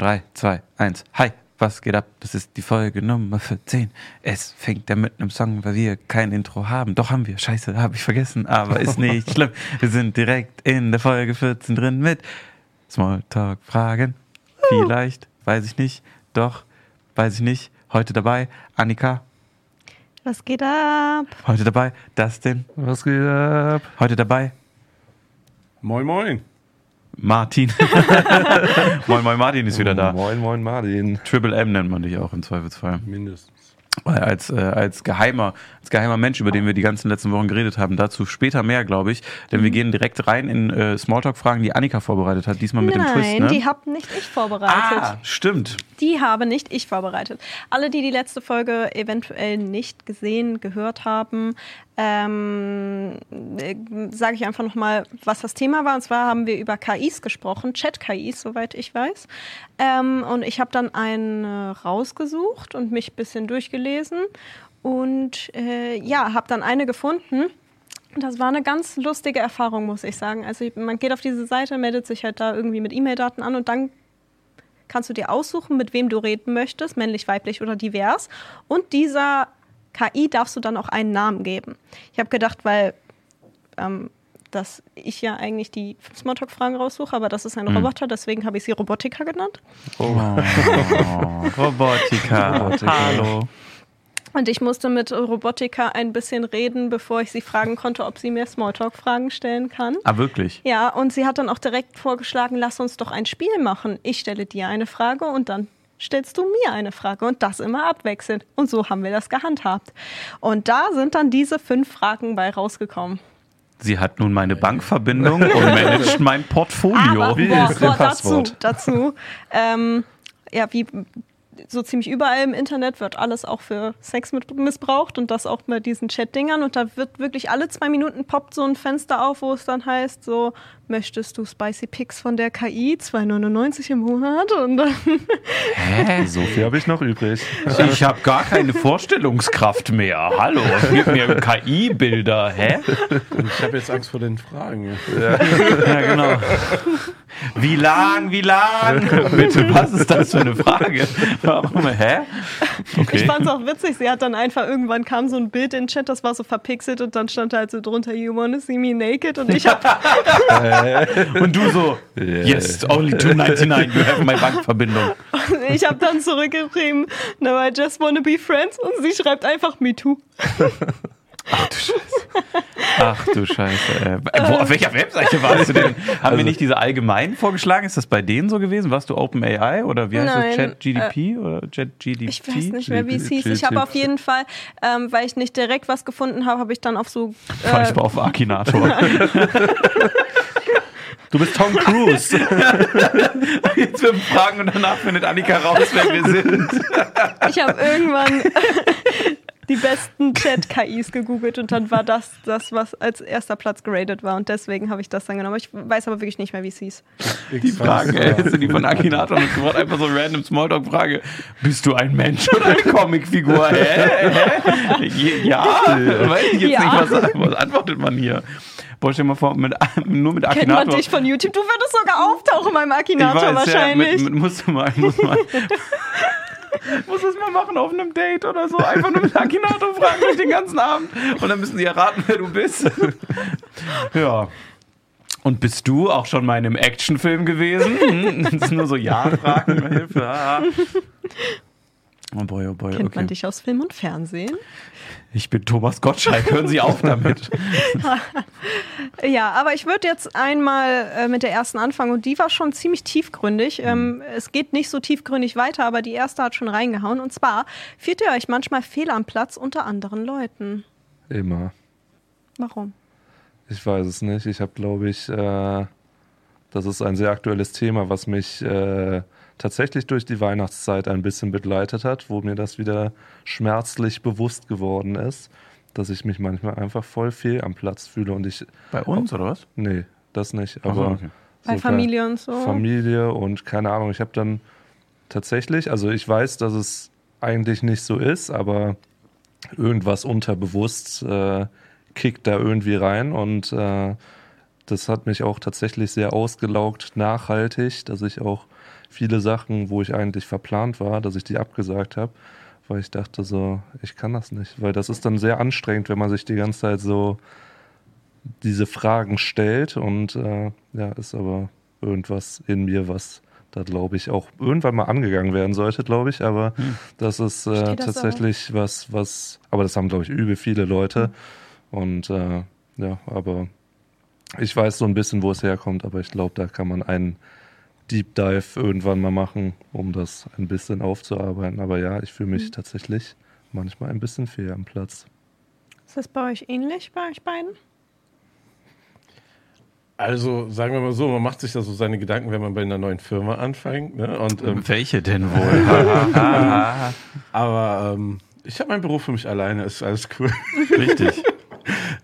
Und 3, 2, 1. Hi, was geht ab? Das ist die Folge Nummer 14. Es fängt ja mit einem Song, weil wir kein Intro haben. Doch haben wir. Scheiße, habe ich vergessen. Aber ist nicht schlimm. Wir sind direkt in der Folge 14 drin mit Smalltalk-Fragen. Vielleicht, weiß ich nicht. Doch, weiß ich nicht. Heute dabei Annika. Was geht ab? Heute dabei Dustin. Was geht ab? Heute dabei Moin, moin. Martin. moin, moin, Martin ist wieder da. Moin, moin, Martin. Triple M nennt man dich auch im Zweifelsfall. Mindestens. Weil als, äh, als, geheimer, als geheimer Mensch, über den wir die ganzen letzten Wochen geredet haben, dazu später mehr, glaube ich. Denn wir gehen direkt rein in äh, Smalltalk-Fragen, die Annika vorbereitet hat, diesmal mit Nein, dem Twist. Ne? die habe nicht ich vorbereitet. ah, stimmt. Die habe nicht ich vorbereitet. Alle, die die letzte Folge eventuell nicht gesehen, gehört haben, ähm, äh, sage ich einfach nochmal, was das Thema war. Und zwar haben wir über KIs gesprochen, Chat-KIs, soweit ich weiß. Ähm, und ich habe dann einen äh, rausgesucht und mich ein bisschen durchgelesen. Und äh, ja, habe dann eine gefunden. Das war eine ganz lustige Erfahrung, muss ich sagen. Also man geht auf diese Seite, meldet sich halt da irgendwie mit E-Mail-Daten an und dann kannst du dir aussuchen, mit wem du reden möchtest, männlich, weiblich oder divers. Und dieser KI darfst du dann auch einen Namen geben. Ich habe gedacht, weil ähm, dass ich ja eigentlich die Smalltalk-Fragen raussuche, aber das ist ein Mhm. Roboter, deswegen habe ich sie Robotika genannt. Oh. Robotika. Robotika. Hallo. Und ich musste mit Robotika ein bisschen reden, bevor ich sie fragen konnte, ob sie mir Smalltalk-Fragen stellen kann. Ah, wirklich? Ja, und sie hat dann auch direkt vorgeschlagen, lass uns doch ein Spiel machen. Ich stelle dir eine Frage und dann stellst du mir eine Frage und das immer abwechselnd. Und so haben wir das gehandhabt. Und da sind dann diese fünf Fragen bei rausgekommen. Sie hat nun meine Bankverbindung und managt mein Portfolio. Aber Wie boah, boah, dazu, dazu ähm, ja, wie so ziemlich überall im Internet wird alles auch für Sex mit missbraucht und das auch mit diesen Chat-Dingern. Und da wird wirklich alle zwei Minuten poppt so ein Fenster auf, wo es dann heißt, so, möchtest du Spicy Picks von der KI, 2,99 im Monat? Und dann, Hä? So viel habe ich noch übrig. Ich habe gar keine Vorstellungskraft mehr. Hallo, gib mir KI-Bilder. Hä? Ich habe jetzt Angst vor den Fragen. Ja, genau. Wie lang, wie lang? Bitte, was ist das für eine Frage? Warum, hä? ich Okay. fand es auch witzig, sie hat dann einfach, irgendwann kam so ein Bild in den Chat, das war so verpixelt und dann stand da halt so drunter, you wanna see me naked? Und ich Und du so, yes, only 2,99, you have my Bankverbindung. Ich habe dann zurückgeschrieben, no, I just wanna be friends. Und sie schreibt einfach me too. Ach du Scheiße. Ach du Scheiße. Äh, wo, auf welcher Webseite warst du denn? Haben wir nicht diese allgemein vorgeschlagen? Ist das bei denen so gewesen? Warst du OpenAI oder wie heißt Nein, das? ChatGDP oder ChatGDP? Ich weiß nicht mehr, wie es hieß. Ich habe auf jeden Fall, ähm, weil ich nicht direkt was gefunden habe, habe ich dann auf so. Fahr ich Äh, mal auf Akinator. Du bist Tom Cruise. Jetzt wir fragen und danach findet Annika raus, wer wir sind. ich habe irgendwann die besten Chat-KIs gegoogelt und dann war das das, was als erster Platz geratet war. Und deswegen habe ich das dann genommen. Ich weiß aber wirklich nicht mehr, wie es hieß. Die Frage, ey, sind die von Akinator und gefragt, einfach so random Smalltalk-Frage. Bist du ein Mensch oder eine Comicfigur? Hä? Hä? Ja, weiß ich jetzt Ja. nicht, was, was antwortet man hier? Boah, stell dir mal vor, mit, nur mit Kennt Akinator. man dich von YouTube? Du würdest sogar auftauchen beim Akinator weiß, wahrscheinlich. Ja, mit, mit, musst du mal, muss mal. muss das mal machen auf einem Date oder so. Einfach nur mit Akinator fragen durch den ganzen Abend. Und dann müssen sie erraten, wer du bist. ja. Und bist du auch schon mal in einem Actionfilm gewesen? Hm, Das ist nur so Ja-Fragen, Hilfe. Oh boy, oh boy, Kennt okay. man dich aus Film und Fernsehen? Ich bin Thomas Gottschalk, hören Sie auf damit. Ja, aber ich würde jetzt einmal äh, mit der ersten anfangen und die war schon ziemlich tiefgründig. Ähm, es geht nicht so tiefgründig weiter, aber die erste hat schon reingehauen. Und zwar, fühlt ihr euch manchmal fehl am Platz unter anderen Leuten? Immer. Warum? Ich weiß es nicht. Ich habe, glaube ich, äh, das ist ein sehr aktuelles Thema, was mich äh, tatsächlich durch die Weihnachtszeit ein bisschen begleitet hat, wo mir das wieder schmerzlich bewusst geworden ist, dass ich mich manchmal einfach voll fehl am Platz fühle und ich, Bei uns, oder was? nee, das nicht, Ach so, aber okay. Bei Familie und so? Familie und keine Ahnung. Ich habe dann tatsächlich, also ich weiß, dass es eigentlich nicht so ist, aber irgendwas unterbewusst äh, kickt da irgendwie rein und äh, das hat mich auch tatsächlich sehr ausgelaugt, nachhaltig, dass ich auch viele Sachen, wo ich eigentlich verplant war, dass ich die abgesagt habe, weil ich dachte so, ich kann das nicht, weil das ist dann sehr anstrengend, wenn man sich die ganze Zeit so diese Fragen stellt und äh, ja, ist aber irgendwas in mir, was da glaube ich auch irgendwann mal angegangen werden sollte, glaube ich. Aber hm. das ist äh, das tatsächlich auch? was, was, aber das haben glaube ich übel viele Leute. Hm. Und äh, ja, aber ich weiß so ein bisschen, wo es herkommt, aber ich glaube, da kann man einen Deep Dive irgendwann mal machen, um das ein bisschen aufzuarbeiten. Aber ja, ich fühle mich hm. tatsächlich manchmal ein bisschen fehl am Platz. Ist das bei euch ähnlich, bei euch beiden? Also sagen wir mal so, man macht sich da so seine Gedanken, wenn man bei einer neuen Firma anfängt. Ne? Und, ähm, Welche denn wohl? aber ähm, ich habe mein Büro für mich alleine, ist alles cool. Richtig.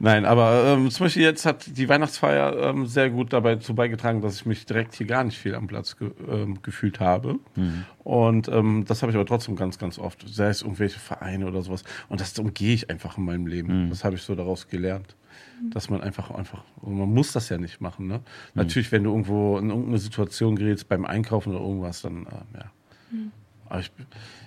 Nein, aber ähm, zum Beispiel jetzt hat die Weihnachtsfeier ähm, sehr gut dabei dazu beigetragen, dass ich mich direkt hier gar nicht viel am Platz ge ähm, gefühlt habe. Mhm. Und ähm, das habe ich aber trotzdem ganz, ganz oft. Sei es irgendwelche Vereine oder sowas. Und das umgehe ich einfach in meinem Leben. Mhm. Das habe ich so daraus gelernt dass man einfach einfach, man muss das ja nicht machen. Ne? Mhm. Natürlich, wenn du irgendwo in irgendeine Situation gerätst beim Einkaufen oder irgendwas, dann äh, ja. Mhm. Aber ich,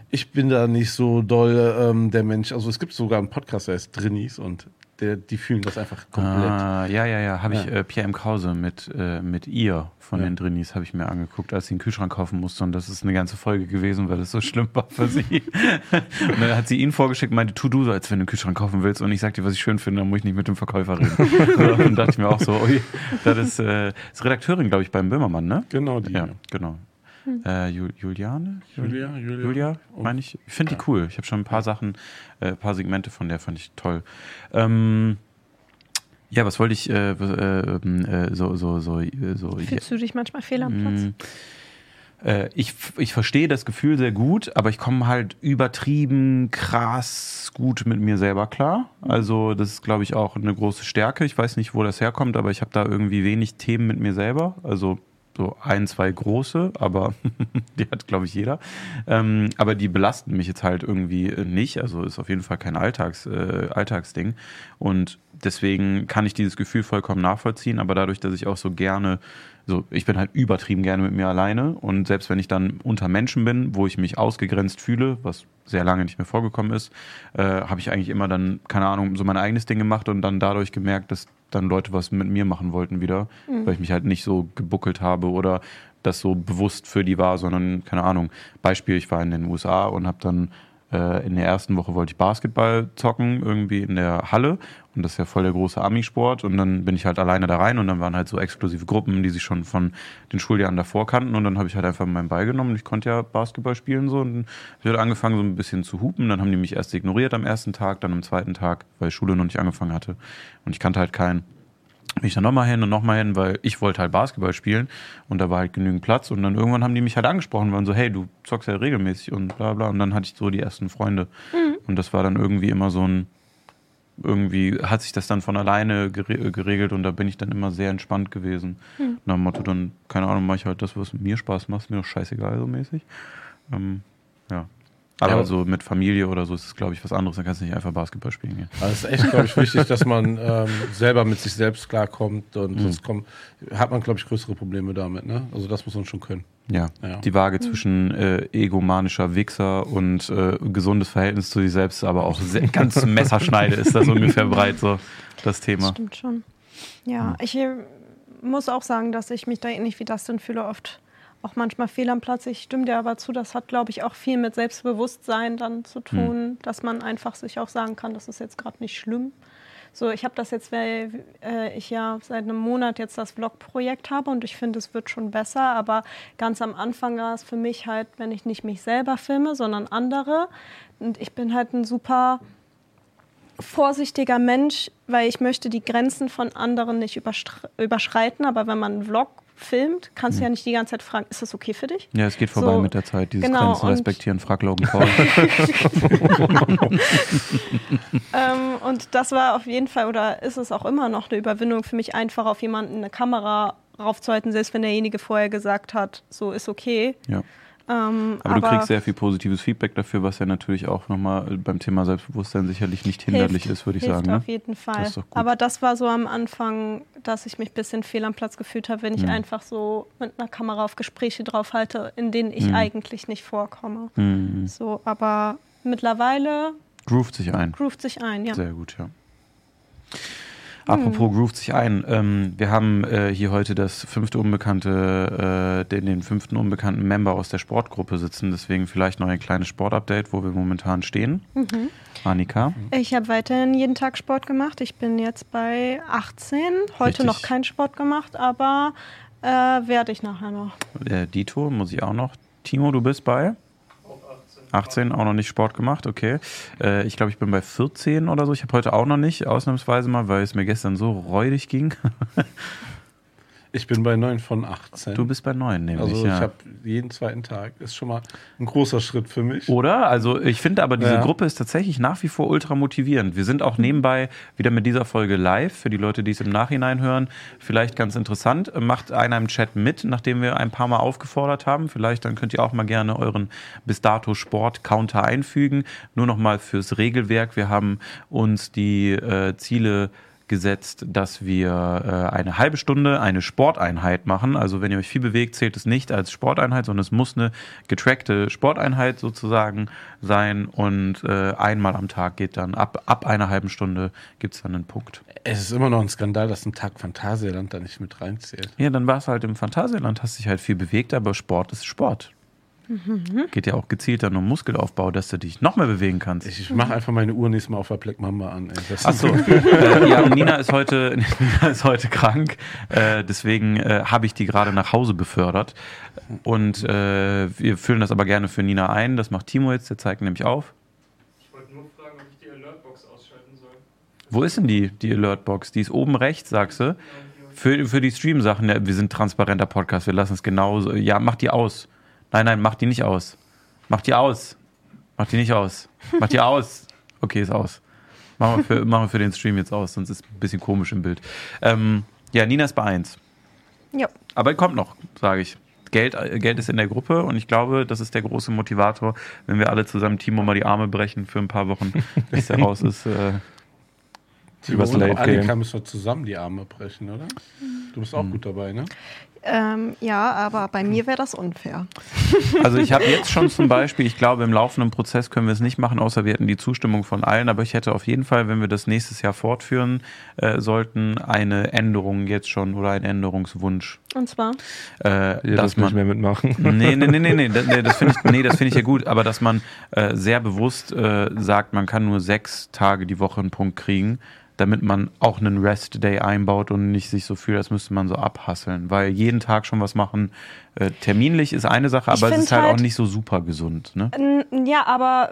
ich bin da nicht so doll ähm, der Mensch. Also es gibt sogar einen Podcast, der heißt Drinnies und der, die fühlen das einfach komplett. Ah, ja, ja, ja. Habe ja. ich äh, Pierre M. Krause mit, äh, mit ihr von ja. den Drinnies habe ich mir angeguckt, als sie einen Kühlschrank kaufen musste. Und das ist eine ganze Folge gewesen, weil es so schlimm war für sie. und dann hat sie ihn vorgeschickt meinte, tu du so, als wenn du einen Kühlschrank kaufen willst. Und ich sagte dir, was ich schön finde, dann muss ich nicht mit dem Verkäufer reden. so, und dachte ich mir auch so, ui, das ist, äh, ist Redakteurin, glaube ich, beim Böhmermann, ne? Genau, die. Ja, genau. Hm. Äh, Juliane? Julia, Julia. Julia, meine ich. Ich finde die cool. Ich habe schon ein paar Sachen, ein äh, paar Segmente von der fand ich toll. Ähm, ja, was wollte ich äh, äh, äh, so, so, so, so. Fühlst du dich manchmal fehl am Platz? Mm, äh, ich, ich verstehe das Gefühl sehr gut, aber ich komme halt übertrieben krass gut mit mir selber klar. Also, das ist, glaube ich, auch eine große Stärke. Ich weiß nicht, wo das herkommt, aber ich habe da irgendwie wenig Themen mit mir selber. Also, so ein, zwei große, aber die hat, glaube ich, jeder. Ähm, aber die belasten mich jetzt halt irgendwie nicht. Also ist auf jeden Fall kein Alltags, äh, Alltagsding. Und deswegen kann ich dieses Gefühl vollkommen nachvollziehen. Aber dadurch, dass ich auch so gerne, so ich bin halt übertrieben gerne mit mir alleine. Und selbst wenn ich dann unter Menschen bin, wo ich mich ausgegrenzt fühle, was sehr lange nicht mehr vorgekommen ist, äh, habe ich eigentlich immer dann, keine Ahnung, so mein eigenes Ding gemacht und dann dadurch gemerkt, dass dann Leute was mit mir machen wollten wieder, mhm. weil ich mich halt nicht so gebuckelt habe oder das so bewusst für die war, sondern keine Ahnung. Beispiel, ich war in den USA und habe dann äh, in der ersten Woche wollte ich Basketball zocken, irgendwie in der Halle. Und das ist ja voll der große Ami-Sport. Und dann bin ich halt alleine da rein und dann waren halt so exklusive Gruppen, die sich schon von den Schuljahren davor kannten. Und dann habe ich halt einfach meinen Ball genommen. Ich konnte ja Basketball spielen so. Und habe ich halt angefangen, so ein bisschen zu hupen. Dann haben die mich erst ignoriert am ersten Tag, dann am zweiten Tag, weil Schule noch nicht angefangen hatte. Und ich kannte halt keinen bin ich dann nochmal hin und nochmal hin, weil ich wollte halt Basketball spielen und da war halt genügend Platz und dann irgendwann haben die mich halt angesprochen, waren so, hey, du zockst ja regelmäßig und bla bla und dann hatte ich so die ersten Freunde mhm. und das war dann irgendwie immer so ein, irgendwie hat sich das dann von alleine geregelt und da bin ich dann immer sehr entspannt gewesen. Mhm. Nach dem Motto dann, keine Ahnung, mache ich halt das, was mir Spaß macht, ist mir doch scheißegal so mäßig. Ähm, ja. Aber ja. so mit Familie oder so ist es, glaube ich, was anderes. Dann kannst du nicht einfach Basketball spielen gehen. Also es ist echt, glaube ich, wichtig, dass man ähm, selber mit sich selbst klarkommt und mhm. sonst kommt, hat man, glaube ich, größere Probleme damit. Ne? Also das muss man schon können. Ja, ja. die Waage mhm. zwischen äh, egomanischer Wichser und äh, gesundes Verhältnis zu sich selbst, aber auch sehr, ganz Messerschneide ist das ungefähr breit, so das Thema. Das stimmt schon. Ja, mhm. ich äh, muss auch sagen, dass ich mich da ähnlich wie das denn fühle, oft auch manchmal fehl am Platz. Ich stimme dir aber zu, das hat, glaube ich, auch viel mit Selbstbewusstsein dann zu tun, mhm. dass man einfach sich auch sagen kann, das ist jetzt gerade nicht schlimm. So, ich habe das jetzt, weil äh, ich ja seit einem Monat jetzt das Vlog-Projekt habe und ich finde, es wird schon besser, aber ganz am Anfang war es für mich halt, wenn ich nicht mich selber filme, sondern andere. Und ich bin halt ein super vorsichtiger Mensch, weil ich möchte die Grenzen von anderen nicht überschreiten, aber wenn man einen Vlog filmt, kannst du ja hm. nicht die ganze Zeit fragen, ist das okay für dich? Ja, es geht vorbei so, mit der Zeit. Dieses genau, Grenzen respektieren, frag Logan Paul. ähm, und das war auf jeden Fall, oder ist es auch immer noch eine Überwindung für mich, einfach auf jemanden eine Kamera raufzuhalten, selbst wenn derjenige vorher gesagt hat, so ist okay. Ja. Ähm, Aber, du kriegst sehr viel positives Feedback dafür, was ja natürlich auch nochmal beim Thema Selbstbewusstsein sicherlich nicht hinderlich hilft, ist, würde ich hilft sagen. Auf Ne? jeden Fall. Das. Aber das war so am Anfang, dass ich mich ein bisschen fehl am Platz gefühlt habe, wenn ich Mhm. einfach so mit einer Kamera auf Gespräche drauf halte, in denen ich Mhm. eigentlich nicht vorkomme. Hm. So, aber mittlerweile Groovt sich ein. groovt sich ein, ja. Sehr gut, ja. Apropos groovt sich ein. Ähm, wir haben äh, hier heute das fünfte Unbekannte, äh, den, den fünften unbekannten Member aus der Sportgruppe sitzen. Deswegen vielleicht noch ein kleines Sportupdate, wo wir momentan stehen. Mhm. Annika. Ich habe weiterhin jeden Tag Sport gemacht. Ich bin jetzt bei 18. Heute Richtig. noch keinen Sport gemacht, aber äh, werde ich nachher noch. Äh, Dito, muss ich auch noch. Timo, du bist bei? 18, auch noch nicht Sport gemacht, okay. Äh, ich glaube, ich bin bei 14 oder so. Ich habe heute auch noch nicht, ausnahmsweise mal, weil es mir gestern so räudig ging. Ich bin bei 9 von 18. Du bist bei 9, nämlich. also ja. ich habe jeden zweiten Tag. Ist schon mal ein großer Schritt für mich. Oder? Also ich finde aber, diese Ja. Gruppe ist tatsächlich nach wie vor ultra motivierend. Wir sind auch nebenbei wieder mit dieser Folge live, für die Leute, die es im Nachhinein hören. Vielleicht ganz interessant. Macht einer im Chat mit, nachdem wir ein paar Mal aufgefordert haben. Vielleicht dann könnt ihr auch mal gerne euren bis dato Sport-Counter einfügen. Nur noch mal fürs Regelwerk. Wir haben uns die äh, Ziele gesetzt, dass wir äh, eine halbe Stunde eine Sporteinheit machen. Also wenn ihr euch viel bewegt, zählt es nicht als Sporteinheit, sondern es muss eine getrackte Sporteinheit sozusagen sein. Und äh, einmal am Tag geht dann, ab, ab einer halben Stunde gibt es dann einen Punkt. Es ist immer noch ein Skandal, dass ein Tag Phantasialand da nicht mit reinzählt. Ja, dann war es halt im Phantasialand, hast dich halt viel bewegt, aber Sport ist Sport. Geht ja auch gezielt dann um Muskelaufbau, dass du dich noch mehr bewegen kannst. Ich, ich mache einfach meine Uhr nächstes Mal auf der Black Mamba an. Achso, äh, ja, Nina ist heute, Nina ist heute krank, äh, deswegen äh, habe ich die gerade nach Hause befördert. Und äh, wir füllen das aber gerne für Nina ein. Das macht Timo jetzt, der zeigt nämlich auf. Ich wollte nur fragen, ob ich die Alertbox ausschalten soll. Wo ist denn die, die Alertbox? Die ist oben rechts, sagst du? Für, für die Stream-Sachen, ja, wir sind transparenter Podcast, wir lassen es genauso. Ja, mach die aus. Nein, nein, mach die nicht aus. Mach die aus. Mach die nicht aus. Mach die aus. Okay, ist aus. Machen wir für, machen wir für den Stream jetzt aus, sonst ist es ein bisschen komisch im Bild. Ähm, ja, Nina ist bei 1. Ja. Aber kommt noch, sage ich. Geld, äh, Geld ist in der Gruppe und ich glaube, das ist der große Motivator, wenn wir alle zusammen Timo mal die Arme brechen für ein paar Wochen, bis er raus ist. Äh, Übers und Late Annika Game. müssen wir zusammen die Arme brechen, oder? Du bist auch Hm. gut dabei, ne? Ähm, ja, aber bei mir wäre das unfair. Also ich habe jetzt schon zum Beispiel, ich glaube, im laufenden Prozess können wir es nicht machen, außer wir hätten die Zustimmung von allen, aber ich hätte auf jeden Fall, wenn wir das nächstes Jahr fortführen äh, sollten, eine Änderung jetzt schon oder einen Änderungswunsch. Und zwar, Äh, Ihr dass nicht man, mehr mitmachen. Nee, nee, nee, nee, nee, das, nee, das finde ich, nee, das find ich ja gut, aber dass man äh, sehr bewusst äh, sagt, man kann nur sechs Tage die Woche einen Punkt kriegen, damit man auch einen Rest-Day einbaut und nicht sich so fühlt, als müsste man so abhasseln. Weil jeden Tag schon was machen, äh, terminlich ist eine Sache, aber es ist halt, halt- auch nicht so super gesund. Ne? ja, aber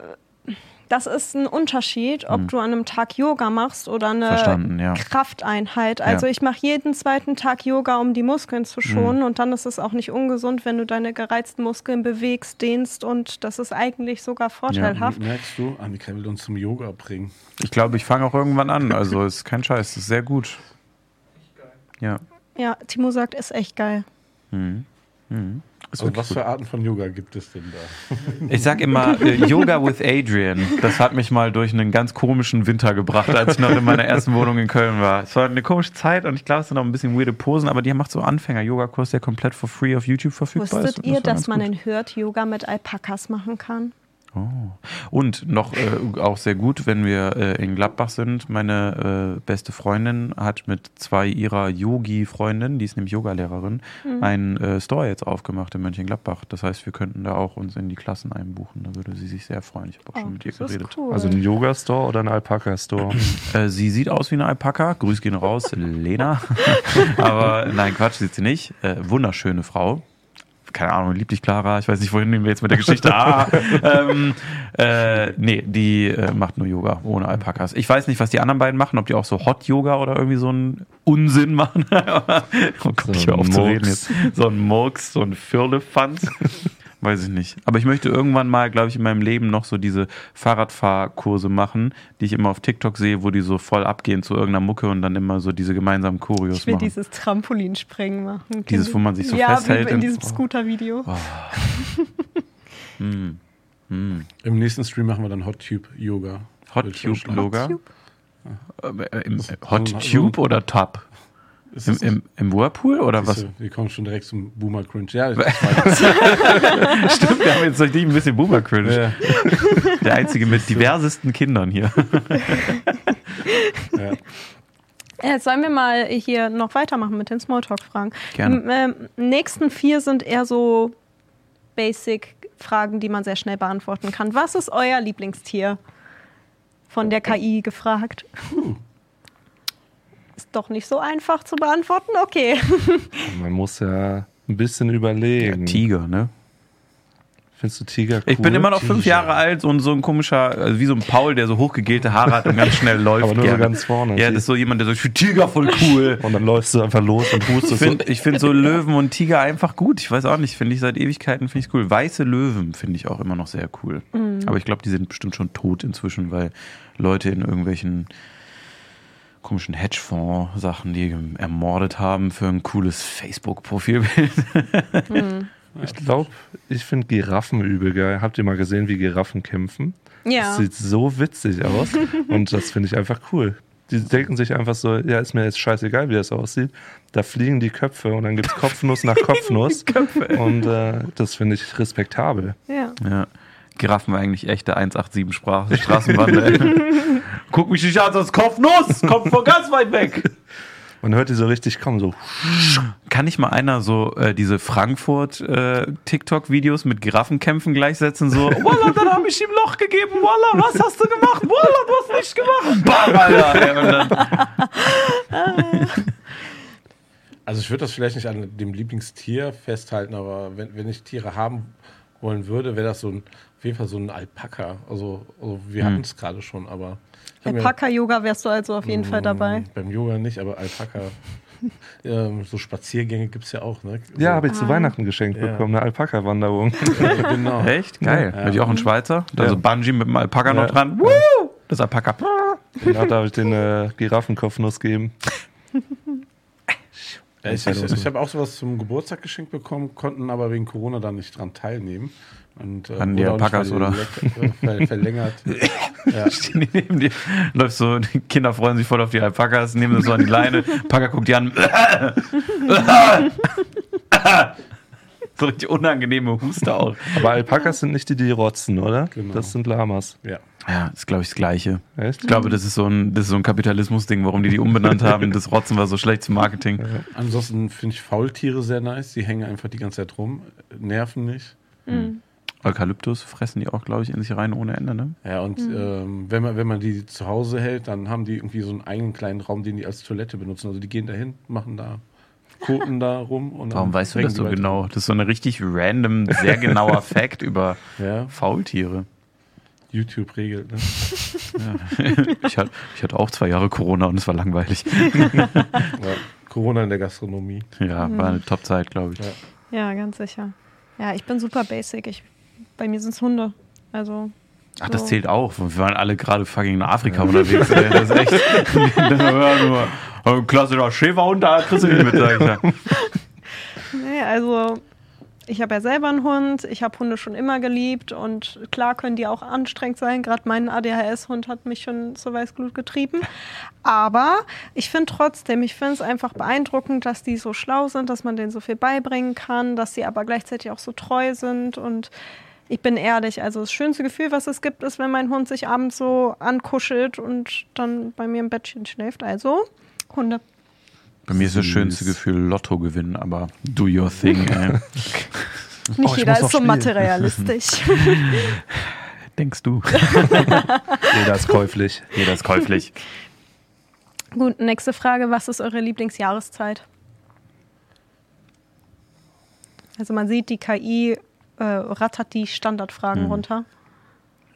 das ist ein Unterschied, ob du an einem Tag Yoga machst oder eine Hm. Ja. Krafteinheit. Also Ja. Hm. ich mache jeden zweiten Tag Yoga, um die Muskeln zu schonen und dann ist es auch nicht ungesund, wenn du deine gereizten Muskeln bewegst, dehnst und das ist eigentlich sogar vorteilhaft. Merkst du, Annika will uns zum Yoga bringen. Ich glaube, ich fange auch irgendwann an. Also ist kein Scheiß, ist sehr gut. Ja. Ja, Timo sagt, ist echt geil. Mhm. Mhm. Wirklich was gut. für Arten von Yoga gibt es denn da? Ich sag immer äh, Yoga with Adrian. Das hat mich mal durch einen ganz komischen Winter gebracht, als ich noch in meiner ersten Wohnung in Köln war. Es war eine komische Zeit und ich glaube, es sind auch ein bisschen weirde Posen, aber die macht so Anfänger-Yoga-Kurs, der komplett for free auf YouTube verfügbar ist. Wusstet Und ihr, war dass man gut. in Hürth Yoga mit Alpakas machen kann? Oh. Und noch äh, auch sehr gut, wenn wir äh, in Gladbach sind. Meine äh, beste Freundin hat mit zwei ihrer Yogi-Freundinnen, die ist nämlich Yogalehrerin, Mhm. einen äh, Store jetzt aufgemacht in Mönchengladbach. Das heißt, wir könnten da auch uns in die Klassen einbuchen. Da würde sie sich sehr freuen. Ich habe auch Oh, schon mit ihr geredet. cool. Also ein Yoga-Store oder ein Alpaka-Store? Äh, sie sieht aus wie eine Alpaka. Grüß gehen raus, Lena. Aber nein, Quatsch, sieht sie nicht. Äh, wunderschöne Frau. Keine Ahnung, lieb dich Clara. Ich weiß nicht, wohin nehmen wir jetzt mit der Geschichte. Ah, ähm, äh, nee, die äh, macht nur Yoga ohne Alpakas. Ich weiß nicht, was die anderen beiden machen, ob die auch so Hot Yoga oder irgendwie so einen Unsinn machen. oh Gott, So ich höre auf ein zu reden jetzt. So ein Murks, so ein Firlefanz. weiß ich nicht. Aber ich möchte irgendwann mal, glaube ich, in meinem Leben noch so diese Fahrradfahrkurse machen, die ich immer auf TikTok sehe, wo die so voll abgehen zu irgendeiner Mucke und dann immer so diese gemeinsamen Choreos Ich will machen. dieses Trampolinspringen machen. Dieses, wo man sich so ja, festhält wie in diesem oh. Scooter-Video. Hm. Hm. Im nächsten Stream machen wir dann Hot Tube Yoga. Hot Tube vorschlagen. Loga? Tube? Äh, Hot Tube oder Top? Ist Im, im, Im Whirlpool oder was? Siehste, Wir kommen schon direkt zum Boomer Cringe. Ja, das Stimmt, wir haben jetzt richtig ein bisschen Boomer Cringe. ja. Der einzige mit diversesten Kindern hier. ja. Äh, sollen wir mal hier noch weitermachen mit den Smalltalk-Fragen? Gerne. M ähm, nächsten vier sind eher so Basic-Fragen, die man sehr schnell beantworten kann. Was ist euer Lieblingstier? Von der KI gefragt. Ist doch nicht so einfach zu beantworten. Okay. Man muss ja ein bisschen überlegen. Tiger, ne? Findest du Tiger cool? Ich bin immer noch fünf Tiger. Jahre alt und so ein komischer, also wie so ein Paul, der so hochgegelte Haare hat und ganz schnell läuft. Aber nur so gerne. ganz vorne. Ja, das ist so jemand, der so, ich finde Tiger voll cool. Und dann läufst du einfach los und Ich hustest so. finde ich find so Löwen und Tiger einfach gut. Ich weiß auch nicht, finde ich seit Ewigkeiten finde ich cool. Weiße Löwen finde ich auch immer noch sehr cool. Aber ich glaube, die sind bestimmt schon tot inzwischen, weil Leute in irgendwelchen komischen Hedgefonds-Sachen, die ermordet haben für ein cooles Facebook-Profilbild. Ich glaube, ich finde Giraffen übel geil. Habt ihr mal gesehen, wie Giraffen kämpfen? Ja. Das sieht so witzig aus. und das finde ich einfach cool. Die denken sich einfach so, ja, ist mir jetzt scheißegal, wie das aussieht. Da fliegen die Köpfe und dann gibt es Kopfnuss nach Kopfnuss. und äh, das finde ich respektabel. ja. Ja. Giraffen eigentlich echte 187 Sprach Straßenbande. Guck mich nicht an, sonst Kopfnuss! Kommt von ganz weit weg! Man hört die so richtig kommen, so. Kann nicht mal einer so äh, diese Frankfurt-TikTok-Videos mit Giraffenkämpfen gleichsetzen? So, Walla, dann habe ich ihm Loch gegeben. Walla, was hast du gemacht? Walla, du hast nicht gemacht. Bam, Alter. Also ich würde das vielleicht nicht an dem Lieblingstier festhalten, aber wenn, wenn ich Tiere haben wollen würde, wäre das so ein, auf jeden Fall so ein Alpaka. Also, also wir hatten es gerade schon, aber Alpaka-Yoga wärst du also auf jeden Fall dabei. Mm, Beim Yoga nicht, aber Alpaka. ähm, so Spaziergänge gibt es ja auch, ne? Ja, so, habe ich zu Weihnachten geschenkt Ja. bekommen, eine Alpaka-Wanderung. ja, genau. echt? Geil. Ja. Habe ich auch einen Schweizer? Da Ja. so Bungee mit dem Alpaka Ja. noch dran. Woo! Das Alpaka. Genau, darf ich den äh, Giraffenkopfnuss geben. Ja, ich ich, ich habe auch sowas zum Geburtstag geschenkt bekommen, konnten aber wegen Corona dann nicht dran teilnehmen. Und, äh, An die Alpakas, oder? ver- Verlängert. ja. Stehen die neben dir, läufst so, die Kinder freuen sich voll auf die Alpakas, nehmen das so an die Leine, Alpaka guckt die an. so richtig unangenehme Huste auch. Aber Alpakas sind nicht die, die rotzen, oder? Genau. Das sind Lamas. ja. Ja, ist glaube ich das Gleiche. Echt? Ich glaube, das ist so ein, das ist so ein Kapitalismus-Ding, warum die die umbenannt haben. Das Rotzen war so schlecht zum Marketing. Ansonsten finde ich Faultiere sehr nice. Die hängen einfach die ganze Zeit rum, nerven nicht. Eukalyptus fressen die auch, glaube ich, in sich rein ohne Ende, ne? Ja, und ähm, wenn, man, wenn man die zu Hause hält, dann haben die irgendwie so einen eigenen kleinen Raum, den die als Toilette benutzen. Also die gehen dahin, machen da, koten da rum. Und dann Warum weißt du das so weiter. genau? Das ist so ein richtig random, sehr genauer Fact über Ja, Faultiere. YouTube regelt. Ne? Ich hatte, ich hatte auch zwei Jahre Corona und es war langweilig. Ja. Corona in der Gastronomie. Ja, war eine Top-Zeit, glaube ich. Ja. Ja, ganz sicher. Ja, ich bin super basic. Ich, bei mir sind es Hunde. Also. Ach, das zählt auch. Wir waren alle gerade fucking in Afrika unterwegs. Ey. Das ist echt. ja, nur, ein klassischer Schäferhund, da kriegst du nicht mit, sag ich ja. Nee, also ich habe ja selber einen Hund, ich habe Hunde schon immer geliebt und klar können die auch anstrengend sein. Gerade mein ADHS-Hund hat mich schon zur Weißglut getrieben. Aber ich finde trotzdem, ich finde es einfach beeindruckend, dass die so schlau sind, dass man denen so viel beibringen kann, dass sie aber gleichzeitig auch so treu sind und ich bin ehrlich, also das schönste Gefühl, was es gibt, ist, wenn mein Hund sich abends so ankuschelt und dann bei mir im Bettchen schläft. Also Hunde. Bei mir ist das schönste Gefühl Lotto gewinnen, aber do your thing, ey. Nicht Oh, jeder ist so spielen. materialistisch. Denkst du? Jeder ist käuflich. Jeder ist käuflich. Gut, nächste Frage. Was ist eure Lieblingsjahreszeit? Also man sieht, die KI äh, rattert die Standardfragen Hm. runter.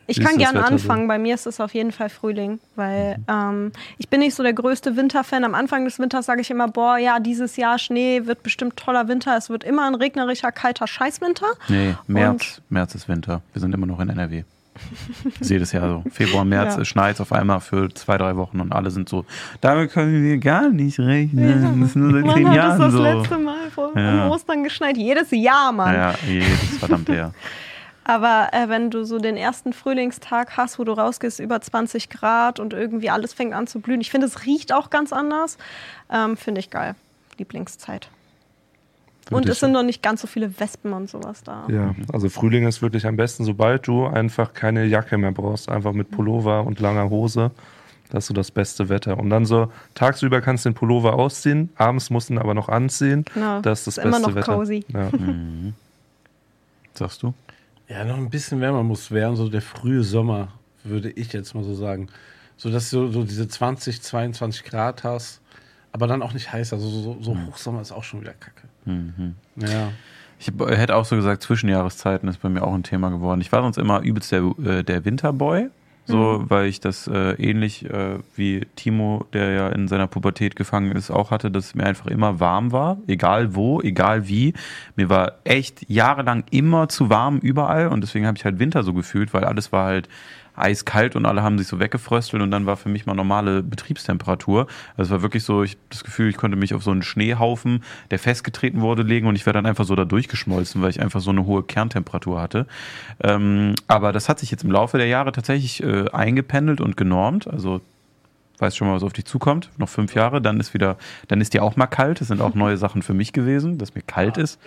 Ich Wie kann das gerne so? anfangen. Bei mir ist es auf jeden Fall Frühling, weil ähm, ich bin nicht so der größte Winterfan. Am Anfang des Winters sage ich immer, boah, ja, dieses Jahr Schnee wird bestimmt toller Winter. Es wird immer ein regnerischer, kalter Scheißwinter. Nee, März, März ist Winter. Wir sind immer noch in NRW. Ich sehe das ja so. Februar, März Ja. es schneit auf einmal für zwei, drei Wochen und alle sind so, damit können wir gar nicht rechnen. Das ist nur seit zehn Jahren das so. letzte Mal vor Ja. Ostern geschneit? Jedes Jahr, Mann. Ja, jedes verdammte Jahr. Aber äh, wenn du so den ersten Frühlingstag hast, wo du rausgehst, über 20 Grad und irgendwie alles fängt an zu blühen, ich finde, es riecht auch ganz anders. Ähm, finde ich geil. Lieblingszeit. Und es sind noch nicht ganz so viele Wespen und sowas da. Ja, also Frühling ist wirklich am besten, sobald du einfach keine Jacke mehr brauchst, einfach mit Pullover und langer Hose. Das ist so das beste Wetter. Und dann so, tagsüber kannst du den Pullover ausziehen, abends musst du ihn aber noch anziehen. Genau. Das ist das Ist beste immer noch Wetter. cozy. Ja. Sagst du? Ja, noch ein bisschen wärmer muss werden, so der frühe Sommer, würde ich jetzt mal so sagen. So dass du so diese 20, 22 Grad hast, aber dann auch nicht heiß. Also so, so Hochsommer ist auch schon wieder kacke. Ja. Ich hab- hätte auch so gesagt, Zwischenjahreszeiten ist bei mir auch ein Thema geworden. Ich war sonst immer übelst der, äh, der Winterboy, so, weil ich das äh, ähnlich äh, wie Timo, der ja in seiner Pubertät gefangen ist, auch hatte, dass mir einfach immer warm war, egal wo, egal wie. Mir war echt jahrelang immer zu warm überall und deswegen habe ich halt Winter so gefühlt, weil alles war halt eiskalt und alle haben sich so weggefröstelt und dann war für mich mal normale Betriebstemperatur. Also es war wirklich so, ich das Gefühl, ich konnte mich auf so einen Schneehaufen, der festgetreten wurde, legen und ich wäre dann einfach so da durchgeschmolzen, weil ich einfach so eine hohe Kerntemperatur hatte. Ähm, aber das hat sich jetzt im Laufe der Jahre tatsächlich äh, eingependelt und genormt. Also weiß schon mal, was auf dich zukommt. Noch fünf Jahre, dann ist wieder, dann ist dir auch mal kalt. Das sind auch neue Sachen für mich gewesen, dass mir kalt ist.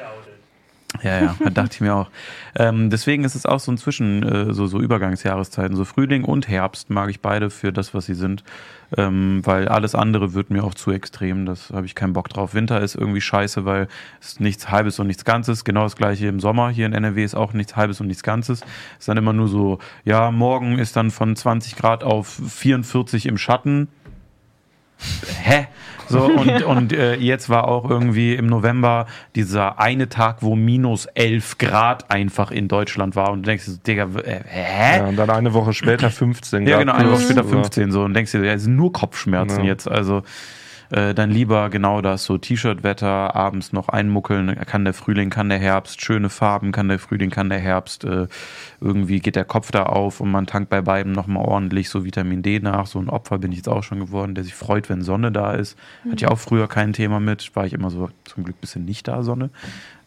Ja, ja, da dachte ich mir auch. Ähm, deswegen ist es auch so ein Zwischen, äh, so, so Übergangsjahreszeiten. So Frühling und Herbst mag ich beide für das, was sie sind. Ähm, weil alles andere wird mir auch zu extrem. Das habe ich keinen Bock drauf. Winter ist irgendwie scheiße, weil es ist nichts Halbes und nichts Ganzes. Genau das gleiche im Sommer. Hier in NRW ist auch nichts Halbes und nichts Ganzes. Ist dann immer nur so, ja, morgen ist dann von 20 Grad auf 44 im Schatten. Hä? So, und, und äh, jetzt war auch irgendwie im November dieser eine Tag, wo minus 11 Grad einfach in Deutschland war. Und du denkst, dir so, Digga, äh, hä? ja, und dann eine Woche später 15 Ja, Grad genau, eine Woche später Also, 15 so und denkst dir, ja, es sind nur Kopfschmerzen Ja. jetzt. Also äh, dann lieber genau das, so T-Shirt-Wetter, abends noch einmuckeln, kann der Frühling, kann der Herbst, schöne Farben, kann der Frühling, kann der Herbst, äh, irgendwie geht der Kopf da auf und man tankt bei beiden nochmal ordentlich so Vitamin D nach. So ein Opfer bin ich jetzt auch schon geworden, der sich freut, wenn Sonne da ist. Hatte ich auch früher kein Thema mit, war ich immer so zum Glück ein bisschen nicht da, Sonne.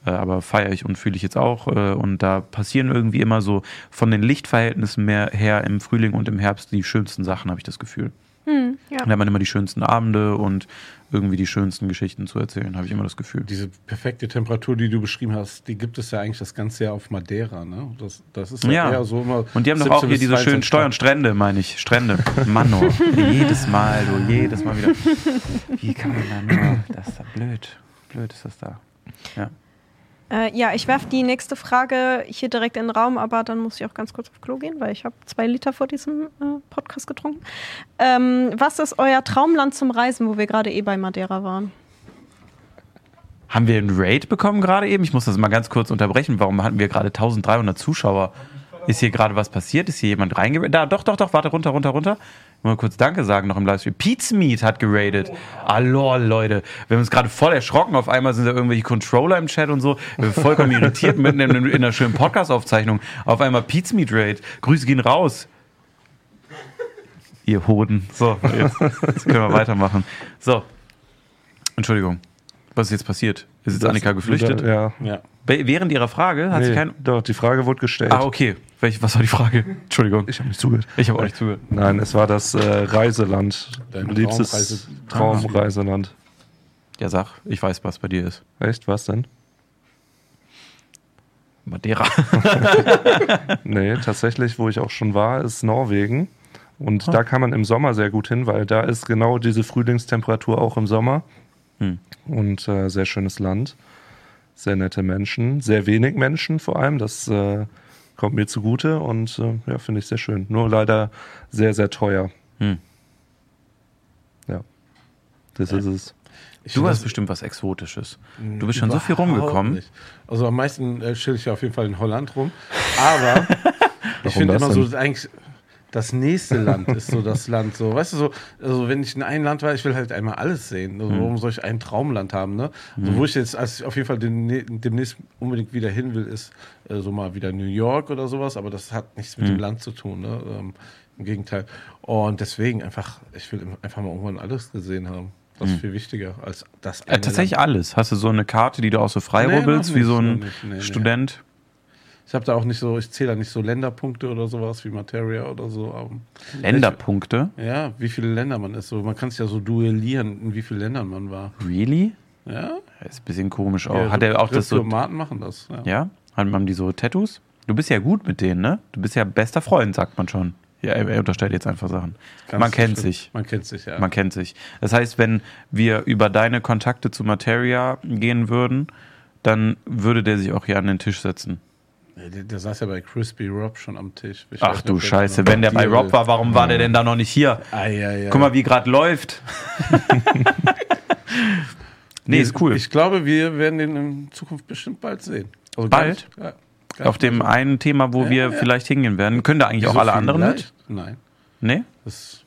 Äh, aber feiere ich und fühle ich jetzt auch. Äh, und da passieren irgendwie immer so von den Lichtverhältnissen mehr her im Frühling und im Herbst die schönsten Sachen, habe ich das Gefühl. Hm, ja. Da hat man immer die schönsten Abende und irgendwie die schönsten Geschichten zu erzählen, habe ich immer das Gefühl. Diese perfekte Temperatur, die du beschrieben hast, die gibt es ja eigentlich das ganze Jahr auf Madeira. Ne? Das, das ist ja, Ja. eher so immer. Und die haben doch 17 auch hier diese schönen 22 Steuern, Strände, meine ich. Strände. Manno. jedes Mal, du, jedes Mal wieder. Wie kann man da nur? Das ist da blöd. Blöd ist das da. Ja. Äh, ja, ich werfe die nächste Frage hier direkt in den Raum, aber dann muss ich auch ganz kurz auf Klo gehen, weil ich habe zwei Liter vor diesem äh, Podcast getrunken. Ähm, was ist euer Traumland zum Reisen, wo wir gerade eh bei Madeira waren? Haben wir einen Raid bekommen gerade eben? Ich muss das mal ganz kurz unterbrechen. Warum hatten wir gerade 1300 Zuschauer? Ist hier gerade was passiert? Ist hier jemand reingeradet? Da, doch, doch, doch, warte, runter, runter, runter. Mal kurz Danke sagen noch im Livestream. Pizmeat hat geradet. Ah, lol, Leute. Wir haben uns gerade voll erschrocken. Auf einmal sind da irgendwelche Controller im Chat und so. Wir sind vollkommen irritiert mitten in, in einer schönen Podcast-Aufzeichnung. Auf einmal Pizmeat Raid. Grüße gehen raus. Ihr Hoden. So, jetzt, jetzt können wir weitermachen. So. Entschuldigung. Was ist jetzt passiert? Ist jetzt das- Annika geflüchtet? Ja. Ja. Während ihrer Frage hat sie Nee, kein. doch, die Frage wurde gestellt. Ah, okay. Welch, was war die Frage? Entschuldigung. Ich habe nicht zugehört. Ich habe auch nicht zugehört. Nein, es war das äh, Reiseland. Dein Liebstes Traumreise- Traumreiseland. Ja, sag, ich weiß, was bei dir ist. Echt, was denn? Madeira. Nee, tatsächlich, wo ich auch schon war, ist Norwegen. Und da kann man im Sommer sehr gut hin, weil da ist genau diese Frühlingstemperatur auch im Sommer. Hm. Und äh, sehr schönes Land. Sehr nette Menschen. Sehr wenig Menschen vor allem. Das äh, kommt mir zugute und äh, ja, finde ich sehr schön. Nur leider sehr, sehr teuer. Hm. Ja. Das ist es. Ich Du hast bestimmt was Exotisches. Du bist schon so viel rumgekommen. nicht. Also am meisten äh, chill ich auf jeden Fall in Holland rum. Aber Ich finde immer so, eigentlich das nächste Land ist so das Land. So, weißt du, so, also wenn ich in ein Land war, ich will halt einmal alles sehen. Also, warum soll ich ein Traumland haben? Ne? Also, wo ich jetzt, als ich auf jeden Fall demnächst unbedingt wieder hin will, ist äh, so mal wieder New York oder sowas, aber das hat nichts mit dem Land zu tun. Ne? Ähm, Im Gegenteil. Und deswegen einfach, ich will einfach mal irgendwann alles gesehen haben. Das ist viel wichtiger als das Ja, tatsächlich Land. alles. Hast du so eine Karte, die du auch so frei Nee, rubbelst, wie so ein. Nee, nee. Student? Ich habe da auch nicht so, ich zähle da nicht so Länderpunkte oder sowas wie Materia oder so. Länderpunkte? Ja, wie viele Länder man ist. So, man kann es ja so duellieren, in wie vielen Ländern man war. Really? Ja. Ist ein bisschen komisch auch. Ja, Hat er auch das so. Diplomaten machen das. Ja. Ja? Hat man die so Tattoos? Du bist ja gut mit denen, ne? Du bist ja bester Freund, sagt man schon. Ja, er, er unterstellt jetzt einfach Sachen. Ganz man kennt bestimmt. sich. Man kennt sich, ja. Man kennt sich. Das heißt, wenn wir über deine Kontakte zu Materia gehen würden, dann würde der sich auch hier an den Tisch setzen. Der, der saß ja bei Crispy Rob schon am Tisch. Ich Ach nicht, du Scheiße, noch wenn der bei Rob war, warum war der denn da noch nicht hier? Ah, ja, ja. Guck mal, wie gerade läuft. nee, ist cool. Ich glaube, wir werden den in Zukunft bestimmt bald sehen. Also Bald? Ja, gar Auf dem einen Thema, wo wir vielleicht hingehen werden. Können da eigentlich auch Wieso alle anderen mit? vielleicht? Nein. Nee? Das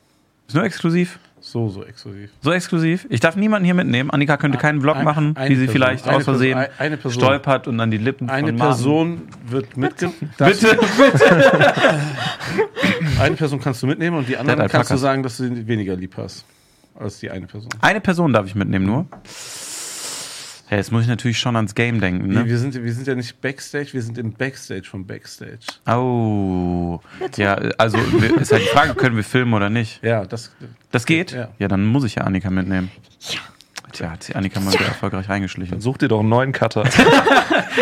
Ist nur exklusiv? So, so exklusiv. So exklusiv? Ich darf niemanden hier mitnehmen. Annika könnte keinen Vlog Ein- machen, wie sie Person, vielleicht aus Versehen Person, eine Person. stolpert und an die Lippen Eine von Person wird mitgenommen. Bitte? Eine Person kannst du mitnehmen und die anderen kannst du sagen, dass du sie weniger lieb hast als die eine Person. Eine Person darf ich mitnehmen nur. Hey, jetzt muss ich natürlich schon ans Game denken, Wir, ne? wir, sind, wir sind ja nicht Backstage, wir sind im Backstage vom Backstage. Oh. Ja, also ist halt die Frage, können wir filmen oder nicht? Ja, das. Das geht? Ja. Ja, dann muss ich ja Annika mitnehmen. Tja, hat sie Annika mal wieder erfolgreich reingeschlichen. Such dir doch einen neuen Cutter.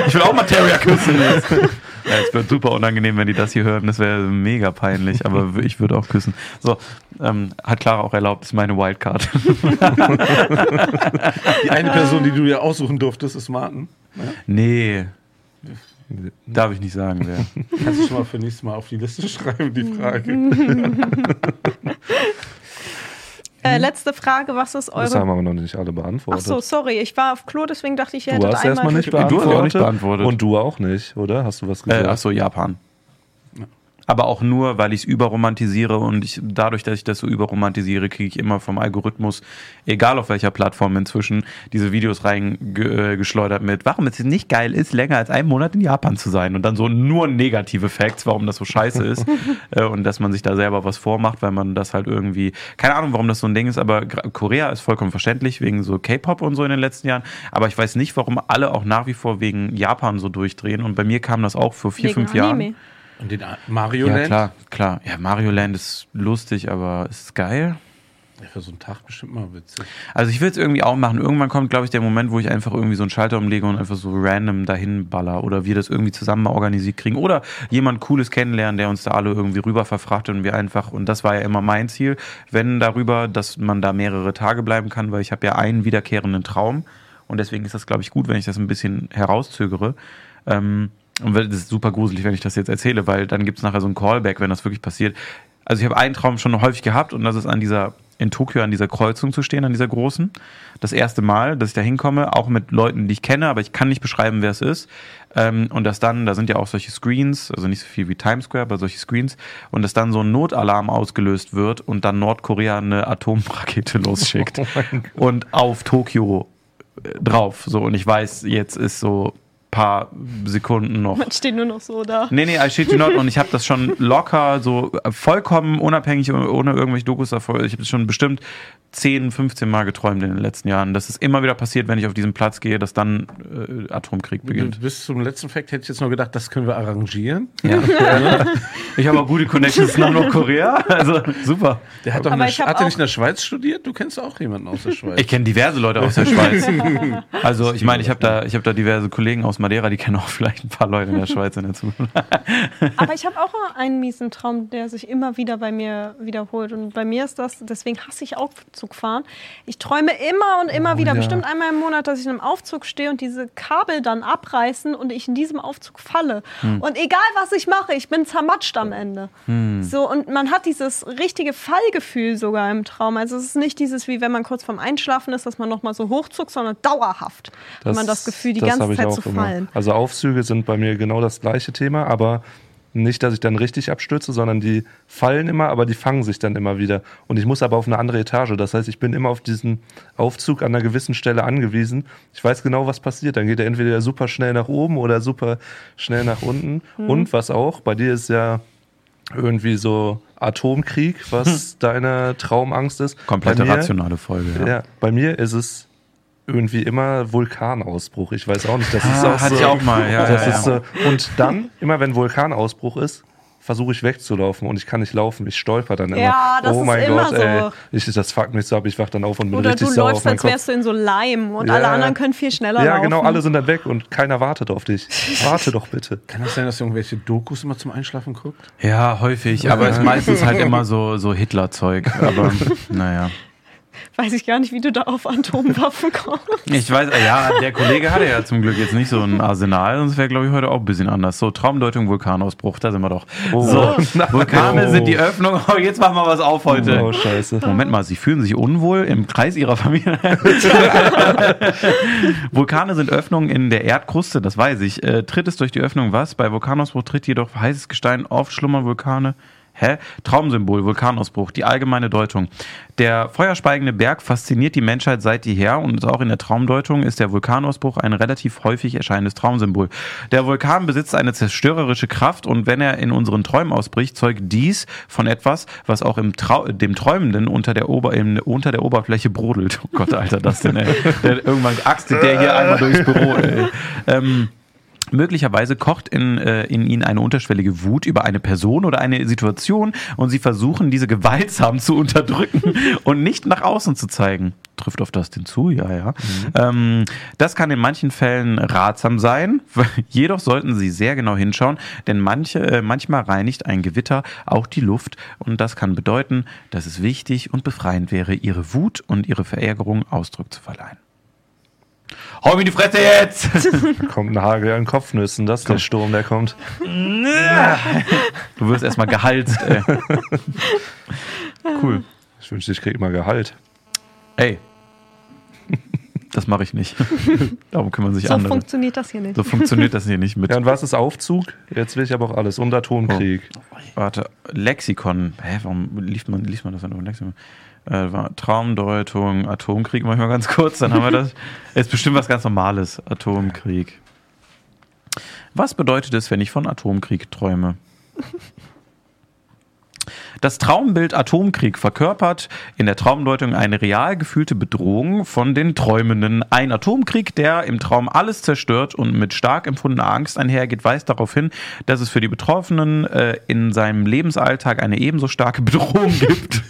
Ich will auch Materia küssen. ja, es wird super unangenehm, wenn die das hier hören. Das wäre mega peinlich, aber ich würde auch küssen. So, ähm, hat Clara auch erlaubt, ist meine Wildcard. Die eine Person, die du dir aussuchen durftest, ist Martin. nee. Darf ich nicht sagen, wer. Kannst du schon mal für nächstes Mal auf die Liste schreiben, die Frage. Äh, letzte Frage, was ist Das haben eure... wir noch nicht alle Ach beantwortet. so, sorry, ich war auf Klo, deswegen dachte ich, ihr du hättet hast einmal... erstmal nicht Du hast beantwortet. auch nicht beantwortet. Und du auch nicht, oder? Hast du was Äh, gesagt? ach so, Japan. Aber auch nur, weil ich es überromantisiere und ich, dadurch, dass ich das so überromantisiere, kriege ich immer vom Algorithmus, egal auf welcher Plattform inzwischen, diese Videos reingeschleudert mit, warum es nicht geil ist, länger als einen Monat in Japan zu sein. Und dann so nur negative Facts, warum das so scheiße ist. Äh, und dass man sich da selber was vormacht, weil man das halt irgendwie, keine Ahnung, warum das so ein Ding ist, aber Korea ist vollkommen verständlich, wegen so K-Pop und so in den letzten Jahren. Aber ich weiß nicht, warum alle auch nach wie vor wegen Japan so durchdrehen. Und bei mir kam das auch vor vier, wegen fünf Jahren. Und den Mario Ja, Land? klar, klar. Ja, Mario Land ist lustig, aber ist geil? Ja, für so einen Tag bestimmt mal witzig. Also ich will es irgendwie auch machen. Irgendwann kommt, glaube ich, der Moment, wo ich einfach irgendwie so einen Schalter umlege und einfach so random dahin baller oder wir das irgendwie zusammen mal organisiert kriegen oder jemand Cooles kennenlernen, der uns da alle irgendwie rüber verfrachtet und wir einfach, und das war ja immer mein Ziel, wenn darüber, dass man da mehrere Tage bleiben kann, weil ich habe ja einen wiederkehrenden Traum und deswegen ist das, glaube ich, gut, wenn ich das ein bisschen herauszögere. Ähm, und das ist super gruselig, wenn ich das jetzt erzähle, weil dann gibt es nachher so ein Callback, wenn das wirklich passiert. Also ich habe einen Traum schon häufig gehabt und das ist an dieser, in Tokio an dieser Kreuzung zu stehen, an dieser großen. Das erste Mal, dass ich da hinkomme, auch mit Leuten, die ich kenne, aber ich kann nicht beschreiben, wer es ist. Ähm, und dass dann, da sind ja auch solche Screens, also nicht so viel wie Times Square, aber solche Screens, und dass dann so ein Notalarm ausgelöst wird und dann Nordkorea eine Atomrakete losschickt. und auf Tokio äh, drauf. So, und ich weiß, jetzt ist so paar Sekunden noch. Man steht nur noch so da. Nee, nee, I shit you not. Und ich habe das schon locker, so äh, vollkommen unabhängig, ohne irgendwelche Dokus davor. Ich habe das schon bestimmt 10, 15 Mal geträumt in den letzten Jahren. Das ist immer wieder passiert, wenn ich auf diesen Platz gehe, dass dann äh, Atomkrieg beginnt. Bis zum letzten Fact hätte ich jetzt noch gedacht, das können wir arrangieren. Ja. ich habe auch gute Connections nach Nordkorea. Also super. Der hat doch hab hat der auch- nicht in der Schweiz studiert? Du kennst auch jemanden aus der Schweiz. Ich kenne diverse Leute aus der Schweiz. Also ich meine, ich habe da, ich habe da diverse Kollegen aus Madeira, die kennen auch vielleicht ein paar Leute in der Schweiz in der Zukunft. Aber ich habe auch einen miesen Traum, der sich immer wieder bei mir wiederholt. Und bei mir ist das, deswegen hasse ich Aufzug fahren. Ich träume immer und immer wieder, ja. bestimmt einmal im Monat, dass ich in einem Aufzug stehe und diese Kabel dann abreißen und ich in diesem Aufzug falle. Und egal was ich mache, ich bin zermatscht am Ende. So, und man hat dieses richtige Fallgefühl sogar im Traum. Also es ist nicht dieses, wie wenn man kurz vorm Einschlafen ist, dass man nochmal so hochzuckt, sondern dauerhaft. hat man das Gefühl, die das ganze Zeit zu immer. Fallen. Also Aufzüge sind bei mir genau das gleiche Thema, aber nicht, dass ich dann richtig abstürze, sondern die fallen immer, aber die fangen sich dann immer wieder. Und ich muss aber auf eine andere Etage. Das heißt, ich bin immer auf diesen Aufzug an einer gewissen Stelle angewiesen. Ich weiß genau, was passiert. Dann geht er entweder super schnell nach oben oder super schnell nach unten. Und was auch, bei dir ist ja irgendwie so Atomkrieg, was deine Traumangst ist. Komplette mir- rationale Folge. Ja. Ja, bei mir ist es irgendwie immer Vulkanausbruch. Ich weiß auch nicht, das ist Ah, auch hatte so. ich auch mal, ja, das ja, ist ja. So, und dann, immer wenn Vulkanausbruch ist, versuche ich wegzulaufen und ich kann nicht laufen. Ich stolper dann immer. Ja, das oh ist mein immer Gott, so. ey. Ich, das fuckt mich so ab. Ich wach dann auf und bin Oder richtig du sauer auf läufst, meinen als Kopf. wärst du in so Leim und Ja, alle ja. anderen können viel schneller Ja, laufen. genau, alle sind dann weg und keiner wartet auf dich. Warte doch bitte. Kann das sein, dass ihr irgendwelche Dokus immer zum Einschlafen guckt? ja, häufig. Aber es ist meistens halt immer so, so Hitler-Zeug. Aber naja. Weiß ich gar nicht, wie du da auf Atomwaffen kommst. Ich weiß, ja, der Kollege hatte ja zum Glück jetzt nicht so ein Arsenal, sonst wäre, glaube ich, heute auch ein bisschen anders. So, Traumdeutung, Vulkanausbruch, da sind wir doch. So, Vulkane Oh. sind die Öffnung. Oh, jetzt machen wir was auf heute. Oh, scheiße. Moment mal, Sie fühlen sich unwohl im Kreis Ihrer Familie. Vulkane sind Öffnungen in der Erdkruste, das weiß ich. Äh, tritt es durch die Öffnung was? Bei Vulkanausbruch tritt jedoch heißes Gestein auf, schlummern Vulkane. Hä? Traumsymbol, Vulkanausbruch, die allgemeine Deutung. Der feuerspeigende Berg fasziniert die Menschheit seit jeher und auch in der Traumdeutung ist der Vulkanausbruch ein relativ häufig erscheinendes Traumsymbol. Der Vulkan besitzt eine zerstörerische Kraft und wenn er in unseren Träumen ausbricht, zeugt dies von etwas, was auch im Trau dem Träumenden unter der, Ober unter der Oberfläche brodelt. Oh Gott, Alter, das denn, ey. Der, irgendwann axtet der hier einmal durchs Büro, ey. Ähm, Möglicherweise kocht in, äh, in ihnen eine unterschwellige Wut über eine Person oder eine Situation und sie versuchen, diese gewaltsam zu unterdrücken und nicht nach außen zu zeigen. Trifft auf das denn zu? Ja, ja. Ähm, das kann in manchen Fällen ratsam sein, jedoch sollten Sie sehr genau hinschauen, denn manche, äh, manchmal reinigt ein Gewitter auch die Luft und das kann bedeuten, dass es wichtig und befreiend wäre, Ihre Wut und Ihre Verärgerung Ausdruck zu verleihen. Hau mir die Fresse jetzt! Da kommt ein Hagel an Kopfnüssen. Das ist der Sturm, der kommt. Du wirst erstmal gehalst, ey. Cool. Ich wünschte, ich krieg mal Gehalt. Ey. Das mache ich nicht. Darum kümmern sich So andere. funktioniert das hier nicht. So funktioniert das hier nicht mit. Ja, und was ist Aufzug? Jetzt will ich aber auch alles. Und Atomkrieg. Warte, Lexikon. Hä, warum liest man, liest man das dann im Lexikon? Äh, war Traumdeutung, Atomkrieg, manchmal ganz kurz, dann haben wir das. Ist bestimmt was ganz Normales. Atomkrieg. Was bedeutet es, wenn ich von Atomkrieg träume? Das Traumbild Atomkrieg verkörpert in der Traumdeutung eine real gefühlte Bedrohung von den Träumenden. Ein Atomkrieg, der im Traum alles zerstört und mit stark empfundener Angst einhergeht, weist darauf hin, dass es für die Betroffenen äh, in seinem Lebensalltag eine ebenso starke Bedrohung gibt,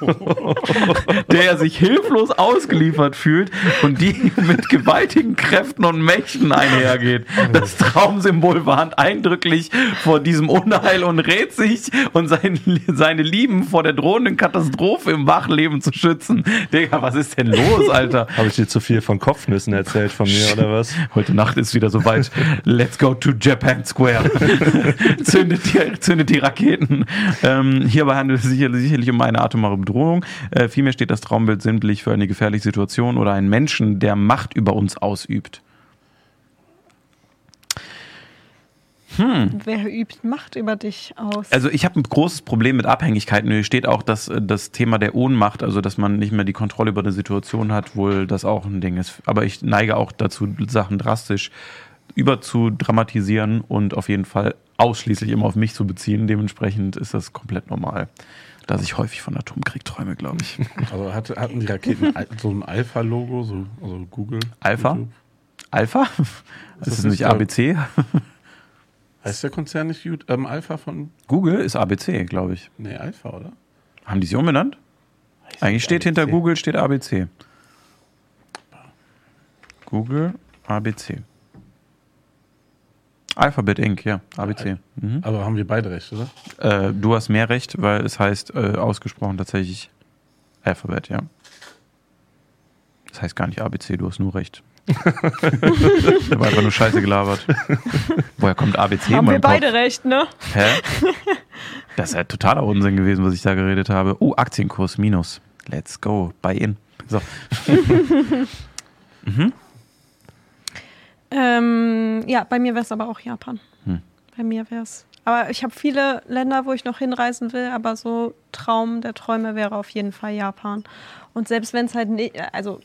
der er sich hilflos ausgeliefert fühlt und die mit gewaltigen Kräften und Mächten einhergeht. Das Traumsymbol warnt eindrücklich vor diesem Unheil und rät sich und sein, seine Lieben vor der drohenden Katastrophe im Wachleben zu schützen. Digga, was ist denn los, Alter? Habe ich dir zu viel von Kopfnüssen erzählt von mir oder was? Heute Nacht ist wieder soweit. Let's go to Japan Square. zündet, die, zündet die Raketen. Ähm, hierbei handelt es sich sicherlich, um eine atomare Bedrohung. Äh, vielmehr steht das Traumbild sinnbildlich für eine gefährliche Situation oder einen Menschen, der Macht über uns ausübt. Wer übt Macht über dich aus? Also ich habe ein großes Problem mit Abhängigkeiten. Hier steht auch, dass äh, das Thema der Ohnmacht, also dass man nicht mehr die Kontrolle über eine Situation hat, wohl das auch ein Ding ist. Aber ich neige auch dazu, Sachen drastisch überzudramatisieren und auf jeden Fall ausschließlich immer auf mich zu beziehen. Dementsprechend ist das komplett normal, dass ich häufig von Atomkrieg träume, glaube ich. Also hatte, hatten die Raketen so ein Alpha-Logo, so, also Google? Alpha? YouTube? Alpha? Ist das es nicht nicht ABC? Heißt der Konzern nicht ähm, Alpha von. Google ist ABC, glaube ich. Nee, Alpha, oder? Haben die sich umbenannt? Eigentlich steht hinter ABC. Google steht ABC. Google ABC. Alphabet Inc., ja, ABC. Mhm. Aber haben wir beide recht, oder? Äh, du hast mehr Recht, weil es heißt äh, ausgesprochen tatsächlich Alphabet, ja. Das heißt gar nicht ABC, du hast nur Recht. da war einfach nur Scheiße gelabert. Woher kommt ABC in Haben wir meinem Kopf? beide recht, ne? Hä? Das ist ja totaler Unsinn gewesen, was ich da geredet habe. Oh, Aktienkurs minus. Let's go. Buy in. So. Ähm, ja, bei mir wäre es aber auch Japan. Hm. Bei mir wäre es Aber ich habe viele Länder, wo ich noch hinreisen will, aber so Traum der Träume wäre auf jeden Fall Japan. Und selbst wenn es halt nicht, also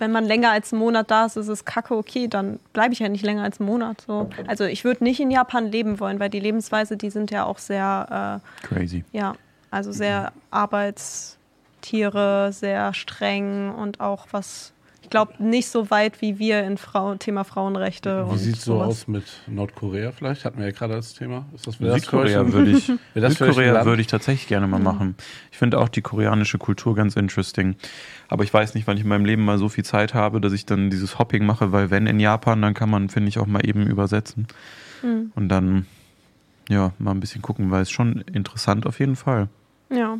wenn man länger als einen Monat da ist, ist es kacke, okay, dann bleibe ich ja nicht länger als einen Monat. So. Also ich würde nicht in Japan leben wollen, weil die Lebensweise, die sind ja auch sehr, Crazy. äh, ja, also sehr Arbeitstiere, sehr streng und auch was, ich glaube, nicht so weit wie wir in Frau, Thema Frauenrechte. Wie und sieht es so aus mit Nordkorea vielleicht? Hatten wir ja gerade als Thema. Ist das, das Südkorea würde ich, das Südkorea würde ich tatsächlich gerne mal machen. Ich finde auch die koreanische Kultur ganz interesting. Aber ich weiß nicht, wann ich in meinem Leben mal so viel Zeit habe, dass ich dann dieses Hopping mache, weil wenn in Japan, dann kann man, finde ich, auch mal eben übersetzen. Mhm. Und dann, ja, mal ein bisschen gucken, weil es schon interessant auf jeden Fall. Ja,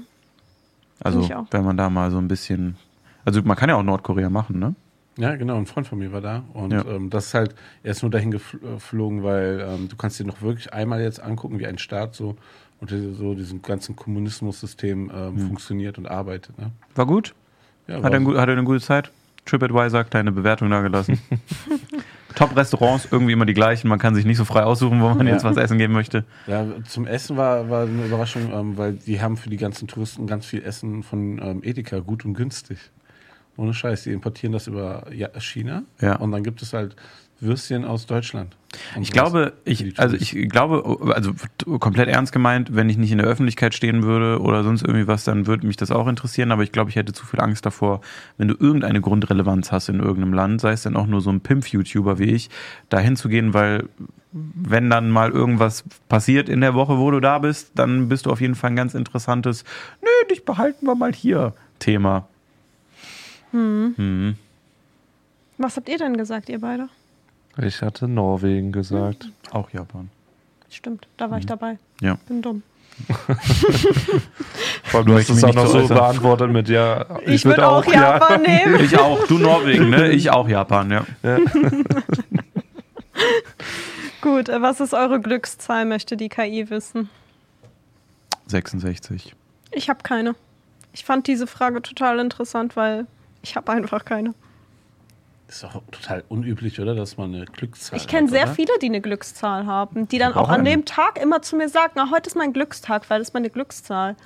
Also, ich auch. wenn man da mal so ein bisschen, also man kann ja auch Nordkorea machen, ne? Ja, genau. Ein Freund von mir war da. Und Ja. ähm, das ist halt, er ist nur dahin geflogen, weil ähm, du kannst dir noch wirklich einmal jetzt angucken, wie ein Staat so unter so diesem ganzen Kommunismus-System ähm, funktioniert und arbeitet. Ne? War gut? Ja, Hat war er, gu- hat er eine gute Zeit? TripAdvisor, kleine Bewertung da gelassen. Top-Restaurants, irgendwie immer die gleichen. Man kann sich nicht so frei aussuchen, wo man Ja. jetzt was essen gehen möchte. Ja, zum Essen war, war eine Überraschung, ähm, weil die haben für die ganzen Touristen ganz viel Essen von ähm, Edeka gut und günstig. Ohne Scheiß, die importieren das über China Ja. und dann gibt es halt Würstchen aus Deutschland. Und Ich glaube, ich, also ich glaube, also komplett ernst gemeint, wenn ich nicht in der Öffentlichkeit stehen würde oder sonst irgendwie was, dann würde mich das auch interessieren. Aber ich glaube, ich hätte zu viel Angst davor, wenn du irgendeine Grundrelevanz hast in irgendeinem Land, sei es dann auch nur so ein Pimp-YouTuber wie ich, da hinzugehen, weil wenn dann mal irgendwas passiert in der Woche, wo du da bist, dann bist du auf jeden Fall ein ganz interessantes, nö, dich behalten wir mal hier Thema. Hm. Was habt ihr denn gesagt, ihr beide? Ich hatte Norwegen gesagt. Auch Japan. Stimmt, da war ich dabei. Mhm. Ja. Bin dumm. Vor allem, du hast es mich auch nicht noch so äußern. beantwortet mit ja. Ich, würd würde auch Japan nehmen. Ich auch. Du Norwegen, ne? Ich auch Japan, ja. Gut, äh, was ist eure Glückszahl, möchte die KI wissen? 66. Ich habe keine. Ich fand diese Frage total interessant, weil ich habe einfach keine. ist doch total unüblich, oder? Dass man eine Glückszahl Ich kenne sehr oder? viele, die eine Glückszahl haben, die dann auch auch an dem Tag immer zu mir sagen, na, heute ist mein Glückstag, weil das ist meine Glückszahl.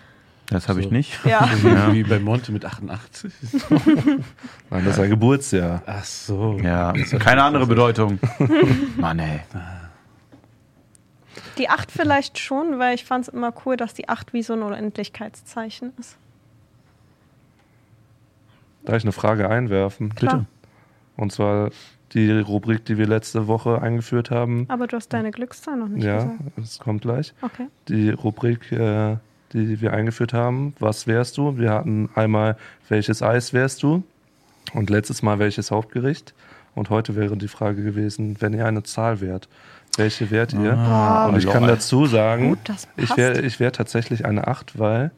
Das habe ich So. nicht. Ja. Wie, Ja. wie bei Monte mit 88. Nein, das ist ein Geburtsjahr. Ach so. Ja, keine andere Bedeutung. Mann, ey. Die 8 vielleicht schon, weil ich fand es immer cool, dass die 8 wie so ein Unendlichkeitszeichen ist. Darf ich eine Frage einwerfen? Klar. Und zwar die Rubrik, die wir letzte Woche eingeführt haben. Aber du hast deine Glückszahl noch nicht Ja, gesagt. es kommt gleich. Okay. Die Rubrik, äh, die wir eingeführt haben, was wärst du? Wir hatten einmal, welches Eis wärst du? Und letztes Mal, welches Hauptgericht? Und heute wäre die Frage gewesen, wenn ihr eine Zahl wärt, welche wärt ihr? Ah, Und ich kann dazu sagen, Gut, das ich wäre ich wär tatsächlich eine 8, weil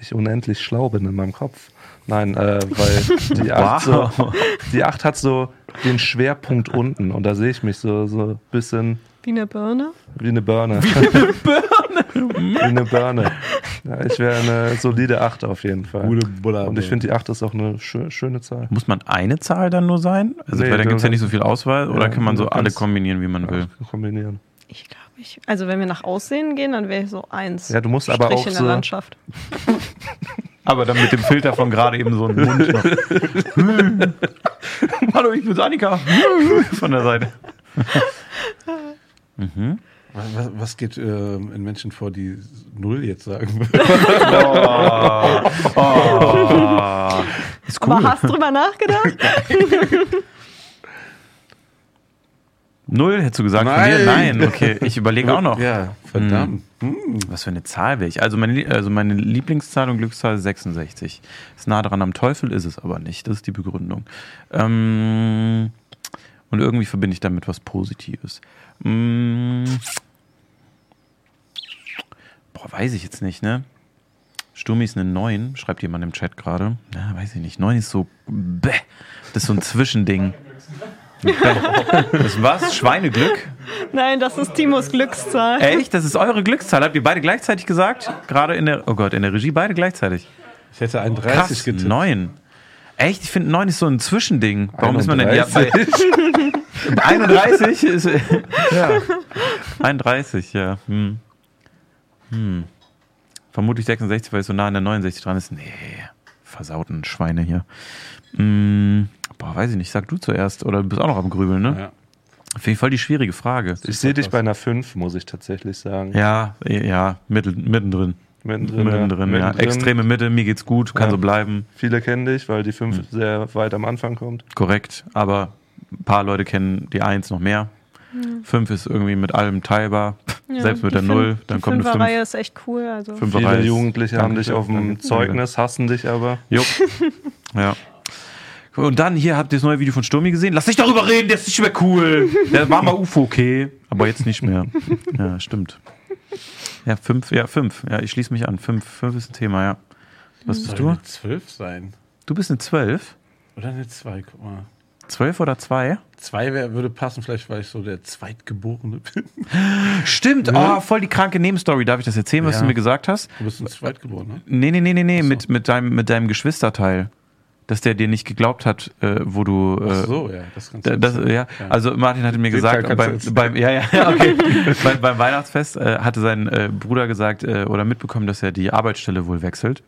ich unendlich schlau bin in meinem Kopf. Nein, äh, weil die 8, Wow. so, die 8 hat so den Schwerpunkt unten und da sehe ich mich so so ein bisschen Wie eine Birne? wie eine Birne. Wie eine Birne. wie eine Birne. Ja, ich wäre eine solide 8 auf jeden Fall. Gute Buller. Und ich finde, die 8 ist auch eine schö schöne Zahl. Muss man eine Zahl dann nur sein? Also, Nee, weil dann gibt es ja nicht so viel Auswahl. Oder Ja, kann man so alle kombinieren, wie man will? Kombinieren. Ich glaube, ich. Also, wenn wir nach Aussehen gehen, dann wäre ich so eins. Ja, du musst aber Strich auch in so- der Landschaft. Aber dann mit dem Filter von gerade eben so ein Mund noch. Hallo, ich bin's Annika. Von der Seite. mhm. Was, was geht ähm, in Menschen vor, die Null jetzt sagen würden? Oh. Oh. Ist cool. Aber hast du drüber nachgedacht? Null, hättest du gesagt? Nein. Nein, okay. Ich überlege auch noch. Ja, verdammt. Hm. Was für eine Zahl wäre ich? Also meine, also meine Lieblingszahl und Glückszahl ist 66. Ist nah dran am Teufel, ist es aber nicht. Das ist die Begründung. Ähm, und irgendwie verbinde ich damit was Positives. Mm, boah, weiß ich jetzt nicht, ne? Sturmi ist eine 9, schreibt jemand im Chat gerade. Ja, weiß ich nicht. 9 ist so, bäh, das ist so ein Zwischending. Das ist was? Schweineglück? Nein, das ist Timos Glückszahl. Echt? Das ist eure Glückszahl. Habt ihr beide gleichzeitig gesagt? Gerade in der, oh Gott, in der Regie beide gleichzeitig. Ich hätte ein 30 Krass, getippt. neun. Echt? Ich finde neun ist so ein Zwischending. Warum ist man denn ja, 31? 31 ist. Ja. 31, ja. Hm. Hm. Vermutlich 66, weil es so nah an der 69 dran ist. Nee, versauten Schweine hier. Hm. Boah, weiß ich nicht. Sag du zuerst. Oder du bist auch noch am Grübeln, ne? Ja. Auf jeden Fall die schwierige Frage. Ich sehe dich bei einer 5, muss ich tatsächlich sagen. Ja, ja, mittel, mittendrin. Mittendrin, Mittendrin, ja. Mittendrin. Extreme Mitte, mir geht's gut, kann Ja. so bleiben. Viele kennen dich, weil die 5 sehr weit am Anfang kommt. Korrekt. Aber ein paar Leute kennen die 1 noch mehr. 5 ist irgendwie mit allem teilbar. Ja, Selbst mit der Fün- 0, dann die kommt eine 5. Fünferreihe ist echt cool. Also. Viele Reihe Jugendliche haben dich auf dem. Zeugnis, hassen dich aber. Jo. ja. Und dann hier habt ihr das neue Video von Sturmi gesehen. Lass dich darüber reden, der ist nicht mehr cool. Der war mal UFO, okay. Aber jetzt nicht mehr. Ja, stimmt. Ja, fünf, ja, fünf. Ja, ich schließe mich an. Fünf, fünf ist ein Thema, ja. Was bist Soll du? eine 12 sein. Du bist eine zwölf? Oder eine 2, guck mal. Zwölf oder zwei? 2 wär, würde passen, vielleicht weil ich so der Zweitgeborene bin. Stimmt. Oh, voll die kranke Nebenstory. Darf ich das erzählen, was Ja. du mir gesagt hast? Du bist ein Zweitgeborener. Nee, nee, nee, nee, nee. Mit, mit, deinem, mit deinem Geschwisterteil. Dass der dir nicht geglaubt hat, äh, wo du. Äh, Ach so, ja, das kannst du Das, erzählen. ja, also Martin hatte mir Den gesagt, du beim, beim, ja, ja, ja, okay. beim, beim Weihnachtsfest äh, hatte sein äh, Bruder gesagt äh, oder mitbekommen, dass er die Arbeitsstelle wohl wechselt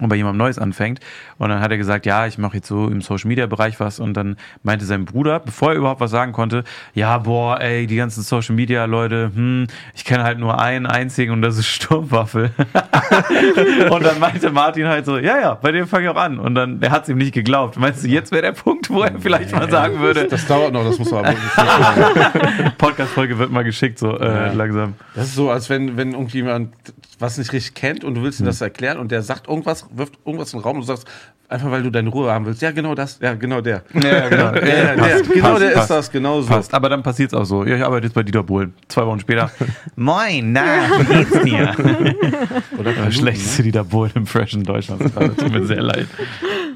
und bei jemandem Neues anfängt. Und dann hat er gesagt, ja, ich mache jetzt so im Social Media Bereich was. Und dann meinte sein Bruder, bevor er überhaupt was sagen konnte, ja, boah, ey, die ganzen Social Media Leute, hm, ich kenne halt nur einen einzigen und das ist Sturmwaffel. und dann meinte Martin halt so, ja, ja, bei dem fange ich auch an. Und dann, er hat es ihm nicht geglaubt. Meinst du, jetzt wäre der Punkt, wo er vielleicht mal sagen würde, Das dauert noch, das muss man aber. Podcast-Folge wird mal geschickt, so äh, Ja. langsam. Das ist so, als wenn, wenn irgendjemand was nicht richtig kennt und du willst ihm das erklären und der sagt irgendwas, wirft irgendwas in den Raum und du sagst, einfach weil du deine Ruhe haben willst. Ja, genau das, ja, genau der. Ja, genau. Ja, ja, der, genau der ist das, genau so. Passt, aber dann passiert es auch so. Ich arbeite jetzt bei Dieter Bohlen. Zwei Wochen später. Moin, na, wie geht's dir? Oder Der schlechteste Dieter Bohlen-Impression Deutschlands. gerade. Tut mir sehr leid.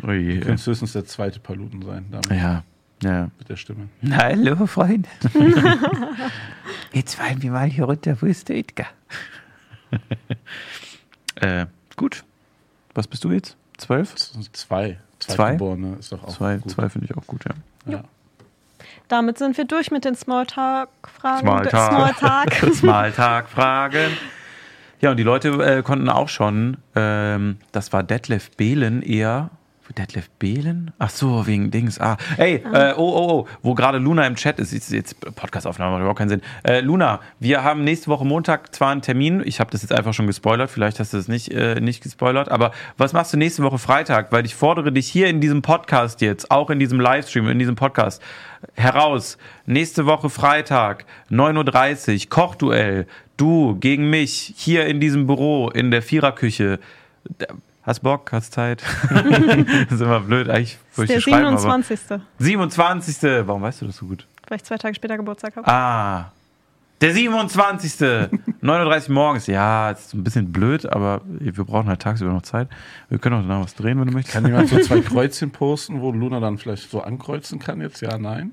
Oh je. Könnte höchstens der zweite Paluten sein, damit, Ja, ja. mit der Stimme. Na, hallo, Freunde. Jetzt fallen wir mal hier runter. Wo ist der Edgar? äh, gut. Was bist du jetzt? Zwölf? Sind zwei. Zwei? Zweitgeborene ist doch auch Zwei, gut. zwei finde ich auch gut, ja. Ja. Damit sind wir durch mit den Smalltalk-Fragen. Smalltalk. Smalltalk. Smalltalk-Fragen. Ja, und die Leute äh, konnten auch schon, ähm, das war Detlef Behlen eher. Detlef Behlen? Ach so, wegen Dings. Ah, ey, äh, oh, oh, oh, wo gerade Luna im Chat ist, ist jetzt Podcastaufnahme, macht überhaupt keinen Sinn. Äh, Luna, wir haben nächste Woche Montag zwar einen Termin, ich habe das jetzt einfach schon gespoilert, vielleicht hast du das nicht, äh, nicht gespoilert, aber was machst du nächste Woche Freitag? Weil ich fordere dich hier in diesem Podcast jetzt, auch in diesem Livestream, in diesem Podcast, heraus. Nächste Woche Freitag, 9.30 Uhr, Kochduell, du gegen mich, hier in diesem Büro, in der Viererküche. Hast Bock, hast Zeit? das ist immer blöd, eigentlich wollte Der ich dir schreiben, aber 27. 27. Warum weißt du das so gut? Weil ich zwei Tage später Geburtstag habe. Ah, der 27. 9.30 Uhr morgens. Ja, ist ein bisschen blöd, aber wir brauchen halt tagsüber noch Zeit. Wir können auch danach was drehen, wenn du möchtest. Kann jemand so zwei Kreuzchen posten, wo Luna dann vielleicht so ankreuzen kann jetzt? Ja, nein?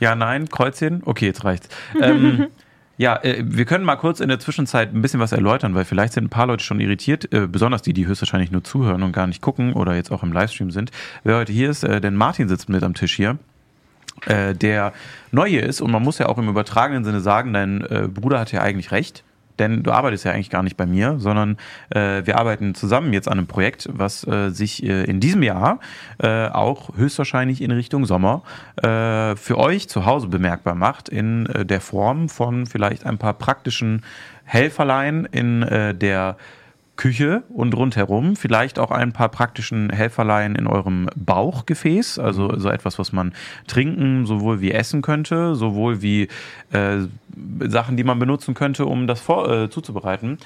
Ja, nein, Kreuzchen. Okay, jetzt reicht's. ähm, ja, äh, wir können mal kurz in der Zwischenzeit ein bisschen was erläutern, weil vielleicht sind ein paar Leute schon irritiert, äh, besonders die, die höchstwahrscheinlich nur zuhören und gar nicht gucken oder jetzt auch im Livestream sind. Wer heute hier ist, äh, denn Martin sitzt mit am Tisch hier. Der Neue ist, und man muss ja auch im übertragenen Sinne sagen, dein Bruder hat ja eigentlich recht, denn du arbeitest ja eigentlich gar nicht bei mir, sondern äh, wir arbeiten zusammen jetzt an einem Projekt, was äh, sich äh, in diesem Jahr äh, auch höchstwahrscheinlich in Richtung Sommer äh, für euch zu Hause bemerkbar macht, in äh, der Form von vielleicht ein paar praktischen Helferlein in der Küche und rundherum, vielleicht auch ein paar praktischen Helferlein in eurem Bauchgefäß, also so etwas, was man trinken sowohl wie essen könnte, sowohl wie äh, Sachen, die man benutzen könnte, um das vor, äh, zuzubereiten.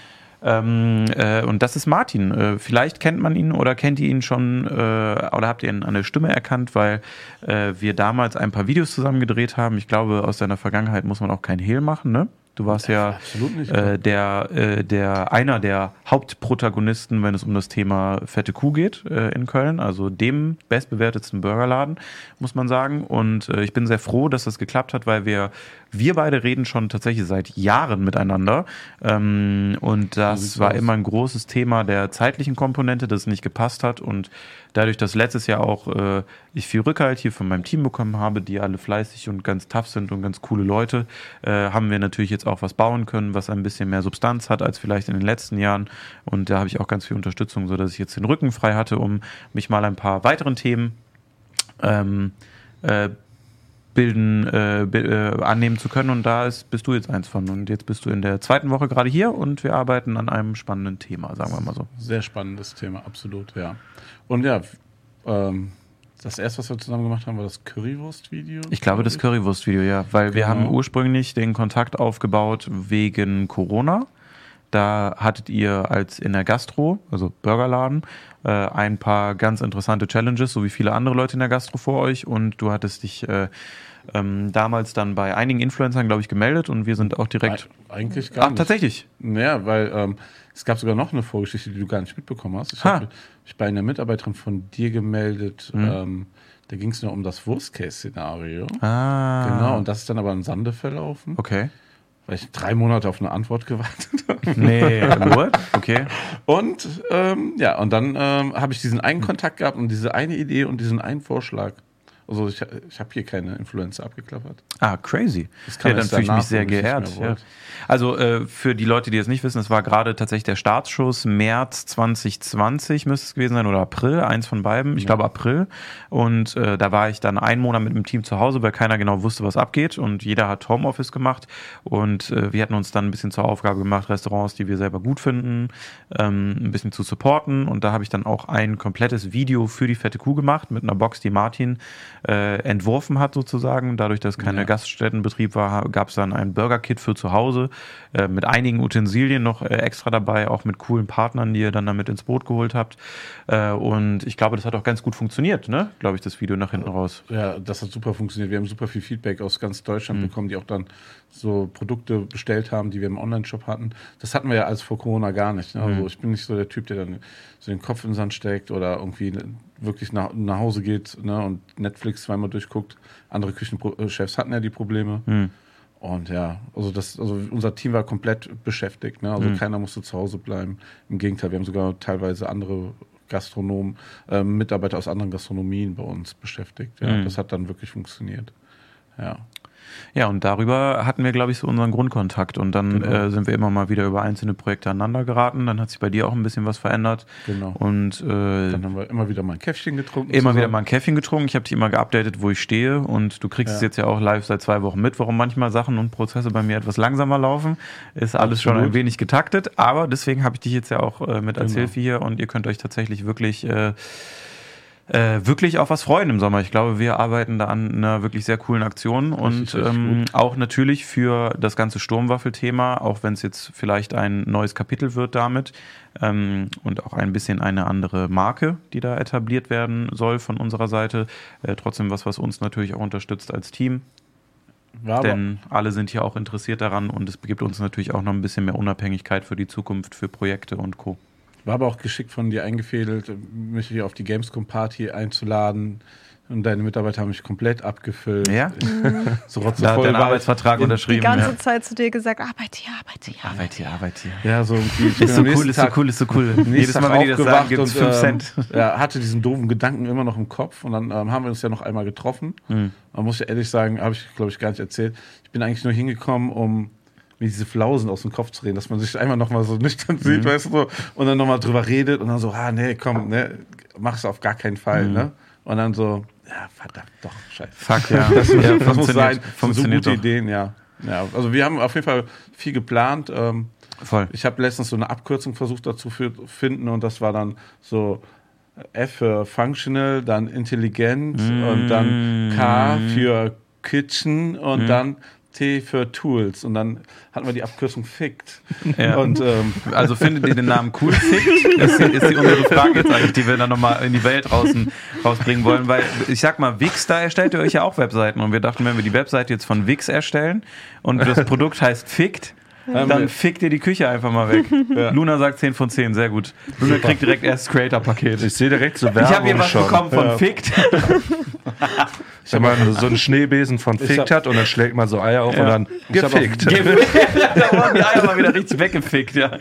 Ähm, äh, und das ist Martin. Äh, vielleicht kennt man ihn oder kennt ihr ihn schon äh, oder habt ihr ihn an der Stimme erkannt, weil äh, wir damals ein paar Videos zusammen gedreht haben. Ich glaube, aus seiner Vergangenheit muss man auch kein Hehl machen, ne? Du warst ja Absolut nicht. äh, der, äh, der einer der Hauptprotagonisten, wenn es um das Thema fette Kuh geht äh, in Köln, also dem bestbewertetsten Burgerladen, muss man sagen. Und äh, ich bin sehr froh, dass das geklappt hat, weil wir wir beide reden schon tatsächlich seit Jahren miteinander. Ähm, und das war immer ein großes Thema der zeitlichen Komponente, das nicht gepasst hat. Und dadurch, dass letztes Jahr auch äh, ich viel Rückhalt hier von meinem Team bekommen habe, die alle fleißig und ganz tough sind und ganz coole Leute, äh, haben wir natürlich jetzt auch was bauen können, was ein bisschen mehr Substanz hat als vielleicht in den letzten Jahren. Und da habe ich auch ganz viel Unterstützung, sodass ich jetzt den Rücken frei hatte, um mich mal ein paar weiteren Themen ähm, äh, bilden, äh, äh, annehmen zu können. Und da ist, bist du jetzt eins von. Und jetzt bist du in der zweiten Woche gerade hier und wir arbeiten an einem spannenden Thema, sagen wir mal so. Sehr spannendes Thema, absolut, ja. Und ja, ähm, das erste, was wir zusammen gemacht haben, war das Currywurst-Video. Ich glaube, das Currywurst-Video, ja. Weil wir Genau. haben ursprünglich den Kontakt aufgebaut wegen Corona. Da hattet ihr als in der Gastro, also Burgerladen, äh, ein paar ganz interessante Challenges, so wie viele andere Leute in der Gastro vor euch. Und du hattest dich äh, ähm, damals dann bei einigen Influencern, glaube ich, gemeldet und wir sind auch direkt. Eig- Eigentlich gar Ach, nicht. tatsächlich. Ja, weil ähm, es gab sogar noch eine Vorgeschichte, die du gar nicht mitbekommen hast. Ich Ha. habe mich bei einer Mitarbeiterin von dir gemeldet. Mhm. Ähm, da ging es nur um das Worst-Case-Szenario. Ah. Genau, und das ist dann aber im Sande verlaufen, Okay. Weil ich drei Monate auf eine Antwort gewartet habe. Nee, what? Okay. Und ähm, ja, und dann ähm, habe ich diesen einen Kontakt gehabt und diese eine Idee und diesen einen Vorschlag. Also ich, ich habe hier keine Influencer abgeklappert. Ah, crazy. Das kann ja, dann fühle ich mich sehr geehrt. Ja. Also äh, für die Leute, die es nicht wissen, es war gerade tatsächlich der Startschuss März 2020 müsste es gewesen sein oder April, eins von beiden, ich glaube April. Und äh, da war ich dann einen Monat mit dem Team zu Hause, weil keiner genau wusste, was abgeht und jeder hat Homeoffice gemacht und äh, wir hatten uns dann ein bisschen zur Aufgabe gemacht, Restaurants, die wir selber gut finden, ähm, ein bisschen zu supporten und da habe ich dann auch ein komplettes Video für die fette Kuh gemacht mit einer Box, die Martin äh, entworfen hat sozusagen. Dadurch, dass keine Ja. Gaststättenbetrieb war, gab es dann ein Burger-Kit für zu Hause äh, mit einigen Utensilien noch äh, extra dabei, auch mit coolen Partnern, die ihr dann damit ins Boot geholt habt. Äh, und ich glaube, das hat auch ganz gut funktioniert, ne? Glaube ich, das Video nach hinten raus. Ja, das hat super funktioniert. Wir haben super viel Feedback aus ganz Deutschland bekommen, die auch dann so Produkte bestellt haben, die wir im Online-Shop hatten. Das hatten wir ja alles vor Corona gar nicht. Ne? Also ich bin nicht so der Typ, der dann so den Kopf in den Sand steckt oder irgendwie wirklich nach, nach Hause geht ne? und Netflix zweimal durchguckt. Andere Küchenchefs hatten ja die Probleme. Und ja, also das, also unser Team war komplett beschäftigt. Ne? Also keiner musste zu Hause bleiben. Im Gegenteil, wir haben sogar teilweise andere Gastronomen, ähm, Mitarbeiter aus anderen Gastronomien bei uns beschäftigt. Ja, Mhm. das hat dann wirklich funktioniert. Ja. Ja, und darüber hatten wir, glaube ich, so unseren Grundkontakt. Und dann Genau. äh, sind wir immer mal wieder über einzelne Projekte aneinander geraten. Dann hat sich bei dir auch ein bisschen was verändert. Genau. Und äh, Dann haben wir immer wieder mal ein Käffchen getrunken. immer wieder zusammen. mal ein Käffchen getrunken. Ich habe dich immer geupdatet, wo ich stehe. Und du kriegst es Ja. jetzt ja auch live seit zwei Wochen mit, warum manchmal Sachen und Prozesse bei mir etwas langsamer laufen. Ist alles schon Absolut. ein wenig getaktet. Aber deswegen habe ich dich jetzt ja auch äh, mit als Genau. Hilfe hier. Und ihr könnt euch tatsächlich wirklich... Äh, wirklich auf was freuen im Sommer. Ich glaube, wir arbeiten da an einer wirklich sehr coolen Aktion und ähm, auch natürlich für das ganze Sturmwaffel-Thema, auch wenn es jetzt vielleicht ein neues Kapitel wird damit ähm, und auch ein bisschen eine andere Marke, die da etabliert werden soll von unserer Seite. Äh, trotzdem was, was uns natürlich auch unterstützt als Team, aber, denn alle sind hier auch interessiert daran und es gibt uns natürlich auch noch ein bisschen mehr Unabhängigkeit für die Zukunft, für Projekte und Co. war aber auch geschickt von dir eingefädelt, mich hier auf die Gamescom-Party einzuladen. Und deine Mitarbeiter haben mich komplett abgefüllt. Ja? So Da hat rotzevoll ich. Arbeitsvertrag Die unterschrieben. ganze ja. Zeit zu dir gesagt, arbeit hier, arbeit hier. Arbeit hier, Arbeit hier. Ja, so irgendwie. Ist so cool, ist so cool, ist so cool. Jedes Mal, wenn die das sagen, aufgewacht gibt es und, 5 ähm, Cent. Ja, hatte diesen doofen Gedanken immer noch im Kopf und dann ähm, haben wir uns ja noch einmal getroffen. Mhm. Man muss ja ehrlich sagen, habe ich glaube ich gar nicht erzählt. Ich bin eigentlich nur hingekommen, um mir diese Flausen aus dem Kopf zu reden, dass man sich einmal noch mal so nüchtern Mhm. sieht, weißt du so, und dann noch mal drüber redet und dann so, ah nee, komm, ne, mach's auf gar keinen Fall, Mhm. ne? Und dann so, ja, verdammt, doch, scheiße. Fuck, ja. Das, ja, das muss sein. Das sind so gute doch. Ideen, ja. Ja, also wir haben auf jeden Fall viel geplant. Ähm, Voll. ich habe letztens so eine Abkürzung versucht dazu zu finden und das war dann so F für Functional, dann Intelligent und dann K für Kitchen und dann T für Tools und dann hatten wir die Abkürzung FICT. Ja. Und ähm, Also findet ihr den Namen cool, Fickt? Ist, die- ist die unsere Frage jetzt eigentlich, die wir dann nochmal in die Welt draußen rausbringen wollen, weil ich sag mal, Wix, da erstellt ihr euch ja auch Webseiten und wir dachten, wenn wir die Webseite jetzt von Wix erstellen und das Produkt heißt Fickt, dann fickt ihr die Küche einfach mal weg. Luna sagt 10 von 10, sehr gut. Luna kriegt direkt erst Creator-Paket. Ich sehe direkt so Ich habe hier Werbung was schon. bekommen von Ja. Fickt. Wenn man so einen Schneebesen von Fickt hat und dann schlägt man so Eier auf Ja. und dann gefickt. da wurden die Eier mal wieder richtig weggefickt, ja.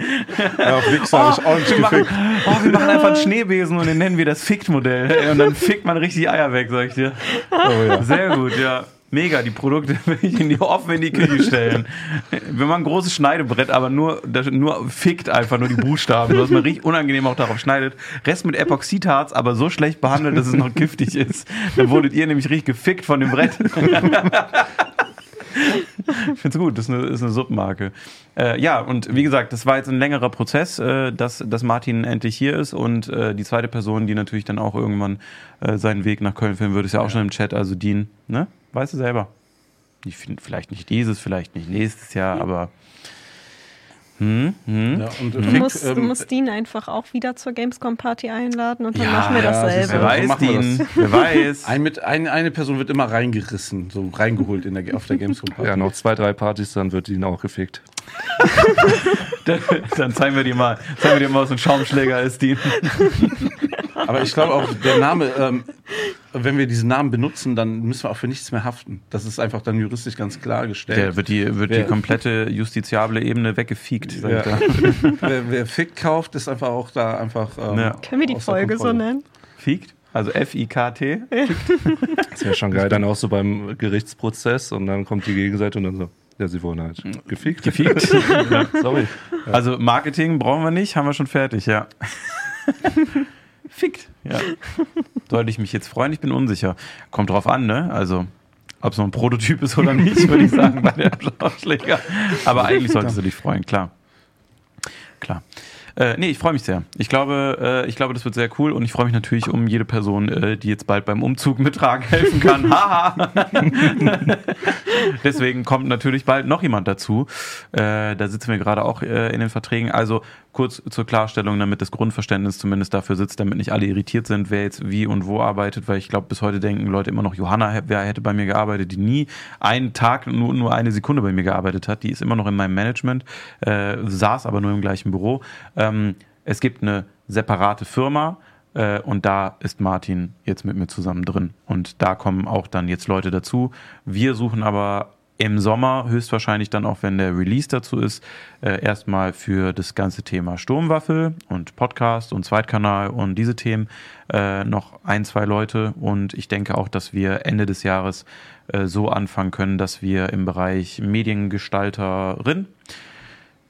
Ja, auf Wichser habe ich ordentlich wir machen, gefickt. oh, wir machen einfach einen Schneebesen und den nennen wir das Fickt-Modell. Und dann fickt man richtig Eier weg, sag ich dir. Oh, ja. Sehr gut, ja. Mega, die Produkte will ich in die, offen in die Küche stellen. Wir machen ein großes Schneidebrett, aber nur, das, nur fickt einfach nur die Buchstaben, sodass man richtig unangenehm auch darauf schneidet. Rest mit Epoxidharz, aber so schlecht behandelt, dass es noch giftig ist. Dann wurdet ihr nämlich richtig gefickt von dem Brett. Ich finde es gut, das ist eine, ist eine Submarke. Äh, ja, und wie gesagt, das war jetzt ein längerer Prozess, äh, dass, dass Martin endlich hier ist und äh, die zweite Person, die natürlich dann auch irgendwann äh, seinen Weg nach Köln finden wird, ist ja auch schon im Chat, also Dean, ne? Weißt du selber. Ich finde vielleicht nicht dieses, vielleicht nicht nächstes Jahr, aber. Hm, hm. Ja, und Du Fick, musst, du ähm, musst Dean einfach auch wieder zur Gamescom-Party einladen und dann Ja, machen wir ja, dasselbe. du. Wer weiß, Dean, das. wer weiß. ein mit, ein, eine Person wird immer reingerissen, so reingeholt in der, auf der Gamescom. Ja, noch zwei, drei Partys, dann wird ihn auch gefickt. Dann, dann zeigen wir dir mal, zeigen wir dir mal, was ein Schaumschläger ist, Dean. Aber ich glaube auch, der Name, ähm, wenn wir diesen Namen benutzen, dann müssen wir auch für nichts mehr haften. Das ist einfach dann juristisch ganz klargestellt. Der wird die, wird die Wer- komplette justiziable Ebene ich Ja. da. wer, wer Fick kauft, ist einfach auch da einfach. Ähm, Ja. Können wir die Folge so nennen? Fiekt? Also F-I-K-T? Das wäre schon geil, dann auch so beim Gerichtsprozess und dann kommt die Gegenseite und dann so, ja, sie wurden halt gefickt. Gefiekt? ja. Sorry. Also Marketing brauchen wir nicht, haben wir schon fertig, ja. Fickt, ja. Sollte ich mich jetzt freuen? Ich bin unsicher. Kommt drauf an, ne? Also, ob es noch ein Prototyp ist oder nicht, würde ich sagen, bei der Schauschläger. Aber eigentlich solltest du dich freuen, klar. Klar. Äh, nee, ich freue mich sehr. Ich glaube, äh, ich glaube, das wird sehr cool und ich freue mich natürlich um jede Person, äh, die jetzt bald beim Umzug mittragen helfen kann. Haha! Deswegen kommt natürlich bald noch jemand dazu. Äh, da sitzen wir gerade auch äh, in den Verträgen. Also kurz zur Klarstellung, damit das Grundverständnis zumindest dafür sitzt, damit nicht alle irritiert sind, wer jetzt wie und wo arbeitet, weil ich glaube, bis heute denken Leute immer noch, Johanna wer hätte bei mir gearbeitet, die nie einen Tag, nur, nur eine Sekunde bei mir gearbeitet hat. Die ist immer noch in meinem Management, äh, saß aber nur im gleichen Büro. Ähm, es gibt eine separate Firma, äh, und da ist Martin jetzt mit mir zusammen drin. Und da kommen auch dann jetzt Leute dazu. Wir suchen aber im Sommer, höchstwahrscheinlich dann auch, wenn der Release dazu ist, äh, erstmal für das ganze Thema Sturmwaffel und Podcast und Zweitkanal und diese Themen äh, noch ein, zwei Leute. Und ich denke auch, dass wir Ende des Jahres äh, so anfangen können, dass wir im Bereich Mediengestalterin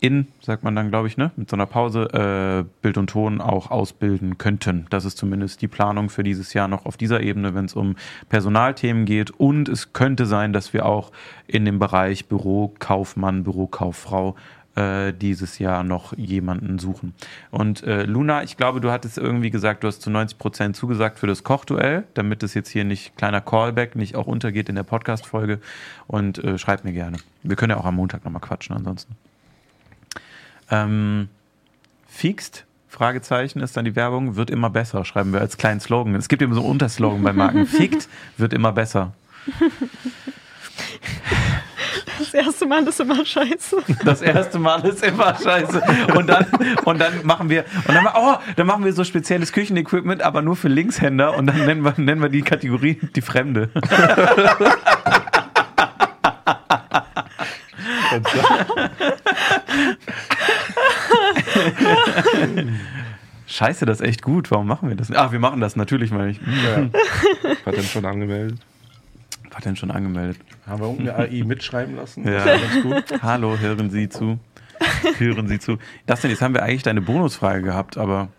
in, sagt man dann, glaube ich, ne, mit so einer Pause, äh, Bild und Ton auch ausbilden könnten. Das ist zumindest die Planung für dieses Jahr noch auf dieser Ebene, wenn es um Personalthemen geht. Und es könnte sein, dass wir auch in dem Bereich Bürokaufmann, Bürokauffrau äh, dieses Jahr noch jemanden suchen. Und äh, Luna, ich glaube, du hattest irgendwie gesagt, du hast zu 90 Prozent zugesagt für das Kochduell, damit es jetzt hier nicht kleiner Callback nicht auch untergeht in der Podcast-Folge. Und äh, schreib mir gerne. Wir können ja auch am Montag nochmal quatschen ansonsten. Ähm, Fixed, Fragezeichen, ist dann die Werbung, wird immer besser, schreiben wir als kleinen Slogan. Es gibt eben so einen Unterslogan bei Marken. Fickt wird immer besser. Das erste Mal ist immer scheiße. Das erste Mal ist immer scheiße. Und dann, und dann machen wir, und dann, oh, dann machen wir so spezielles Küchenequipment, aber nur für Linkshänder und dann nennen wir, nennen wir die Kategorie die Fremde. Scheiße, das ist echt gut. Warum machen wir das? Ah, wir machen das natürlich, meine ich. Hat denn schon angemeldet? War denn schon angemeldet? Haben wir irgendeine AI mitschreiben lassen? Ja. War ganz gut. Hallo, hören Sie zu. Hören Sie zu. Das denn, jetzt haben wir eigentlich deine Bonusfrage gehabt, aber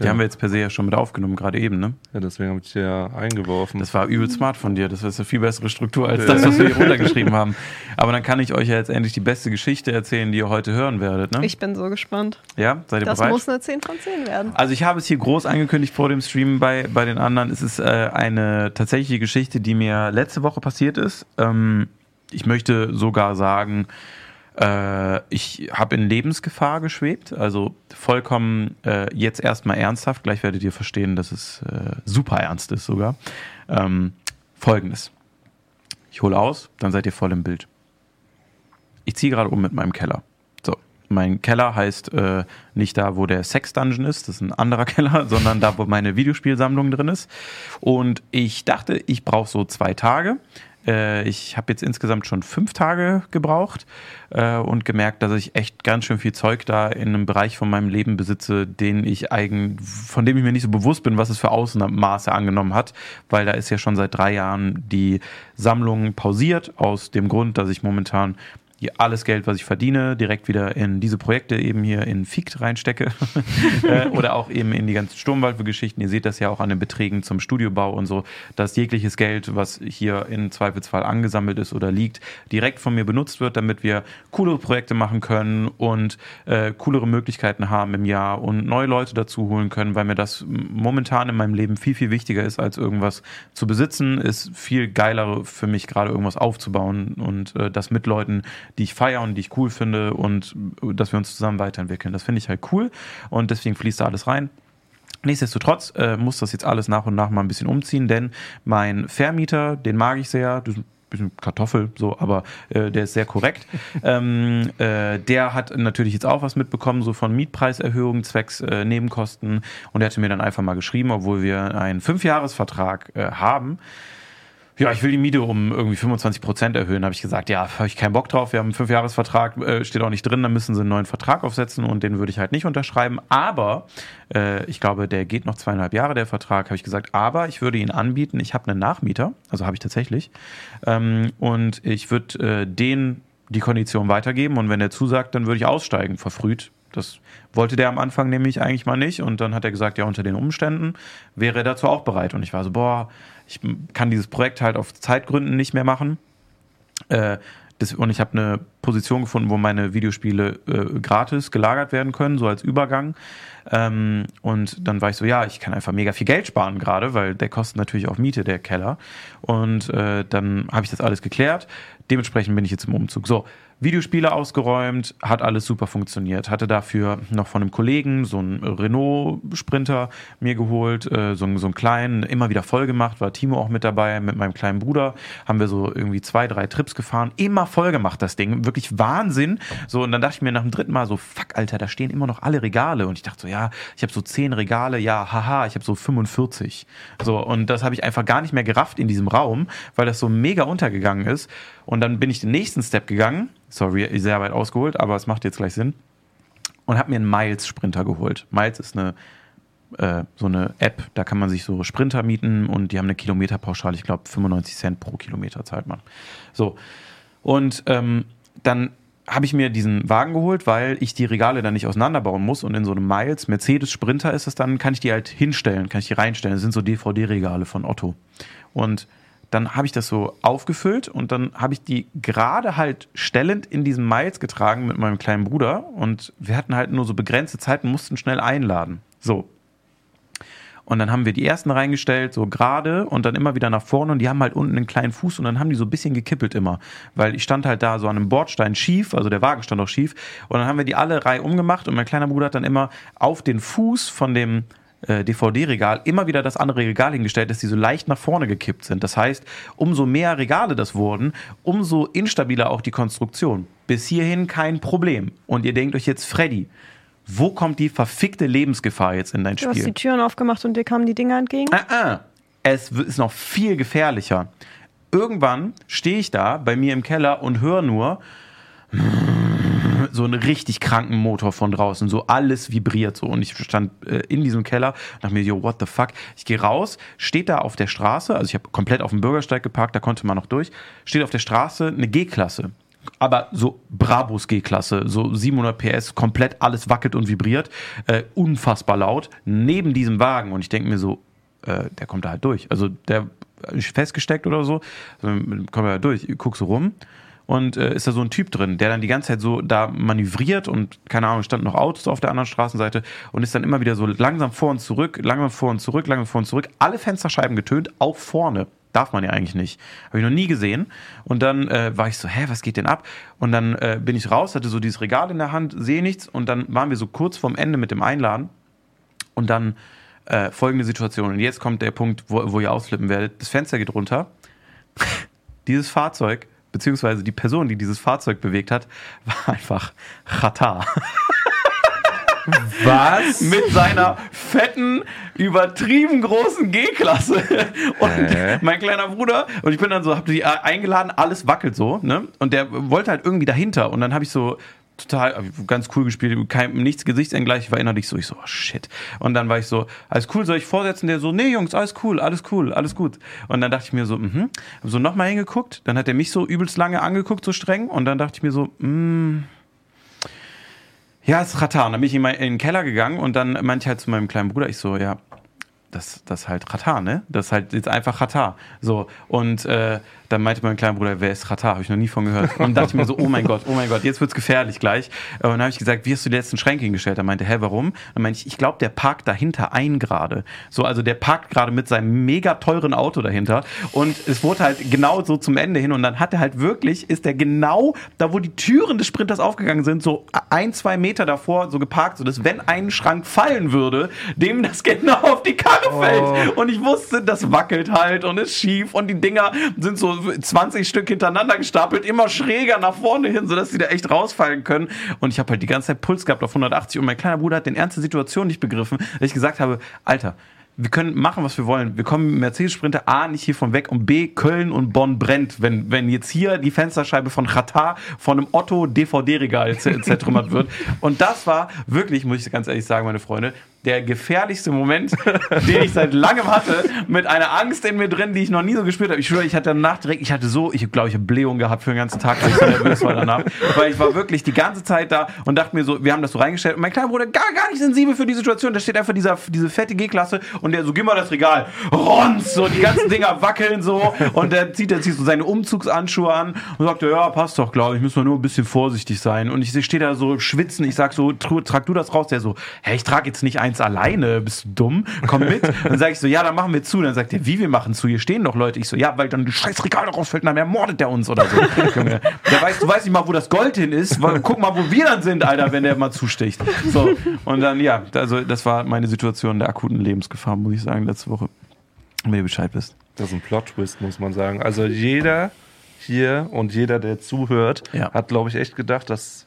die Ja. haben wir jetzt per se ja schon mit aufgenommen, gerade eben, ne? Ja, deswegen habe ich dir ja eingeworfen. Das war übel smart von dir. Das ist eine viel bessere Struktur als das, was wir hier runtergeschrieben haben. Aber dann kann ich euch ja jetzt endlich die beste Geschichte erzählen, die ihr heute hören werdet, ne? Ich bin so gespannt. ja, seid ihr Das bereit? muss eine 10 von 10 werden. Also ich habe es hier groß angekündigt vor dem Stream bei, bei den anderen. Es ist äh, eine tatsächliche Geschichte, die mir letzte Woche passiert ist. Ähm, ich möchte sogar sagen, äh, ich habe in Lebensgefahr geschwebt. Also vollkommen äh, jetzt erstmal ernsthaft. Gleich werdet ihr verstehen, dass es äh, super ernst ist sogar. Ähm, Folgendes. Ich hole aus, dann seid ihr voll im Bild. Ich ziehe gerade um mit meinem Keller. So, mein Keller heißt äh, nicht da, wo der Sex Dungeon ist, das ist ein anderer Keller, sondern da, wo meine Videospielsammlung drin ist. Und ich dachte, ich brauche so zwei Tage. Äh, ich habe jetzt insgesamt schon fünf Tage gebraucht äh, und gemerkt, dass ich echt ganz schön viel Zeug da in einem Bereich von meinem Leben besitze, den ich eigen, von dem ich mir nicht so bewusst bin, was es für Außenmaße angenommen hat, weil da ist ja schon seit drei Jahren die Sammlung pausiert, aus dem Grund, dass ich momentan alles Geld, was ich verdiene, direkt wieder in diese Projekte eben hier in Fiegt reinstecke. Äh, oder auch eben in die ganzen Sturmwald-Geschichten. Ihr seht das ja auch an den Beträgen zum Studiobau und so, dass jegliches Geld, was hier in Zweifelsfall angesammelt ist oder liegt, direkt von mir benutzt wird, damit wir coolere Projekte machen können und äh, coolere Möglichkeiten haben im Jahr und neue Leute dazu holen können, weil mir das momentan in meinem Leben viel, viel wichtiger ist, als irgendwas zu besitzen. Ist viel geiler für mich, gerade irgendwas aufzubauen und äh, das mit Leuten, die ich feiere und die ich cool finde und dass wir uns zusammen weiterentwickeln. Das finde ich halt cool und deswegen fließt da alles rein. Nichtsdestotrotz äh, muss das jetzt alles nach und nach mal ein bisschen umziehen, denn mein Vermieter, den mag ich sehr, das ist ein bisschen Kartoffel, so, aber äh, der ist sehr korrekt. ähm, äh, der hat natürlich jetzt auch was mitbekommen, so von Mietpreiserhöhungen zwecks äh, Nebenkosten und der hatte mir dann einfach mal geschrieben, obwohl wir einen Fünfjahresvertrag äh, haben, ja, ich will die Miete um irgendwie 25 Prozent erhöhen. Habe ich gesagt, ja, habe ich keinen Bock drauf. Wir haben einen Fünfjahresvertrag, äh, steht auch nicht drin. Dann müssen sie einen neuen Vertrag aufsetzen und den würde ich halt nicht unterschreiben. Aber äh, ich glaube, der geht noch zweieinhalb Jahre, der Vertrag. Habe ich gesagt, aber ich würde ihn anbieten. Ich habe einen Nachmieter, also habe ich tatsächlich. Ähm, und ich würde äh, den die Kondition weitergeben und wenn er zusagt, dann würde ich aussteigen, verfrüht. Das wollte der am Anfang nämlich eigentlich mal nicht und dann hat er gesagt, ja, unter den Umständen wäre er dazu auch bereit. Und ich war so, boah, ich kann dieses Projekt halt auf Zeitgründen nicht mehr machen. Äh, das, und ich habe eine Position gefunden, wo meine Videospiele äh, gratis gelagert werden können, so als Übergang. Ähm, und dann war ich so, ja, ich kann einfach mega viel Geld sparen gerade, weil der kostet natürlich auch Miete, der Keller. Und äh, dann habe ich das alles geklärt. Dementsprechend bin ich jetzt im Umzug. So, Videospiele ausgeräumt, hat alles super funktioniert. Hatte dafür noch von einem Kollegen so einen Renault-Sprinter mir geholt, äh, so, so einen kleinen, immer wieder voll gemacht, war Timo auch mit dabei, mit meinem kleinen Bruder. Haben wir so irgendwie zwei, drei Trips gefahren, immer voll gemacht, das Ding. Wirklich Wahnsinn. So, und dann dachte ich mir nach dem dritten Mal so, fuck, Alter, da stehen immer noch alle Regale. Und ich dachte so, ja, ich habe so zehn Regale, ja, haha, ich habe so 45. So, und das habe ich einfach gar nicht mehr gerafft in diesem Raum, weil das so mega untergegangen ist. Und dann bin ich den nächsten Step gegangen Sorry, sehr weit ausgeholt, aber es macht jetzt gleich Sinn. Und habe mir einen Miles Sprinter geholt. Miles ist eine äh, so eine App, da kann man sich so Sprinter mieten und die haben eine Kilometerpauschale, ich glaube 95 Cent pro Kilometer zahlt man. So. Und ähm, dann habe ich mir diesen Wagen geholt, weil ich die Regale dann nicht auseinanderbauen muss und in so einem Miles Mercedes Sprinter ist es dann, kann ich die halt hinstellen, kann ich die reinstellen. Das sind so DVD-Regale von Otto. Und dann habe ich das so aufgefüllt und dann habe ich die gerade halt stellend in diesem Miles getragen mit meinem kleinen Bruder und wir hatten halt nur so begrenzte Zeiten, mussten schnell einladen. So. Und dann haben wir die ersten reingestellt, so gerade und dann immer wieder nach vorne und die haben halt unten einen kleinen Fuß und dann haben die so ein bisschen gekippelt immer, weil ich stand halt da so an einem Bordstein schief, also der Wagen stand auch schief und dann haben wir die alle Reihe umgemacht und mein kleiner Bruder hat dann immer auf den Fuß von dem äh, DVD-Regal immer wieder das andere Regal hingestellt, dass die so leicht nach vorne gekippt sind. Das heißt, umso mehr Regale das wurden, umso instabiler auch die Konstruktion. Bis hierhin kein Problem. Und ihr denkt euch jetzt, Freddy, wo kommt die verfickte Lebensgefahr jetzt in dein Spiel? Du hast die Türen aufgemacht und dir kamen die Dinger entgegen? Ah, ah. Es ist noch viel gefährlicher. Irgendwann stehe ich da bei mir im Keller und höre nur so einen richtig kranken Motor von draußen, so alles vibriert so und ich stand äh, in diesem Keller und dachte mir, yo, what the fuck? Ich gehe raus, steht da auf der Straße, also ich habe komplett auf dem Bürgersteig geparkt, da konnte man noch durch, steht auf der Straße eine G-Klasse. Aber so Brabus G-Klasse, so 700 PS, komplett alles wackelt und vibriert, äh, unfassbar laut, neben diesem Wagen. Und ich denke mir so, äh, der kommt da halt durch. Also der ist festgesteckt oder so, also, kommt halt durch. Ich guck so rum, und äh, ist da so ein Typ drin, der dann die ganze Zeit so da manövriert und keine Ahnung, standen noch Autos auf der anderen Straßenseite und ist dann immer wieder so langsam vor und zurück, langsam vor und zurück, langsam vor und zurück, alle Fensterscheiben getönt, auch vorne. Darf man ja eigentlich nicht. Habe ich noch nie gesehen. Und dann äh, war ich so, hä, was geht denn ab? Und dann äh, bin ich raus, hatte so dieses Regal in der Hand, sehe nichts und dann waren wir so kurz vorm Ende mit dem Einladen und dann äh, folgende Situation. Und jetzt kommt der Punkt, wo, wo ihr ausflippen werdet. Das Fenster geht runter. Dieses Fahrzeug beziehungsweise die Person, die dieses Fahrzeug bewegt hat, war einfach Chata. Was? mit seiner fetten, übertrieben großen G-Klasse. Und Hä? mein kleiner Bruder, und ich bin dann so, hab die eingeladen, alles wackelt so, ne? Und der wollte halt irgendwie dahinter. Und dann habe ich so total ganz cool gespielt, kein, nichts Gesichtsengleich, ich war innerlich so, ich so, oh shit. Und dann war ich so, alles cool, soll ich vorsetzen? Der so, nee Jungs, alles cool, alles cool, alles gut. Und dann dachte ich mir so, mhm, hab so nochmal hingeguckt, dann hat er mich so übelst lange angeguckt, so streng, und dann dachte ich mir so, mm, ja, es ist Ratan. Dann bin ich in, mein, in den Keller gegangen und dann meinte ich halt zu meinem kleinen Bruder, ich so, ja, das, das ist halt Ratan, ne? Das ist halt jetzt einfach Ratan. So, und äh, dann meinte mein kleiner Bruder, wer ist Ratan? Habe ich noch nie von gehört. Und dann dachte ich mir so, oh mein Gott, oh mein Gott, jetzt wird's gefährlich gleich. Und dann habe ich gesagt, wie hast du die letzten Schränke hingestellt? Er meinte, hä, warum? Dann meinte ich, ich glaube, der parkt dahinter ein gerade. So, also der parkt gerade mit seinem mega teuren Auto dahinter. Und es wurde halt genau so zum Ende hin. Und dann hat er halt wirklich, ist er genau da, wo die Türen des Sprinters aufgegangen sind, so ein, zwei Meter davor so geparkt, so dass wenn ein Schrank fallen würde, dem das genau auf die Karre fällt. Und ich wusste, das wackelt halt und ist schief und die Dinger sind so 20 Stück hintereinander gestapelt, immer schräger nach vorne hin, sodass sie da echt rausfallen können. Und ich habe halt die ganze Zeit Puls gehabt auf 180 und mein kleiner Bruder hat den Ernst der Situation nicht begriffen, dass ich gesagt habe, Alter, wir können machen, was wir wollen. Wir kommen mit Mercedes-Sprinter A nicht hiervon weg und B, Köln und Bonn brennt, wenn, wenn jetzt hier die Fensterscheibe von Qatar von einem Otto DVD-Regal zer- zertrümmert wird. Und das war wirklich, muss ich ganz ehrlich sagen, meine Freunde, der gefährlichste Moment, den ich seit langem hatte, mit einer Angst in mir drin, die ich noch nie so gespürt habe. Ich schwöre, ich hatte danach direkt, ich hatte so, ich glaube, ich habe Blähung gehabt für den ganzen Tag, weil ich so nervös war danach. Weil ich war wirklich die ganze Zeit da und dachte mir so, wir haben das so reingestellt und mein kleiner Bruder gar, gar nicht sensibel für die Situation. Da steht einfach dieser, diese fette G-Klasse und der so, gib mal das Regal. Rons, so die ganzen Dinger wackeln so und der zieht, der zieht so seine Umzugsanschuhe an und sagt, ja, passt doch, glaube ich, müssen wir nur ein bisschen vorsichtig sein. Und ich stehe da so schwitzen, ich sag so, trag du das raus? Der so, hey, ich trage jetzt nicht eins alleine, bist du dumm? Komm mit. Dann sage ich so, ja, dann machen wir zu. Dann sagt er, wie wir machen zu? Hier stehen doch Leute. Ich so, ja, weil dann scheiß Regal rausfällt, dann ermordet der uns oder so. Junge, der weiß, du weißt nicht mal, wo das Gold hin ist. Weil- Guck mal, wo wir dann sind, Alter, wenn der mal zusticht. So. Und dann, ja, also das war meine Situation der akuten Lebensgefahr, muss ich sagen, letzte Woche. Wenn du Bescheid bist. Das ist ein Plot-Twist, muss man sagen. Also jeder hier und jeder, der zuhört, Ja. hat, glaube ich, echt gedacht, dass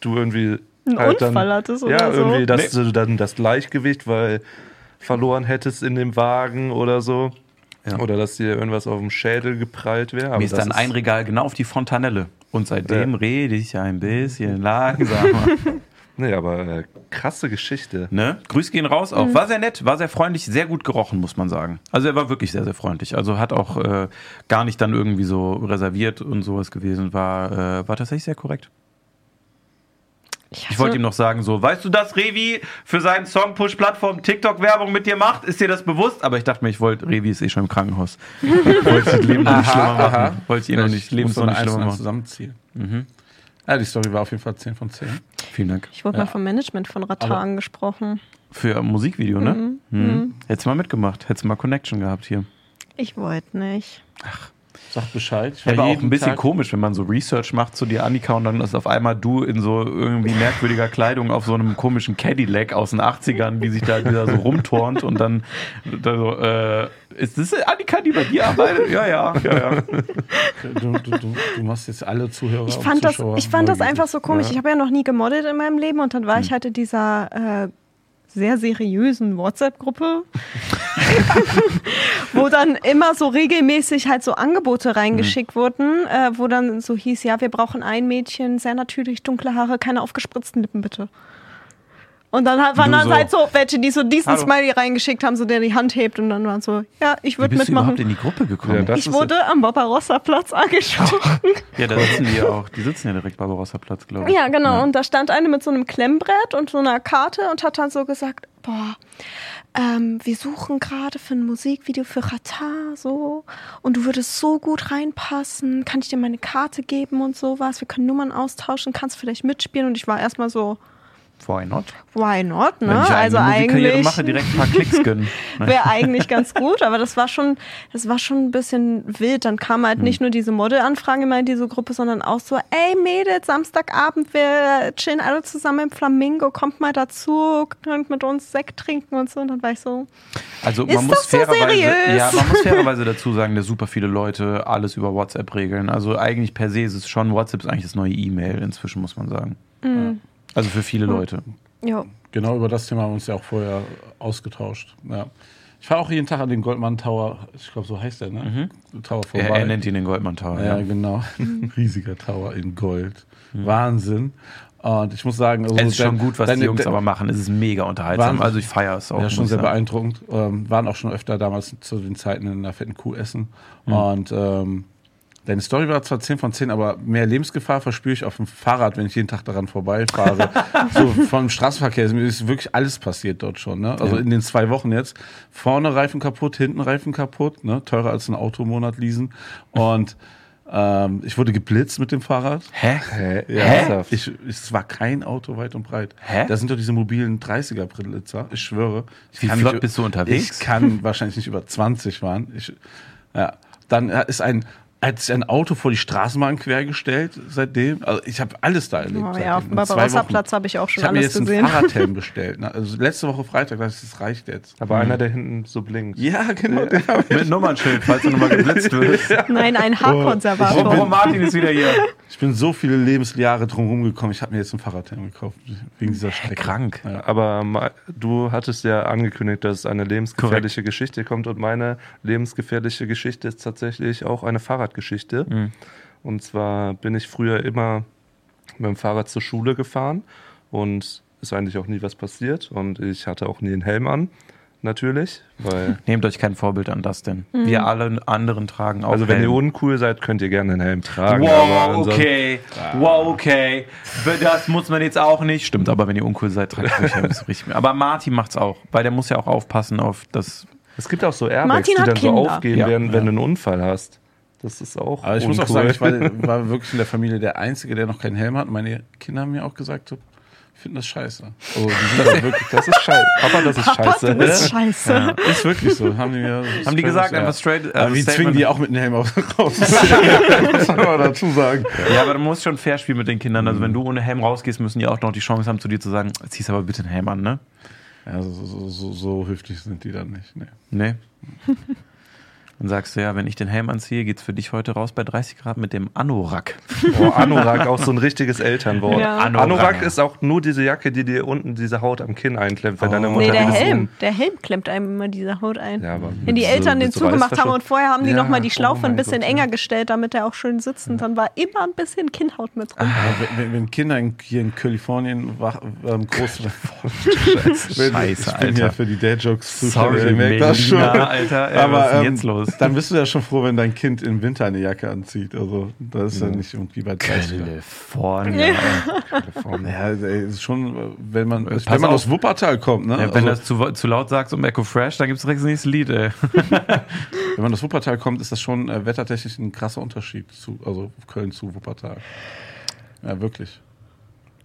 du irgendwie Einen halt dann, Unfall hattest ja, oder so. irgendwie, dass du dann das Gleichgewicht, weil verloren hättest in dem Wagen oder so. Ja. Oder dass dir irgendwas auf dem Schädel geprallt wäre. Aber Mir ist das dann ein Regal genau auf die Fontanelle. Und seitdem rede ich ein bisschen langsamer. Nee, aber äh, krasse Geschichte. Ne? Grüß gehen raus auch. War sehr nett, war sehr freundlich, sehr gut gerochen, muss man sagen. Also er war wirklich sehr, sehr freundlich. Also hat auch äh, gar nicht dann irgendwie so reserviert und sowas gewesen. War, äh, war tatsächlich sehr korrekt. Ich wollte ihm noch sagen, so, weißt du, dass Revi für seinen Song Push-Plattform TikTok-Werbung mit dir macht? Ist dir das bewusst? Aber ich dachte mir, ich wollte, Revi ist eh schon im Krankenhaus. wollte ich das Leben noch nicht schlimmer machen. Wollte ich ihn noch nicht, Leben noch nicht schlimmer machen. zusammenziehen. Ja, die Story war auf jeden Fall 10 von 10. Vielen Dank. Ich wurde mal vom Management von Ratan Aber- angesprochen. Für ein Musikvideo, ne? Mhm. Hättest du mal mitgemacht, hättest du mal Connection gehabt hier. Ich wollte nicht. Sag Bescheid. Ich war Aber auch ein bisschen Tag- komisch, wenn man so Research macht zu dir, Annika, und dann ist auf einmal du in so irgendwie merkwürdiger Kleidung auf so einem komischen Cadillac aus den 80ern, die sich da, die da so rumturnt und dann da so, äh, ist das Annika, die bei dir arbeitet? Ja, ja, ja, ja. Du, du, du, du machst jetzt alle Zuhörer Ich fand das, ich fand das einfach so komisch. Ich habe ja noch nie gemoddet in meinem Leben und dann war ich halt in dieser äh, sehr seriösen WhatsApp-Gruppe, wo dann immer so regelmäßig halt so Angebote reingeschickt wurden, äh, wo dann so hieß, ja, wir brauchen ein Mädchen, sehr natürlich, dunkle Haare, keine aufgespritzten Lippen bitte. Und dann hat- waren Du dann so, halt so welche, die so diesen Hallo. Smiley reingeschickt haben, so der die Hand hebt und dann waren so, ja, ich Wie würde bist du überhaupt mitmachen. in die Gruppe gekommen? Ja, Ich wurde am Barbarossa-Platz angesprochen. Ja, da sitzen die ja auch. Die sitzen ja direkt Barbarossa Platz, glaube ich. Ja, genau. Und da stand eine mit so einem Klemmbrett und so einer Karte und hat dann so gesagt, boah, ähm, wir suchen gerade für ein Musikvideo für Qatar so und du würdest so gut reinpassen. Kann ich dir meine Karte geben und sowas? Wir können Nummern austauschen, kannst vielleicht mitspielen. Und ich war erstmal so, Why not? Why not, ne? Wenn ich also eigentlich mache, direkt ein paar Klicks gönnen. Ne? wäre eigentlich ganz gut, aber das war schon, das war schon ein bisschen wild. Dann kam Hm. halt nicht nur diese Modelanfrage immer in diese Gruppe, sondern auch so, ey Mädels, Samstagabend, wir chillen alle zusammen im Flamingo, kommt mal dazu, könnt mit uns Sekt trinken und so. Und dann war ich so, Also Ist man muss das so fairerweise, seriös? ja, man muss fairerweise dazu sagen, dass super viele Leute alles über WhatsApp regeln. Also eigentlich per se ist es schon WhatsApp ist eigentlich das neue E-Mail inzwischen muss man sagen. Mhm. Also für viele Leute. ja. Genau über das Thema haben wir uns ja auch vorher ausgetauscht. Ja. Ich fahre auch jeden Tag an den Goldman Tower, ich glaube, so heißt der, ne? Tower Er, vorbei. er nennt ihn den Goldman Tower. ja, Ja. genau. Riesiger Tower in Gold. Wahnsinn. Und ich muss sagen, also Es ist schon gut, was deine- die Jungs aber machen. Es ist mega unterhaltsam. Wahnsinn. Also ich feiere es auch. Ja, schon sehr sagen. beeindruckend. Ähm, waren auch schon öfter damals zu den Zeiten in der fetten Kuh essen. Mhm. Und ähm, deine Story war zwar 10 von 10, aber mehr Lebensgefahr verspüre ich auf dem Fahrrad, wenn ich jeden Tag daran vorbeifahre. so vom Straßenverkehr ist wirklich alles passiert dort schon. Ne? Also Ja. in den zwei Wochen jetzt. Vorne Reifen kaputt, hinten Reifen kaputt, ne? teurer als ein Auto im Monat leasen. Und ähm, ich wurde geblitzt mit dem Fahrrad. Hä? Hä? Ja, Ernsthaft? ich, es war kein Auto weit und breit. Hä? Das sind doch diese mobilen 30er-Blitzer. Ich schwöre. Ich Wie kann flott bist du unterwegs? Ich kann wahrscheinlich nicht über 20 fahren. Ich, ja. Dann ist ein, hat sich ein Auto vor die Straßenbahn quergestellt seitdem. Also ich habe alles da erlebt. Oh, ja, auf dem zwei Wochen. Barbarossa-Platz habe ich auch schon Ich habe mir alles jetzt gesehen. einen Fahrradhelm bestellt. Ne? Also letzte Woche Freitag, dachte ich, das reicht jetzt. Aber einer, der hinten so blinkt. Ja, genau. ich. Mit Nummernschild, falls du nochmal geblitzt wirst. Nein, ein Oh, Haarkonservator. Martin ist wieder hier. Ich bin so viele Lebensjahre drum gekommen. Ich habe mir jetzt einen Fahrradhelm gekauft. Wegen dieser Strecke. Krank. Ja. Aber du hattest ja angekündigt, dass eine lebensgefährliche Geschichte kommt und meine lebensgefährliche Geschichte ist tatsächlich auch eine Fahrradgeschichte. Mhm. Und zwar bin ich früher immer mit dem Fahrrad zur Schule gefahren und ist eigentlich auch nie was passiert und ich hatte auch nie einen Helm an, natürlich, weil Nehmt euch kein Vorbild an das denn. Wir alle anderen tragen auch also wenn ihr Helm. uncool seid, könnt ihr gerne einen Helm tragen. Wow, okay. Wow, okay. Das muss man jetzt auch nicht. Stimmt, aber wenn ihr uncool seid, tragt euch Helm. ist richtig. Aber Martin macht's auch, weil der muss ja auch aufpassen auf das. Es gibt auch so Airbags, Martin die dann so Kinder. aufgehen, Ja. während, wenn du einen Unfall hast. Das ist auch Aber ich muss auch uncool. sagen, ich war, war wirklich in der Familie der Einzige, der noch keinen Helm hat. Meine Kinder haben mir auch gesagt, so, finden das scheiße. Also, die sind da wirklich, Das ist scheiße. Papa, das ist scheiße. Du bist scheiße. ist wirklich so. Haben die, mir Haben die gesagt, einfach straight. Aber also wir Statement- zwingen die auch mit dem Helm aus- raus. muss man aber dazu sagen. Ja, aber du musst schon fair spielen mit den Kindern. Also wenn du ohne Helm rausgehst, müssen die auch noch die Chance haben, zu dir zu sagen, ziehst aber bitte einen Helm an, ne? Ja, so, so, so, so höflich sind die dann nicht. Nee. Nee. Dann sagst du ja, wenn ich den Helm anziehe, geht's für dich heute raus bei 30 Grad mit dem Anorak. Oh, Anorak, auch so ein richtiges Elternwort. Ja. Anorak. Anorak ist auch nur diese Jacke, die dir unten diese Haut am Kinn einklemmt, wenn deine Oh. Mutter Nee, der Helm. um- Der Helm klemmt einem immer diese Haut ein. Ja, aber Wenn die Eltern so- den so zugemacht haben und vorher haben die Ja, nochmal die oh Schlaufe ein mein bisschen Gott, enger ja. gestellt, damit der auch schön sitzt. Und dann war immer ein bisschen Kinnhaut mit drin. Aber wenn, wenn, wenn Kinder in, hier in Kalifornien wach, ähm, groß wenn, Scheiße, Ich bin Alter. für die Dad-Jokes zuständig. Sorry. Melina, Alter. Ey, Aber was ist denn ähm, jetzt los? Dann bist du ja schon froh, wenn dein Kind im Winter eine Jacke anzieht. Also das ist ja, nicht irgendwie bei 30 Grad. California. Ja, ey, ist schon, wenn man, Pass wenn man auf. aus Wuppertal kommt, ne? Ja, wenn also, das zu, zu laut sagst um Echo Fresh, dann gibt's direkt das nächste Lied, ey. wenn man aus Wuppertal kommt, ist das schon äh, wettertechnisch ein krasser Unterschied zu, also Köln zu Wuppertal. Ja, wirklich.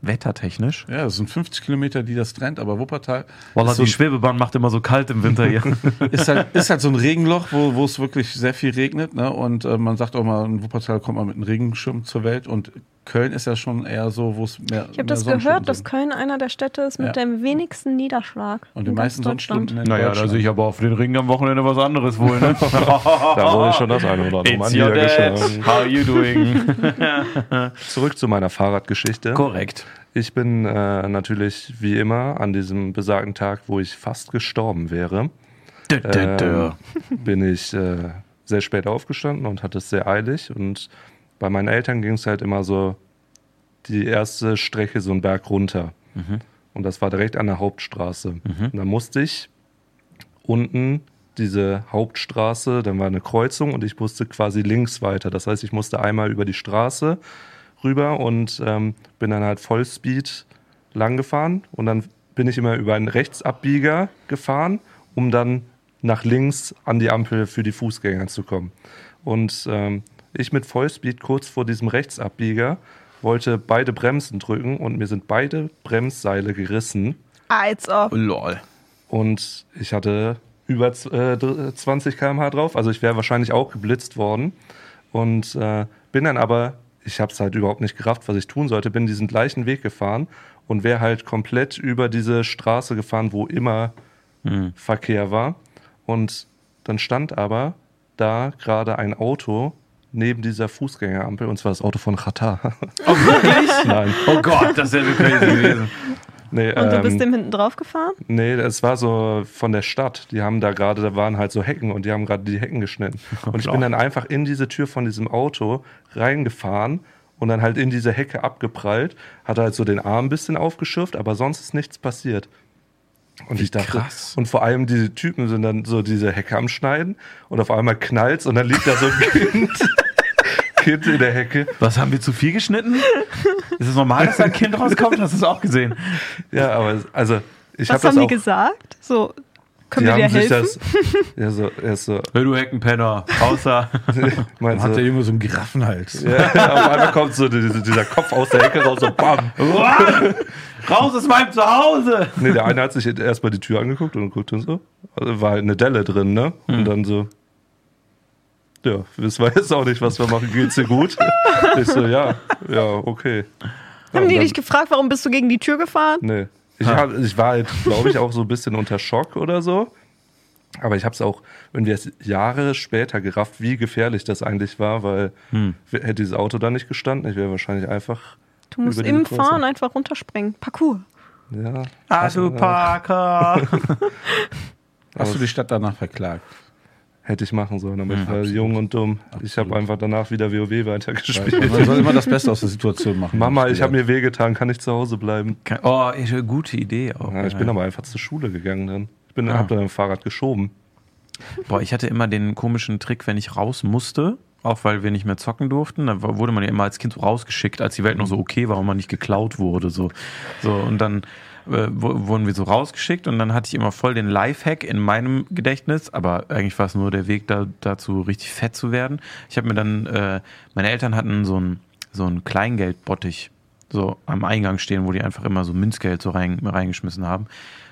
Wettertechnisch. Ja, es sind 50 Kilometer, die das trennt, aber Wuppertal Wallah, so, die Schwebebahn macht immer so kalt im Winter hier. ist, halt, ist halt so ein Regenloch, wo, wo es wirklich sehr viel regnet. Ne? Und äh, man sagt auch mal, in Wuppertal kommt man mit einem Regenschirm zur Welt. Und Köln ist ja schon eher so, wo es mehr. Ich habe das gehört, dass Köln einer der Städte ist mit Ja. dem wenigsten Niederschlag. Und ganz meisten. Sonnenstunden in naja, da sehe ich aber auf den Ring am Wochenende was anderes wohl, ne? Da wurde schon das eine oder andere Mal It's your dad. niedergeschlagen. How you doing? Zurück zu meiner Fahrradgeschichte. Korrekt. Ich bin äh, natürlich wie immer an diesem besagten Tag, wo ich fast gestorben wäre, Dö, dö, dö. ähm, bin ich äh, sehr spät aufgestanden und hatte es sehr eilig. Und bei meinen Eltern ging es halt immer so die erste Strecke so einen Berg runter. Und das war direkt an der Hauptstraße. Und da musste ich unten diese Hauptstraße, dann war eine Kreuzung und ich musste quasi links weiter. Das heißt, ich musste einmal über die Straße rüber und ähm, bin dann halt Vollspeed lang gefahren und dann bin ich immer über einen Rechtsabbieger gefahren, um dann nach links an die Ampel für die Fußgänger zu kommen. Und ähm, ich mit Vollspeed kurz vor diesem Rechtsabbieger wollte beide Bremsen drücken und mir sind beide Bremsseile gerissen. Als ob. Lol. Und ich hatte über z- äh, dr- 20 km/h drauf. Also ich wäre wahrscheinlich auch geblitzt worden. Und äh, bin dann aber, ich habe es halt überhaupt nicht gerafft, was ich tun sollte, bin diesen gleichen Weg gefahren und wäre halt komplett über diese Straße gefahren, wo immer Verkehr war. Und dann stand aber da gerade ein Auto neben dieser Fußgängerampel und zwar das Auto von Qatar. Oh, wirklich? Nein. Oh Gott, das wäre crazy gewesen. Nee, Und du bist ähm, dem hinten drauf gefahren? Nee, es war so von der Stadt. Die haben da gerade, da waren halt so Hecken und die haben gerade die Hecken geschnitten. Und ich bin dann einfach in diese Tür von diesem Auto reingefahren und dann halt in diese Hecke abgeprallt. Hatte halt so den Arm ein bisschen aufgeschürft, aber sonst ist nichts passiert. Und ich dachte, krass. und vor allem diese Typen sind dann so diese Hecke am Schneiden und auf einmal knallt's und dann liegt da so ein Kind, Kind in der Hecke. Was haben wir zu viel geschnitten? Ist es normal, dass da ein Kind rauskommt? Hast du es auch gesehen? Ja, aber also ich Was habe haben das die auch. gesagt? So, können die wir dir haben sich helfen? das. Ja, so, er ist so, Hey, du Heckenpenner. Außer. meint Hat so, der Junge so einen Giraffenhals. Ja, auf einmal kommt so diese, dieser Kopf aus der Hecke raus, so bam. Raus aus meinem Zuhause! Nee, der eine hat sich erstmal die Tür angeguckt und guckt und so. Also war halt eine Delle drin, ne? Und dann so, ja, wissen wir jetzt auch nicht, was wir machen. Geht's dir gut? Ich so, ja, ja, okay. Ja, Haben und die dann- dich gefragt, warum bist du gegen die Tür gefahren? Nee. Ich, hab, ich war halt, glaube ich, auch so ein bisschen unter Schock oder so. Aber ich habe es auch, wenn wir es Jahre später gerafft, wie gefährlich das eigentlich war, weil hätte dieses Auto da nicht gestanden, ich wäre wahrscheinlich einfach. Du musst im Kreuzung- Fahren einfach runterspringen. Parcours. Ja. Du Parker! Hast du die Stadt danach verklagt? Hätte ich machen sollen, aber ich war absolut. jung und dumm. Ich habe einfach danach wieder WoW weitergespielt. Man soll immer das Beste aus der Situation machen. Mama, ich habe mir wehgetan, kann ich zu Hause bleiben? Oh, eine gute Idee auch. Ja, ich bin aber einfach zur Schule gegangen dann. Ich bin, Ah. hab dann ein Fahrrad geschoben. Boah, ich hatte immer den komischen Trick, wenn ich raus musste, auch weil wir nicht mehr zocken durften, da wurde man ja immer als Kind so rausgeschickt, als die Welt noch so okay war und man nicht geklaut wurde. So, so und dann äh, wurden wir so rausgeschickt und dann hatte ich immer voll den Lifehack in meinem Gedächtnis, aber eigentlich war es nur der Weg da, dazu, richtig fett zu werden. Ich habe mir dann, äh, meine Eltern hatten so ein, so ein Kleingeldbottich so am Eingang stehen, wo die einfach immer so Münzgeld so rein, reingeschmissen haben.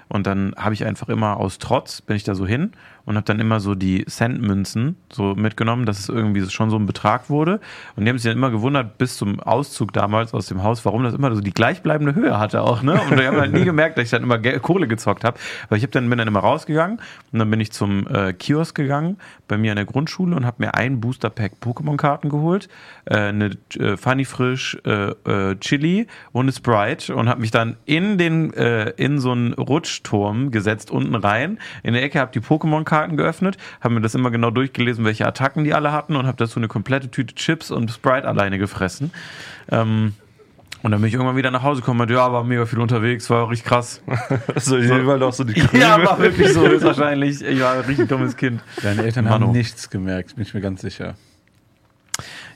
Und dann habe ich einfach immer aus Trotz, bin ich da so hin und habe dann immer so die Centmünzen so mitgenommen, dass es irgendwie schon so ein Betrag wurde. Und die haben sich dann immer gewundert, bis zum Auszug damals aus dem Haus, warum das immer so die gleichbleibende Höhe hatte auch. Ne? Und die haben halt nie gemerkt, dass ich dann immer Kohle gezockt habe. Weil ich hab dann, bin dann immer rausgegangen und dann bin ich zum äh, Kiosk gegangen bei mir in der Grundschule und habe mir ein Booster-Pack Pokémon-Karten geholt, äh, eine äh, Funny Frisch äh, äh, Chili und eine Sprite und habe mich dann in den äh, in so einen Rutschturm gesetzt unten rein in der Ecke habe die Pokémon-Karten geöffnet, habe mir das immer genau durchgelesen, welche Attacken die alle hatten und habe dazu eine komplette Tüte Chips und Sprite alleine gefressen. Ähm, und dann bin ich irgendwann wieder nach Hause gekommen und ja, war mega viel unterwegs, war richtig krass. So, hier war noch so die Krümel. Ja, war wirklich so, höchstwahrscheinlich. Ich war ein richtig dummes Kind. Deine Eltern Mano. haben nichts gemerkt, bin ich mir ganz sicher.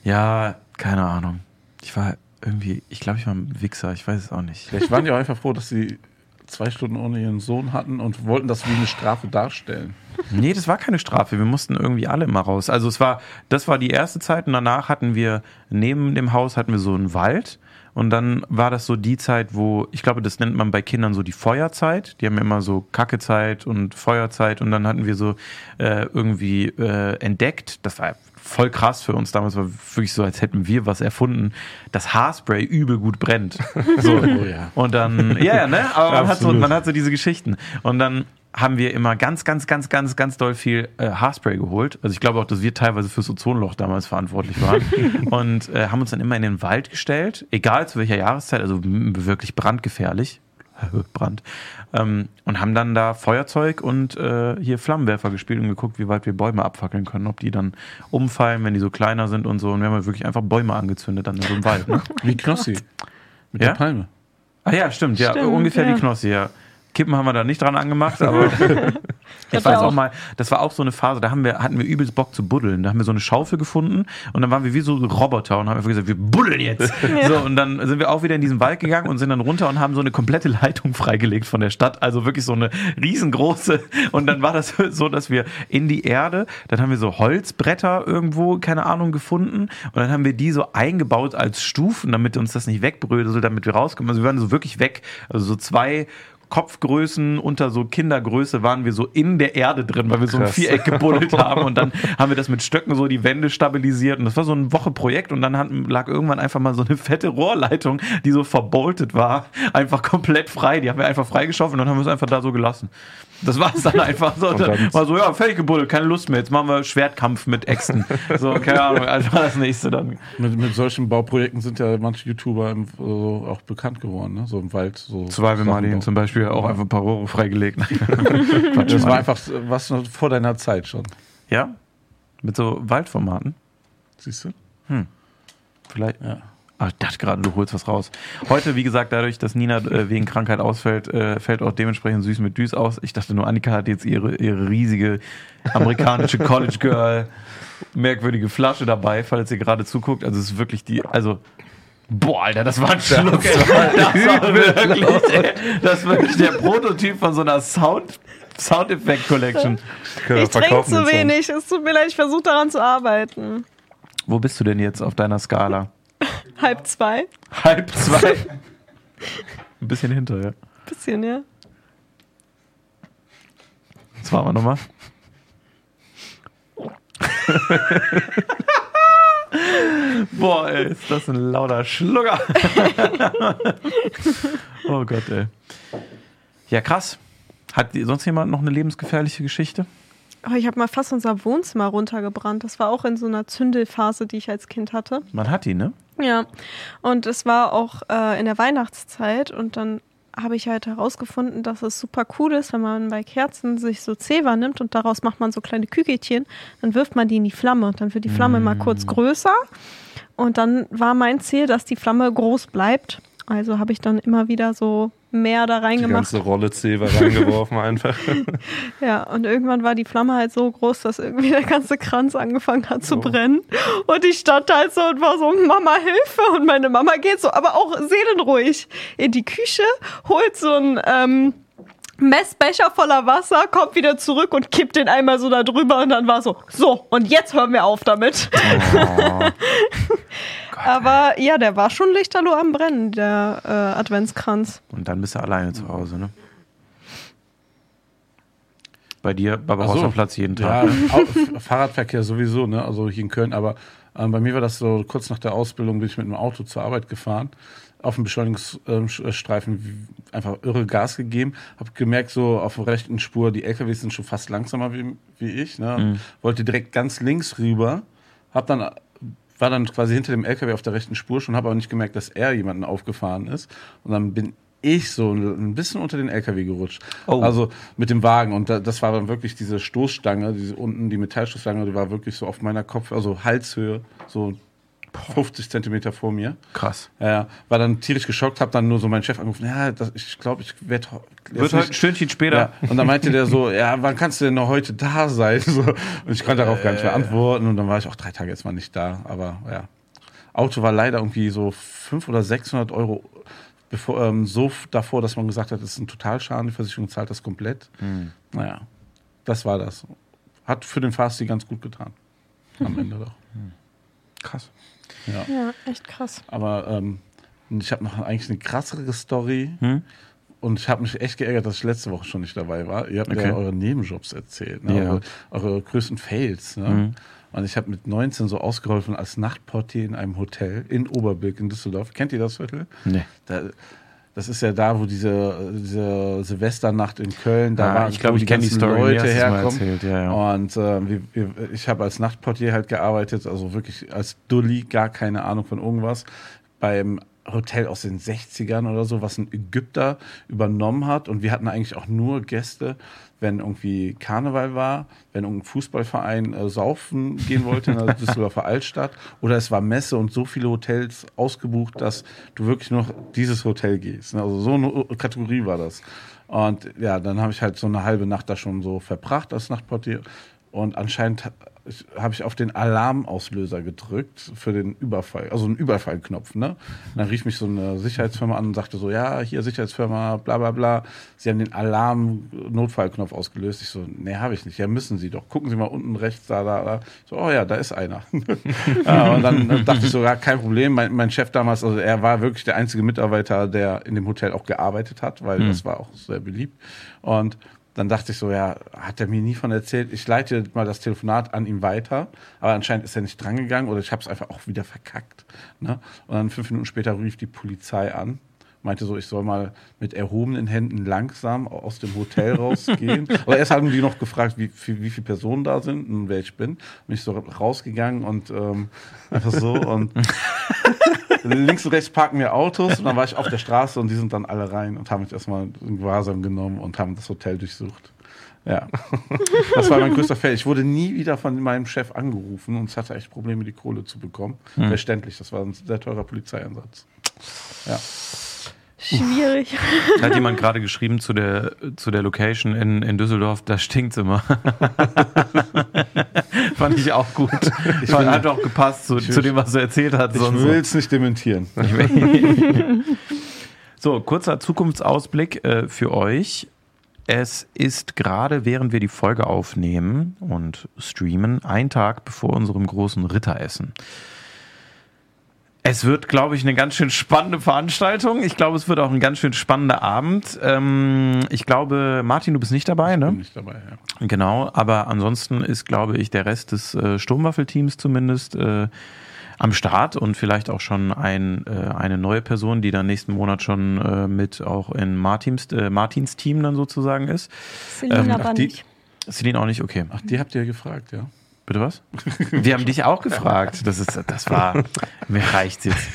Ja, keine Ahnung. Ich war irgendwie, ich glaube, ich war ein Wichser, ich weiß es auch nicht. Vielleicht waren die auch einfach froh, dass sie zwei Stunden ohne ihren Sohn hatten und wollten das wie eine Strafe darstellen. Nee, das war keine Strafe. Wir mussten irgendwie alle immer raus. Also es war, das war die erste Zeit und danach hatten wir neben dem Haus hatten wir so einen Wald. Und dann war das so die Zeit, wo, ich glaube, das nennt man bei Kindern so die Feuerzeit. Die haben immer so Kackezeit und Feuerzeit. Und dann hatten wir so äh, irgendwie äh, entdeckt, das war voll krass für uns damals, war wirklich so, als hätten wir was erfunden, dass Haarspray übel gut brennt. So. Oh ja. Und dann, ja, ja, ne? Aber man hat, so, man hat so diese Geschichten. Und dann haben wir immer ganz, ganz, ganz, ganz, ganz doll viel äh, Haarspray geholt. Also ich glaube auch, dass wir teilweise fürs Ozonloch damals verantwortlich waren. und äh, haben uns dann immer in den Wald gestellt, egal zu welcher Jahreszeit, also wirklich brandgefährlich. Brand. Ähm, und haben dann da Feuerzeug und äh, hier Flammenwerfer gespielt und geguckt, wie weit wir Bäume abfackeln können, ob die dann umfallen, wenn die so kleiner sind und so. Und wir haben halt wirklich einfach Bäume angezündet dann in so einem Wald. Ne? Wie Knossi. Mit Ja? der Palme. Ah ja, stimmt, ja, Stimmt, ungefähr ja. wie Knossi, ja. Kippen haben wir da nicht dran angemacht, aber ich Das weiß war auch mal, das war auch so eine Phase, da haben wir, hatten wir übelst Bock zu buddeln. Da haben wir so eine Schaufel gefunden und dann waren wir wie so Roboter und haben einfach gesagt, wir buddeln jetzt. So, und dann sind wir auch wieder in diesen Wald gegangen und sind dann runter und haben so eine komplette Leitung freigelegt von der Stadt. Also wirklich so eine riesengroße. Und dann war das so, dass wir in die Erde, dann haben wir so Holzbretter irgendwo, keine Ahnung, gefunden. Und dann haben wir die so eingebaut als Stufen, damit uns das nicht wegbröselt, damit wir rauskommen. Also wir waren so wirklich weg. Also so zwei Kopfgrößen unter so Kindergröße waren wir so in der Erde drin, weil wir so ein Krass. Viereck gebuddelt haben und dann haben wir das mit Stöcken so die Wände stabilisiert und das war so ein Woche Projekt und dann hat, lag irgendwann einfach mal so eine fette Rohrleitung, die so verboltet war, einfach komplett frei. Die haben wir einfach freigeschaufelt und dann haben wir es einfach da so gelassen. Das war es dann einfach so. Dann- war so, ja, fertig gebuddelt, keine Lust mehr. Jetzt machen wir Schwertkampf mit Äxten. So, keine Ahnung, also war das nächste dann. Mit, mit solchen Bauprojekten sind ja manche YouTuber im, so auch bekannt geworden, ne? so im Wald. So Survival Sachen zum Beispiel auch einfach ein paar Rohre freigelegt. bauen. Quatsch, Das war einfach was vor deiner Zeit schon. Ja? Mit so Waldformaten? Siehst du? Vielleicht. Ja. Ach, ich dachte gerade, du holst was raus. Heute, wie gesagt, dadurch, dass Nina äh, wegen Krankheit ausfällt, äh, fällt auch dementsprechend süß mit Düs aus. Ich dachte nur, Annika hat jetzt ihre, ihre riesige amerikanische College Girl merkwürdige Flasche dabei, falls ihr gerade zuguckt. Also es ist wirklich die, also Boah, Alter, das war ein Schluck. ey. Das war wirklich, das ist wirklich der Prototyp von so einer Sound, Soundeffekt Collection. Ich trinke zu wenig. Es tut mir leid, ich versuche daran zu arbeiten. Wo bist du denn jetzt auf deiner Skala? Halb zwei. Halb zwei. Ein bisschen hinter, ja. Bisschen, ja. Das machen wir nochmal. Boah, ey, ist das ein lauter Schlucker. oh Gott, ey. Ja, krass. Hat sonst jemand noch eine lebensgefährliche Geschichte? Oh, ich habe mal fast unser Wohnzimmer runtergebrannt. Das war auch in so einer Zündelphase, die ich als Kind hatte. Man hat die, ne? Ja, und es war auch äh, in der Weihnachtszeit und dann habe ich halt herausgefunden, dass es super cool ist, wenn man bei Kerzen sich so Zewa nimmt und daraus macht man so kleine Kügelchen, dann wirft man die in die Flamme. Dann wird die Flamme mal kurz größer und dann war mein Ziel, dass die Flamme groß bleibt. Also habe ich dann immer wieder so mehr da Die reingemacht. ganze Rolle Zewa reingeworfen einfach. Ja, und irgendwann war die Flamme halt so groß, dass irgendwie der ganze Kranz angefangen hat zu Oh. brennen. Und ich stand halt so und war so, Mama, Hilfe! Und meine Mama geht so, aber auch seelenruhig in die Küche, holt so ein ähm, Messbecher voller Wasser, kommt wieder zurück und kippt den einmal so da drüber und dann war so, so, und jetzt hören wir auf damit. aber ja, der war schon lichterloh am Brennen, der äh, Adventskranz. Und dann bist du alleine zu Hause, ne? Bei dir, Barbarossa so. Platz jeden Ja, Tag. Au- Fahrradverkehr sowieso, ne? Also hier in Köln, aber ähm, bei mir war das so, kurz nach der Ausbildung bin ich mit dem Auto zur Arbeit gefahren, auf dem Beschleunigungsstreifen wie- einfach irre Gas gegeben, habe gemerkt, so auf der rechten Spur, die LKWs sind schon fast langsamer wie, wie ich, ne? Wollte direkt ganz links rüber, hab dann war dann quasi hinter dem LKW auf der rechten Spur schon, habe aber nicht gemerkt, dass er jemanden aufgefahren ist. Und dann bin ich so ein bisschen unter den LKW gerutscht. Oh. Also mit dem Wagen. Und da, das war dann wirklich diese Stoßstange, diese unten, die Metallstoßstange, die war wirklich so auf meiner Kopf, also Halshöhe, so 50 Zentimeter vor mir. Krass. Ja, ja, war dann tierisch geschockt, habe dann nur so meinen Chef angerufen, ja, das, ich glaube, ich werde Wird heute ein Stündchen später. ja, und dann meinte der so, ja, wann kannst du denn noch heute da sein? So, und ich konnte darauf gar nicht mehr antworten und dann war ich auch drei Tage jetzt mal nicht da. Aber ja, Auto war leider irgendwie so 500 oder 600 Euro bevor, ähm, so davor, dass man gesagt hat, das ist ein Totalschaden, die Versicherung zahlt das komplett. Naja, das war das. Hat für den Fasti ganz gut getan. Am Ende doch. Krass. Ja. Ja, echt krass. Aber ähm, ich habe noch eigentlich eine krassere Story. Hm? Und ich habe mich echt geärgert, dass ich letzte Woche schon nicht dabei war. Ihr habt Okay. ja eure Nebenjobs erzählt, ne? Ja. eure, eure größten Fails. Ne? Mhm. Und ich habe mit 19 so ausgeholfen als Nachtportier in einem Hotel in Oberbilk in Düsseldorf. Kennt ihr das Viertel? Nee. Da, das ist ja da, wo diese, diese Silvesternacht in Köln, da Ah, waren ich glaube, ich kenne die Story. Mir Leute herkommen. erzählt. Ja, ja. Und äh, wir, ich habe als Nachtportier halt gearbeitet, also wirklich als Dulli, gar keine Ahnung von irgendwas. Beim Hotel aus den 60ern oder so, was ein Ägypter übernommen hat. Und wir hatten eigentlich auch nur Gäste, wenn irgendwie Karneval war, wenn irgendein Fußballverein äh, saufen gehen wollte in der Düsseldorfer Altstadt. Oder es war Messe und so viele Hotels ausgebucht, dass du wirklich noch dieses Hotel gehst. Also so eine Kategorie war das. Und ja, dann habe ich halt so eine halbe Nacht da schon so verbracht als Nachtportier. Und anscheinend habe ich auf den Alarmauslöser gedrückt für den Überfall, also einen Überfallknopf. Ne? Und dann rief mich so eine Sicherheitsfirma an und sagte so, ja, hier Sicherheitsfirma, bla bla bla. Sie haben den Alarm-Notfallknopf ausgelöst. Ich so, nee, habe ich nicht. Ja, müssen Sie doch. Gucken Sie mal unten rechts, da, da, da. So, oh ja, da ist einer. ja, und dann dachte ich so, ja, kein Problem. Mein, mein, Chef damals, also er war wirklich der einzige Mitarbeiter, der in dem Hotel auch gearbeitet hat, weil mhm. das war auch sehr beliebt. Und dann dachte ich so, ja, hat er mir nie von erzählt. Ich leite mal das Telefonat an ihm weiter, aber anscheinend ist er nicht drangegangen oder ich habe es einfach auch wieder verkackt. Ne? Und dann fünf Minuten später rief die Polizei an, meinte so, ich soll mal mit erhobenen Händen langsam aus dem Hotel rausgehen. oder erst haben die noch gefragt, wie, wie, wie viele Personen da sind und wer ich bin. Bin ich so rausgegangen und ähm, einfach so und links und rechts parken wir Autos und dann war ich auf der Straße und die sind dann alle rein und haben mich erstmal in Gewahrsam genommen und haben das Hotel durchsucht. Ja, das war mein größter Feld. Ich wurde nie wieder von meinem Chef angerufen und es hatte echt Probleme, die Kohle zu bekommen. Hm. Verständlich, das war ein sehr teurer Polizeieinsatz. Ja. Schwierig. Hat jemand gerade geschrieben zu der, zu der Location in, in Düsseldorf, da stinkt es immer. Fand ich auch gut. Ich Fand, hat auch gepasst zu, zu dem, was er erzählt hat. Ich will es so. nicht dementieren. so, kurzer Zukunftsausblick äh, für euch. Es ist gerade, während wir die Folge aufnehmen und streamen, ein Tag bevor unserem großen Ritteressen. Es wird, glaube ich, eine ganz schön spannende Veranstaltung. Ich glaube, es wird auch ein ganz schön spannender Abend. Ähm, ich glaube, Martin, du bist nicht dabei, ne? Ich bin nicht dabei, ja. Genau, aber ansonsten ist, glaube ich, der Rest des äh, Sturmwaffelteams zumindest äh, am Start und vielleicht auch schon ein, äh, eine neue Person, die dann nächsten Monat schon äh, mit auch in Martins, äh, Martins Team dann sozusagen ist. Celine ähm, aber die, nicht. Celine auch nicht, okay. Ach, die habt ihr gefragt, ja. Bitte was? Wir haben dich auch gefragt. Das ist, das war, mir reicht jetzt.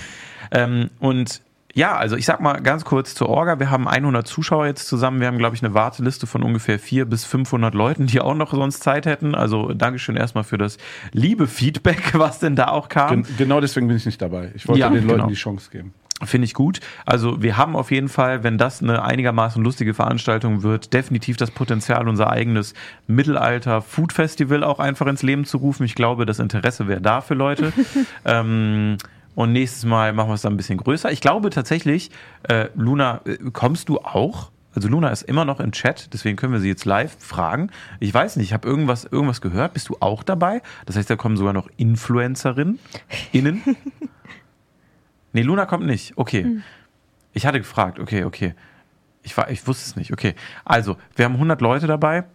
Ähm, und ja, also ich sag mal ganz kurz zur Orga. Wir haben 100 Zuschauer jetzt zusammen. Wir haben, glaube ich, eine Warteliste von ungefähr 400 bis 500 Leuten, die auch noch sonst Zeit hätten. Also Dankeschön erstmal für das liebe Feedback, was denn da auch kam. Gen genau deswegen bin ich nicht dabei. Ich wollte ja, den Leuten genau. die Chance geben. Finde ich gut. Also wir haben auf jeden Fall, wenn das eine einigermaßen lustige Veranstaltung wird, definitiv das Potenzial, unser eigenes Mittelalter-Food-Festival auch einfach ins Leben zu rufen. Ich glaube, das Interesse wäre da für Leute. ähm, und nächstes Mal machen wir es dann ein bisschen größer. Ich glaube tatsächlich, äh, Luna, äh, kommst du auch? Also Luna ist immer noch im Chat, deswegen können wir sie jetzt live fragen. Ich weiß nicht, ich habe irgendwas, irgendwas gehört. Bist du auch dabei? Das heißt, da kommen sogar noch Influencerinnen innen. Nee, Luna kommt nicht. Okay. Hm. Ich hatte gefragt. Okay, okay. Ich, war, ich wusste es nicht. Okay. Also, wir haben 100 Leute dabei.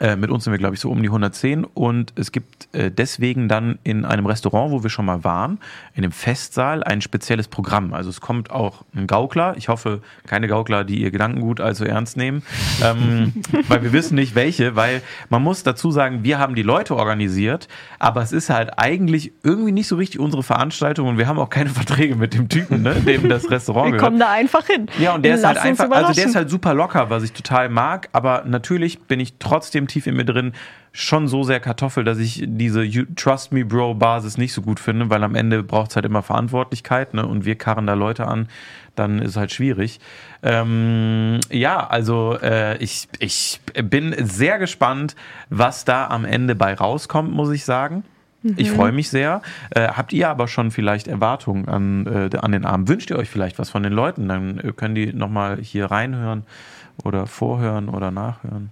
Äh, mit uns sind wir, glaube ich, so um die 110. Und es gibt äh, deswegen dann in einem Restaurant, wo wir schon mal waren, in dem Festsaal, ein spezielles Programm. Also es kommt auch ein Gaukler. Ich hoffe, keine Gaukler, die ihr Gedankengut also ernst nehmen. ähm, weil wir wissen nicht, welche. Weil man muss dazu sagen, wir haben die Leute organisiert. Aber es ist halt eigentlich irgendwie nicht so richtig unsere Veranstaltung. Und wir haben auch keine Verträge mit dem Typen, ne, dem das Restaurant wir gehört. kommen da einfach hin. Ja, und der Lass ist halt einfach, also der ist halt super locker, was ich total mag. Aber natürlich bin ich trotzdem tief in mir drin schon so sehr Kartoffel, dass ich diese you, Trust Me Bro Basis nicht so gut finde, weil am Ende braucht es halt immer Verantwortlichkeit ne? und wir karren da Leute an, dann ist es halt schwierig. Ähm, ja, also äh, ich, ich bin sehr gespannt, was da am Ende bei rauskommt, muss ich sagen. Ich mhm. freue mich sehr. Äh, habt ihr aber schon vielleicht Erwartungen an, äh, an den Abend? Wünscht ihr euch vielleicht was von den Leuten? Dann äh, können die nochmal hier reinhören oder vorhören oder nachhören.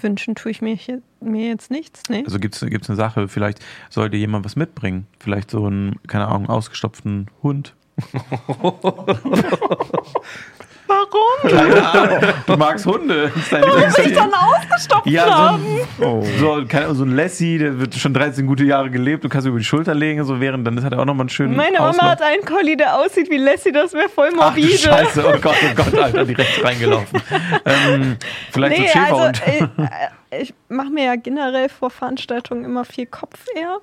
Wünschen tue ich mir, mir jetzt nichts. Nee. Also gibt es eine Sache, vielleicht sollte jemand was mitbringen. Vielleicht so einen, keine Ahnung, ausgestopften Hund. Warum? Keine Ahnung. Du magst Hunde. Warum will ich dann ausgestopft ja, haben? So ein, oh. so, keine, so ein Lassie, der wird schon 13 gute Jahre gelebt, du kannst über die Schulter legen, so während, dann hat er auch nochmal einen schönen Meine Mama Auslauf. hat einen Collie, der aussieht wie Lassie, das wäre voll morbide. Ach, Scheiße, oh Gott, oh Gott, Alter, direkt reingelaufen. ähm, vielleicht nee, so ein Schäferhund. Also, äh, ich mache mir ja generell vor Veranstaltungen immer viel Kopf eher.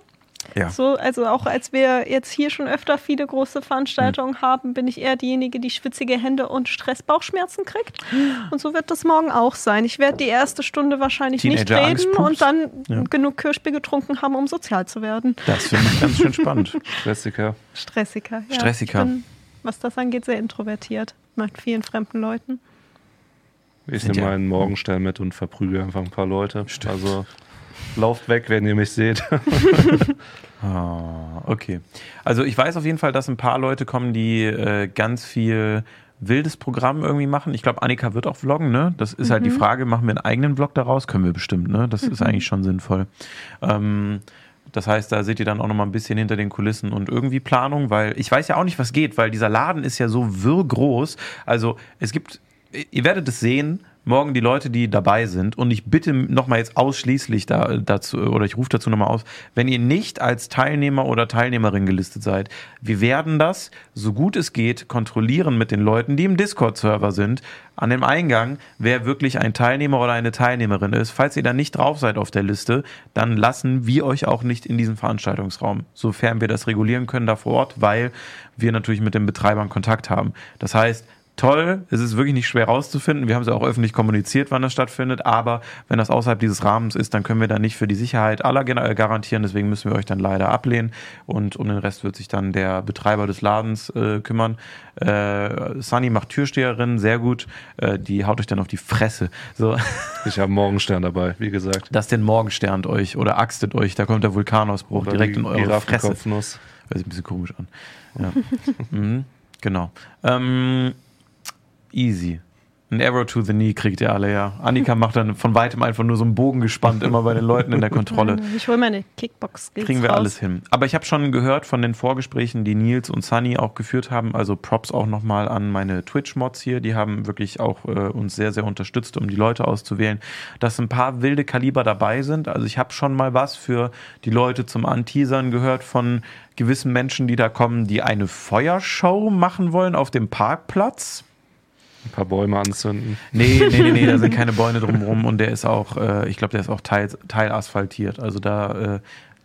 Ja. So, also auch als wir jetzt hier schon öfter viele große Veranstaltungen Hm. haben, bin ich eher diejenige, die schwitzige Hände und Stressbauchschmerzen kriegt. Und so wird das morgen auch sein. Ich werde die erste Stunde wahrscheinlich nicht Teenager reden Angstpups? und dann Ja. genug Kirschbier getrunken haben, um sozial zu werden. Das finde ich ganz schön spannend. Klassiker. Stressiger. Ja, Stressiger. Ich bin, was das angeht, sehr introvertiert. Mit vielen fremden Leuten. Ich nehme meinen Morgenstern mit und verprügel einfach ein paar Leute. Also lauft weg, wenn ihr mich seht. Ah, okay. Also ich weiß auf jeden Fall, dass ein paar Leute kommen, die äh, ganz viel wildes Programm irgendwie machen. Ich glaube, Annika wird auch vloggen, ne? Das ist halt die Frage, machen wir einen eigenen Vlog daraus? Können wir bestimmt, ne? Das ist eigentlich schon sinnvoll. Ähm, das heißt, da seht ihr dann auch noch mal ein bisschen hinter den Kulissen und irgendwie Planung, weil ich weiß ja auch nicht, was geht, weil dieser Laden ist ja so wirr groß. Also es gibt, ihr werdet es sehen, morgen die Leute, die dabei sind. Und ich bitte nochmal jetzt ausschließlich da, dazu, oder ich rufe dazu nochmal aus, wenn ihr nicht als Teilnehmer oder Teilnehmerin gelistet seid, wir werden das, so gut es geht, kontrollieren mit den Leuten, die im Discord-Server sind, an dem Eingang, wer wirklich ein Teilnehmer oder eine Teilnehmerin ist. Falls ihr da nicht drauf seid auf der Liste, dann lassen wir euch auch nicht in diesen Veranstaltungsraum, sofern wir das regulieren können da vor Ort, weil wir natürlich mit den Betreibern Kontakt haben. Das heißt, toll, es ist wirklich nicht schwer rauszufinden. Wir haben es ja auch öffentlich kommuniziert, wann das stattfindet, aber wenn das außerhalb dieses Rahmens ist, dann können wir da nicht für die Sicherheit aller äh, garantieren. Deswegen müssen wir euch dann leider ablehnen und um den Rest wird sich dann der Betreiber des Ladens äh, kümmern. Äh, Sunny macht Türsteherin, sehr gut. Äh, die haut euch dann auf die Fresse. So, Ich habe einen Morgenstern dabei, wie gesagt. das den Morgensternt euch oder axtet euch, da kommt der Vulkanausbruch Oder direkt in eure Fresse. Hört sich ein bisschen komisch an. Ja. mhm, genau. Ähm, easy. Ein Arrow to the Knee kriegt ihr alle, ja. Annika macht dann von weitem einfach nur so einen Bogen gespannt, immer bei den Leuten in der Kontrolle. Ich hole meine Kickbox-Skills Kriegen wir raus. alles hin. Aber ich habe schon gehört von den Vorgesprächen, die Nils und Sunny auch geführt haben. Also Props auch nochmal an meine Twitch-Mods hier. Die haben wirklich auch äh, uns sehr, sehr unterstützt, um die Leute auszuwählen. Dass ein paar wilde Kaliber dabei sind. Also ich habe schon mal was für die Leute zum Anteasern gehört von gewissen Menschen, die da kommen, die eine Feuershow machen wollen auf dem Parkplatz. Ein paar Bäume anzünden. Nee, nee, nee, nee, da sind keine Bäume drumherum und der ist auch, äh, ich glaube, der ist auch teil, teil asphaltiert. Also da, äh,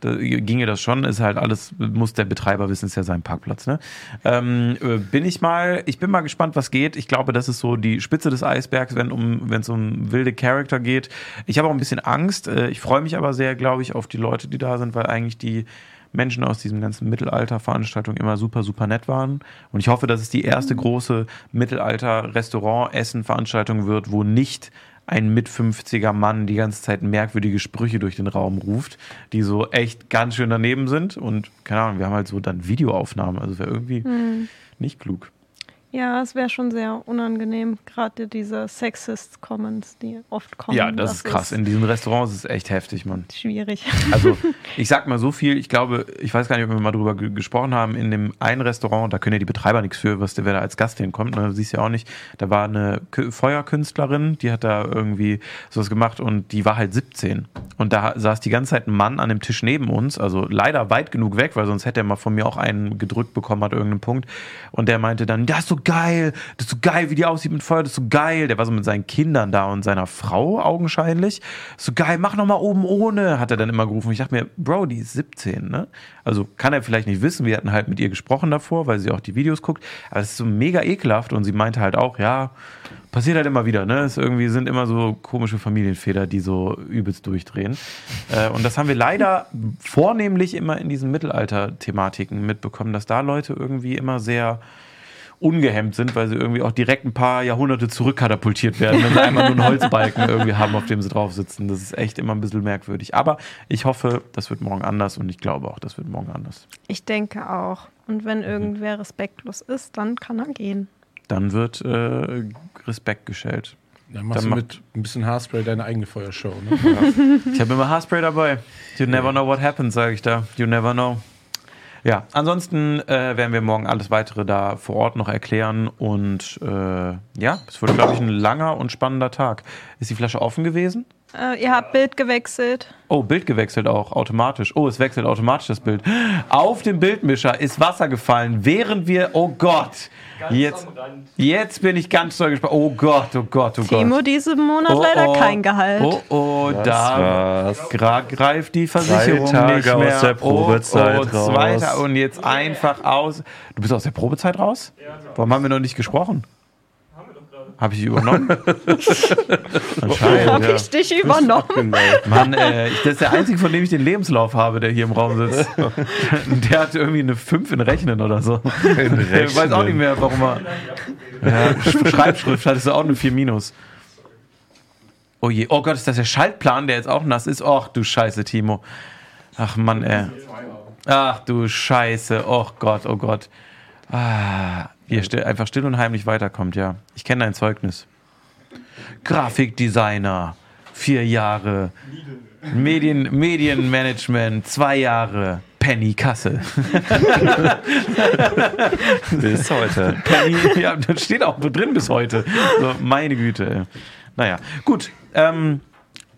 da ginge das schon, ist halt alles, muss der Betreiber wissen, ist ja sein Parkplatz. Ne? Ähm, äh, bin ich mal, ich bin mal gespannt, was geht. Ich glaube, das ist so die Spitze des Eisbergs, wenn um, es um wilde Charakter geht. Ich habe auch ein bisschen Angst. Äh, ich freue mich aber sehr, glaube ich, auf die Leute, die da sind, weil eigentlich die Menschen aus diesem ganzen Mittelalter-Veranstaltung immer super, super nett waren. Und ich hoffe, dass es die erste große Mittelalter-Restaurant-Essen-Veranstaltung wird, wo nicht ein mit 50er Mann die ganze Zeit merkwürdige Sprüche durch den Raum ruft, die so echt ganz schön daneben sind. Und keine Ahnung, wir haben halt so dann Videoaufnahmen. Also wäre irgendwie Hm. nicht klug. Ja, es wäre schon sehr unangenehm, gerade diese Sexist-Comments, die oft kommen. Ja, das, ist krass. In diesen Restaurants ist es echt heftig, Mann. schwierig. Also, ich sag mal so viel, ich glaube, ich weiß gar nicht, ob wir mal drüber ge gesprochen haben, in dem einen Restaurant, da können ja die Betreiber nichts für, was der, wer da als Gast hinkommt, ne, du siehst ja auch nicht, da war eine Kü- Feuerkünstlerin, die hat da irgendwie sowas gemacht und die war halt 17. Und da saß die ganze Zeit ein Mann an dem Tisch neben uns, also leider weit genug weg, weil sonst hätte er mal von mir auch einen gedrückt bekommen hat, irgendeinen Punkt. Und der meinte dann, das ist so geil, das ist so geil, wie die aussieht mit Feuer, das ist so geil. Der war so mit seinen Kindern da und seiner Frau augenscheinlich. So geil, mach noch mal oben ohne, hat er dann immer gerufen. Ich dachte mir, Bro, die ist 17, ne? Also kann er vielleicht nicht wissen, wir hatten halt mit ihr gesprochen davor, weil sie auch die Videos guckt. Aber es ist so mega ekelhaft und sie meinte halt auch, ja, passiert halt immer wieder, ne? Es irgendwie sind immer so komische Familienväter, die so übelst durchdrehen. Äh, und das haben wir leider vornehmlich immer in diesen Mittelalter-Thematiken mitbekommen, dass da Leute irgendwie immer sehr ungehemmt sind, weil sie irgendwie auch direkt ein paar Jahrhunderte zurückkatapultiert werden, wenn sie einmal nur einen Holzbalken irgendwie haben, auf dem sie drauf sitzen. Das ist echt immer ein bisschen merkwürdig. Aber ich hoffe, das wird morgen anders und ich glaube auch, das wird morgen anders. Ich denke auch. Und wenn irgendwer respektlos ist, dann kann er gehen. Dann wird äh, Respekt geschellt. Dann machst Dann du mit ein bisschen Haarspray deine eigene Feuershow. Ne? Ich habe immer Haarspray dabei. You never know what happens, sage ich da. You never know. Ja, ansonsten äh, werden wir morgen alles weitere da vor Ort noch erklären. Und äh, ja, es wird, glaube ich, ein langer und spannender Tag. Ist die Flasche offen gewesen? Äh, ihr habt Bild gewechselt. Oh, Bild gewechselt auch, automatisch. Oh, es wechselt automatisch das Bild. Auf dem Bildmischer ist Wasser gefallen, während wir, oh Gott, jetzt, jetzt bin ich ganz doll gespannt. Oh Gott, oh Gott, oh Timo Gott. diesen Monat Oh, leider oh. kein Gehalt. Oh, oh, Das da war's. greift die Versicherung Tage nicht mehr. aus der Probezeit oh, oh, zweiter raus. und jetzt einfach aus. Du bist aus der Probezeit raus? Warum haben wir noch nicht gesprochen? Haben wir doch gerade. Habe ich die übernommen? Anscheinend, Hab ja. ich dich übernommen? Mann, äh, ich- das ist der einzige, von dem ich den Lebenslauf habe, der hier im Raum sitzt. Der hat irgendwie eine 5 in Rechnen oder so. Ich weiß auch nicht mehr, warum er. Ja, Sch- Schreibschrift hattest du auch eine 4 minus. Oh je, oh Gott, ist das der Schaltplan, der jetzt auch nass ist? Och, du Scheiße, Timo. Ach Mann, ey. Ach du Scheiße, oh Gott, oh Gott. Ah, wie er still, einfach still und heimlich weiterkommt, ja. Ich kenne dein Zeugnis. Grafikdesigner, vier Jahre. Medien, Medienmanagement, zwei Jahre. Penny Kassel. Bis heute. Penny, ja, das steht auch drin bis heute. So, meine Güte. Naja, gut. Ähm,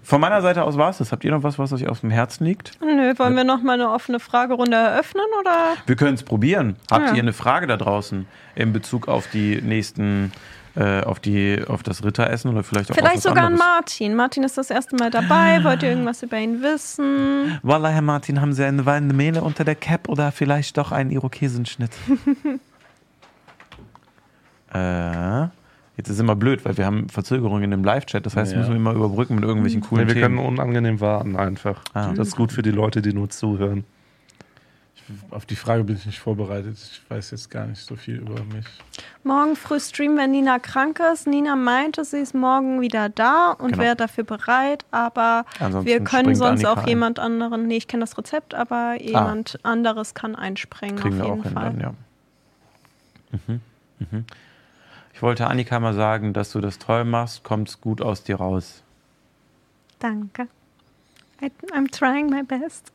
von meiner Seite aus war es das. Habt ihr noch was, was euch auf dem Herzen liegt? Nö, wollen wir noch mal eine offene Fragerunde eröffnen oder? Wir können es probieren. Habt Ja. ihr eine Frage da draußen in Bezug auf die nächsten, äh, auf die, auf das Ritteressen oder vielleicht auch auf Vielleicht sogar an? Martin. Martin ist das erste Mal dabei. Wollt ihr irgendwas über ihn wissen? Wallah, Herr Martin, haben Sie eine weinende Mehle unter der Cap oder vielleicht doch einen Irokesenschnitt? äh, jetzt ist immer blöd, weil wir haben Verzögerungen im Live-Chat. Das heißt, Ja. müssen wir immer überbrücken mit irgendwelchen Nee, coolen wir können Themen. unangenehm warten einfach. Ah. Das ist gut für die Leute, die nur zuhören. Auf die Frage bin ich nicht vorbereitet. Ich weiß jetzt gar nicht so viel über mich. Morgen früh streamen, wenn Nina krank ist. Nina meinte, sie ist morgen wieder da und Genau. wäre dafür bereit, aber Ansonsten wir können sonst Annika auch ein. jemand anderen, nee, ich kenne das Rezept, aber jemand anderes kann einspringen Kriegen wir auf auch jeden hin Fall. dann, ja. Mhm. Mhm. Ich wollte Annika mal sagen, dass du das toll machst, kommt's gut aus dir raus. Danke. I, I'm trying my best.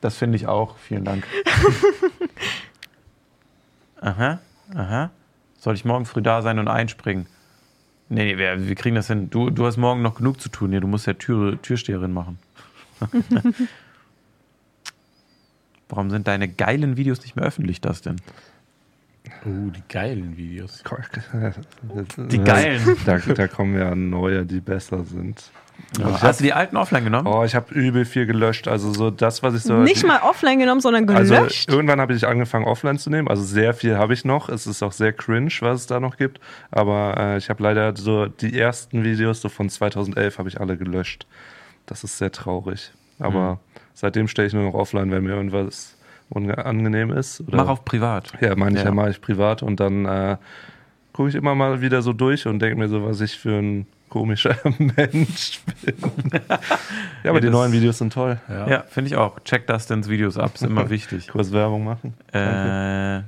Das finde ich auch. Vielen Dank. aha, aha. Soll ich morgen früh da sein und einspringen? Nee, nee, wir, wir kriegen das hin. Du, du hast morgen noch genug zu tun. hier. du musst ja Tür, Türsteherin machen. Warum sind deine geilen Videos nicht mehr öffentlich, das denn? Oh, die geilen Videos. Die geilen. Da, da kommen ja neue, die besser sind. Also ich Hast du die alten offline genommen? Oh, ich habe übel viel gelöscht. Also so das, was ich so. Nicht mal offline genommen, sondern Also gelöscht. irgendwann habe ich angefangen offline zu nehmen. Also sehr viel habe ich noch. Es ist auch sehr cringe, was es da noch gibt. Aber äh, ich habe leider so die ersten Videos so von 2011 habe ich alle gelöscht. Das ist sehr traurig. Aber Mhm. seitdem stelle ich nur noch offline, wenn mir irgendwas unangenehm ist. Oder Mach auf privat. Ja, meine ich ja, Ja. mache ich privat und dann äh, gucke ich immer mal wieder so durch und denke mir so, was ich für ein komischer Mensch bin. ja, aber Ja, die das- neuen Videos sind toll. Ja. Ja, finde ich auch. Check Dustins Videos ab, ist immer wichtig. Kurz Werbung machen. Äh,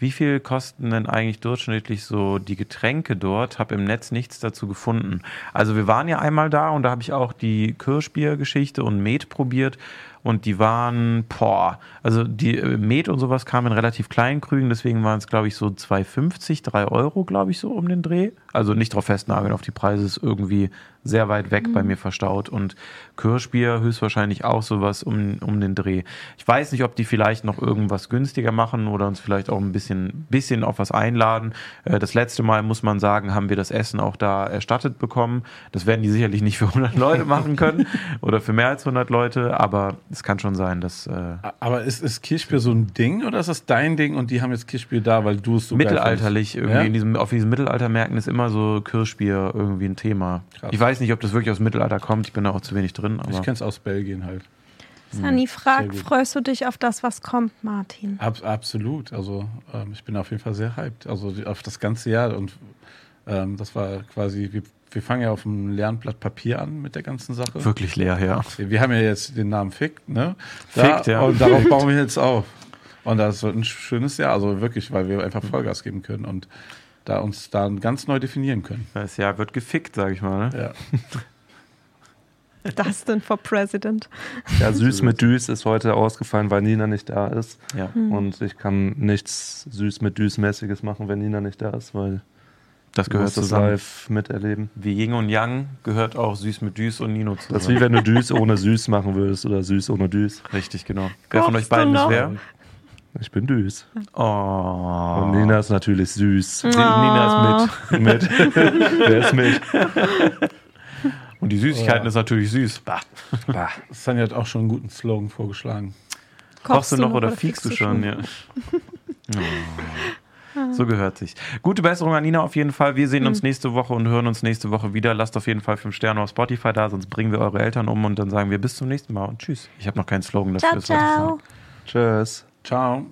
wie viel kosten denn eigentlich durchschnittlich so die Getränke dort? Habe im Netz nichts dazu gefunden. Also wir waren ja einmal da und da habe ich auch die Kirschbiergeschichte und Met probiert und die waren, boah, also die äh, Met und sowas kamen in relativ kleinen Krügen, deswegen waren es glaube ich so 2,50, 3 Euro glaube ich so um den Dreh. Also nicht drauf festnageln auf die Preise, ist irgendwie sehr weit weg bei mir verstaut und Kirschbier höchstwahrscheinlich auch sowas um, um den Dreh. Ich weiß nicht, ob die vielleicht noch irgendwas günstiger machen oder uns vielleicht auch ein bisschen, bisschen auf was einladen. Äh, Das letzte Mal, muss man sagen, haben wir das Essen auch da erstattet bekommen. Das werden die sicherlich nicht für 100 Leute machen können oder für mehr als 100 Leute, aber es kann schon sein, dass äh, Aber ist, ist Kirschbier so ein Ding oder ist das dein Ding und die haben jetzt Kirschbier da, weil du es so mittelalterlich irgendwie Ja? in diesem, auf diesen Mittelaltermärkten ist immer so Kirschbier irgendwie ein Thema. Krass. Ich weiß nicht, ob das wirklich aus dem Mittelalter kommt. Ich bin da auch zu wenig drin. Aber Ich kenne es aus Belgien halt. Sani sehr fragt, freust du dich auf das, was kommt, Martin? Ab, absolut. Also ähm, ich bin auf jeden Fall sehr hyped. Also auf das ganze Jahr. Und ähm, das war quasi, wir, wir fangen ja auf einem leeren Blatt Papier an mit der ganzen Sache. wirklich leer, ja. Wir haben ja jetzt den Namen Fick, ne? Fickt, ja. Und darauf bauen wir jetzt auf. Und das wird ein schönes Jahr, also wirklich, weil wir einfach Vollgas geben können und da uns da ganz neu definieren können. Das Jahr wird gefickt, sag ich mal. Ne? Ja. Dustin for President. Ja, süß mit Düs ist heute ausgefallen, weil Nina nicht da ist. Ja. Und ich kann nichts süß mit Düs-mäßiges machen, wenn Nina nicht da ist, weil Das gehört das zusammen. live miterleben. Wie Yin und Yang gehört auch Süß mit Düs und Nino zusammen. Das ist wie wenn du Düs ohne Süß machen würdest oder Süß ohne Düs. Richtig, genau. Wer von euch beiden ist wer? Ich bin Düs. Oh. Und Nina ist natürlich süß. Die Nina ist mit. Mit. Wer ist mit? Und die Süßigkeiten ist natürlich süß. Bah. Bah. Sanja hat auch schon einen guten Slogan vorgeschlagen. Kochst du noch oder fiegst du schon? Ja. Oh. So gehört sich. Gute Besserung an Nina auf jeden Fall. Wir sehen uns nächste Woche und hören uns nächste Woche wieder. Lasst auf jeden Fall 5 Sterne auf Spotify da, sonst bringen wir eure Eltern um und dann sagen wir bis zum nächsten Mal und tschüss. Ich habe noch keinen Slogan dafür. Ciao, ciao. sagen. Tschüss. Ciao.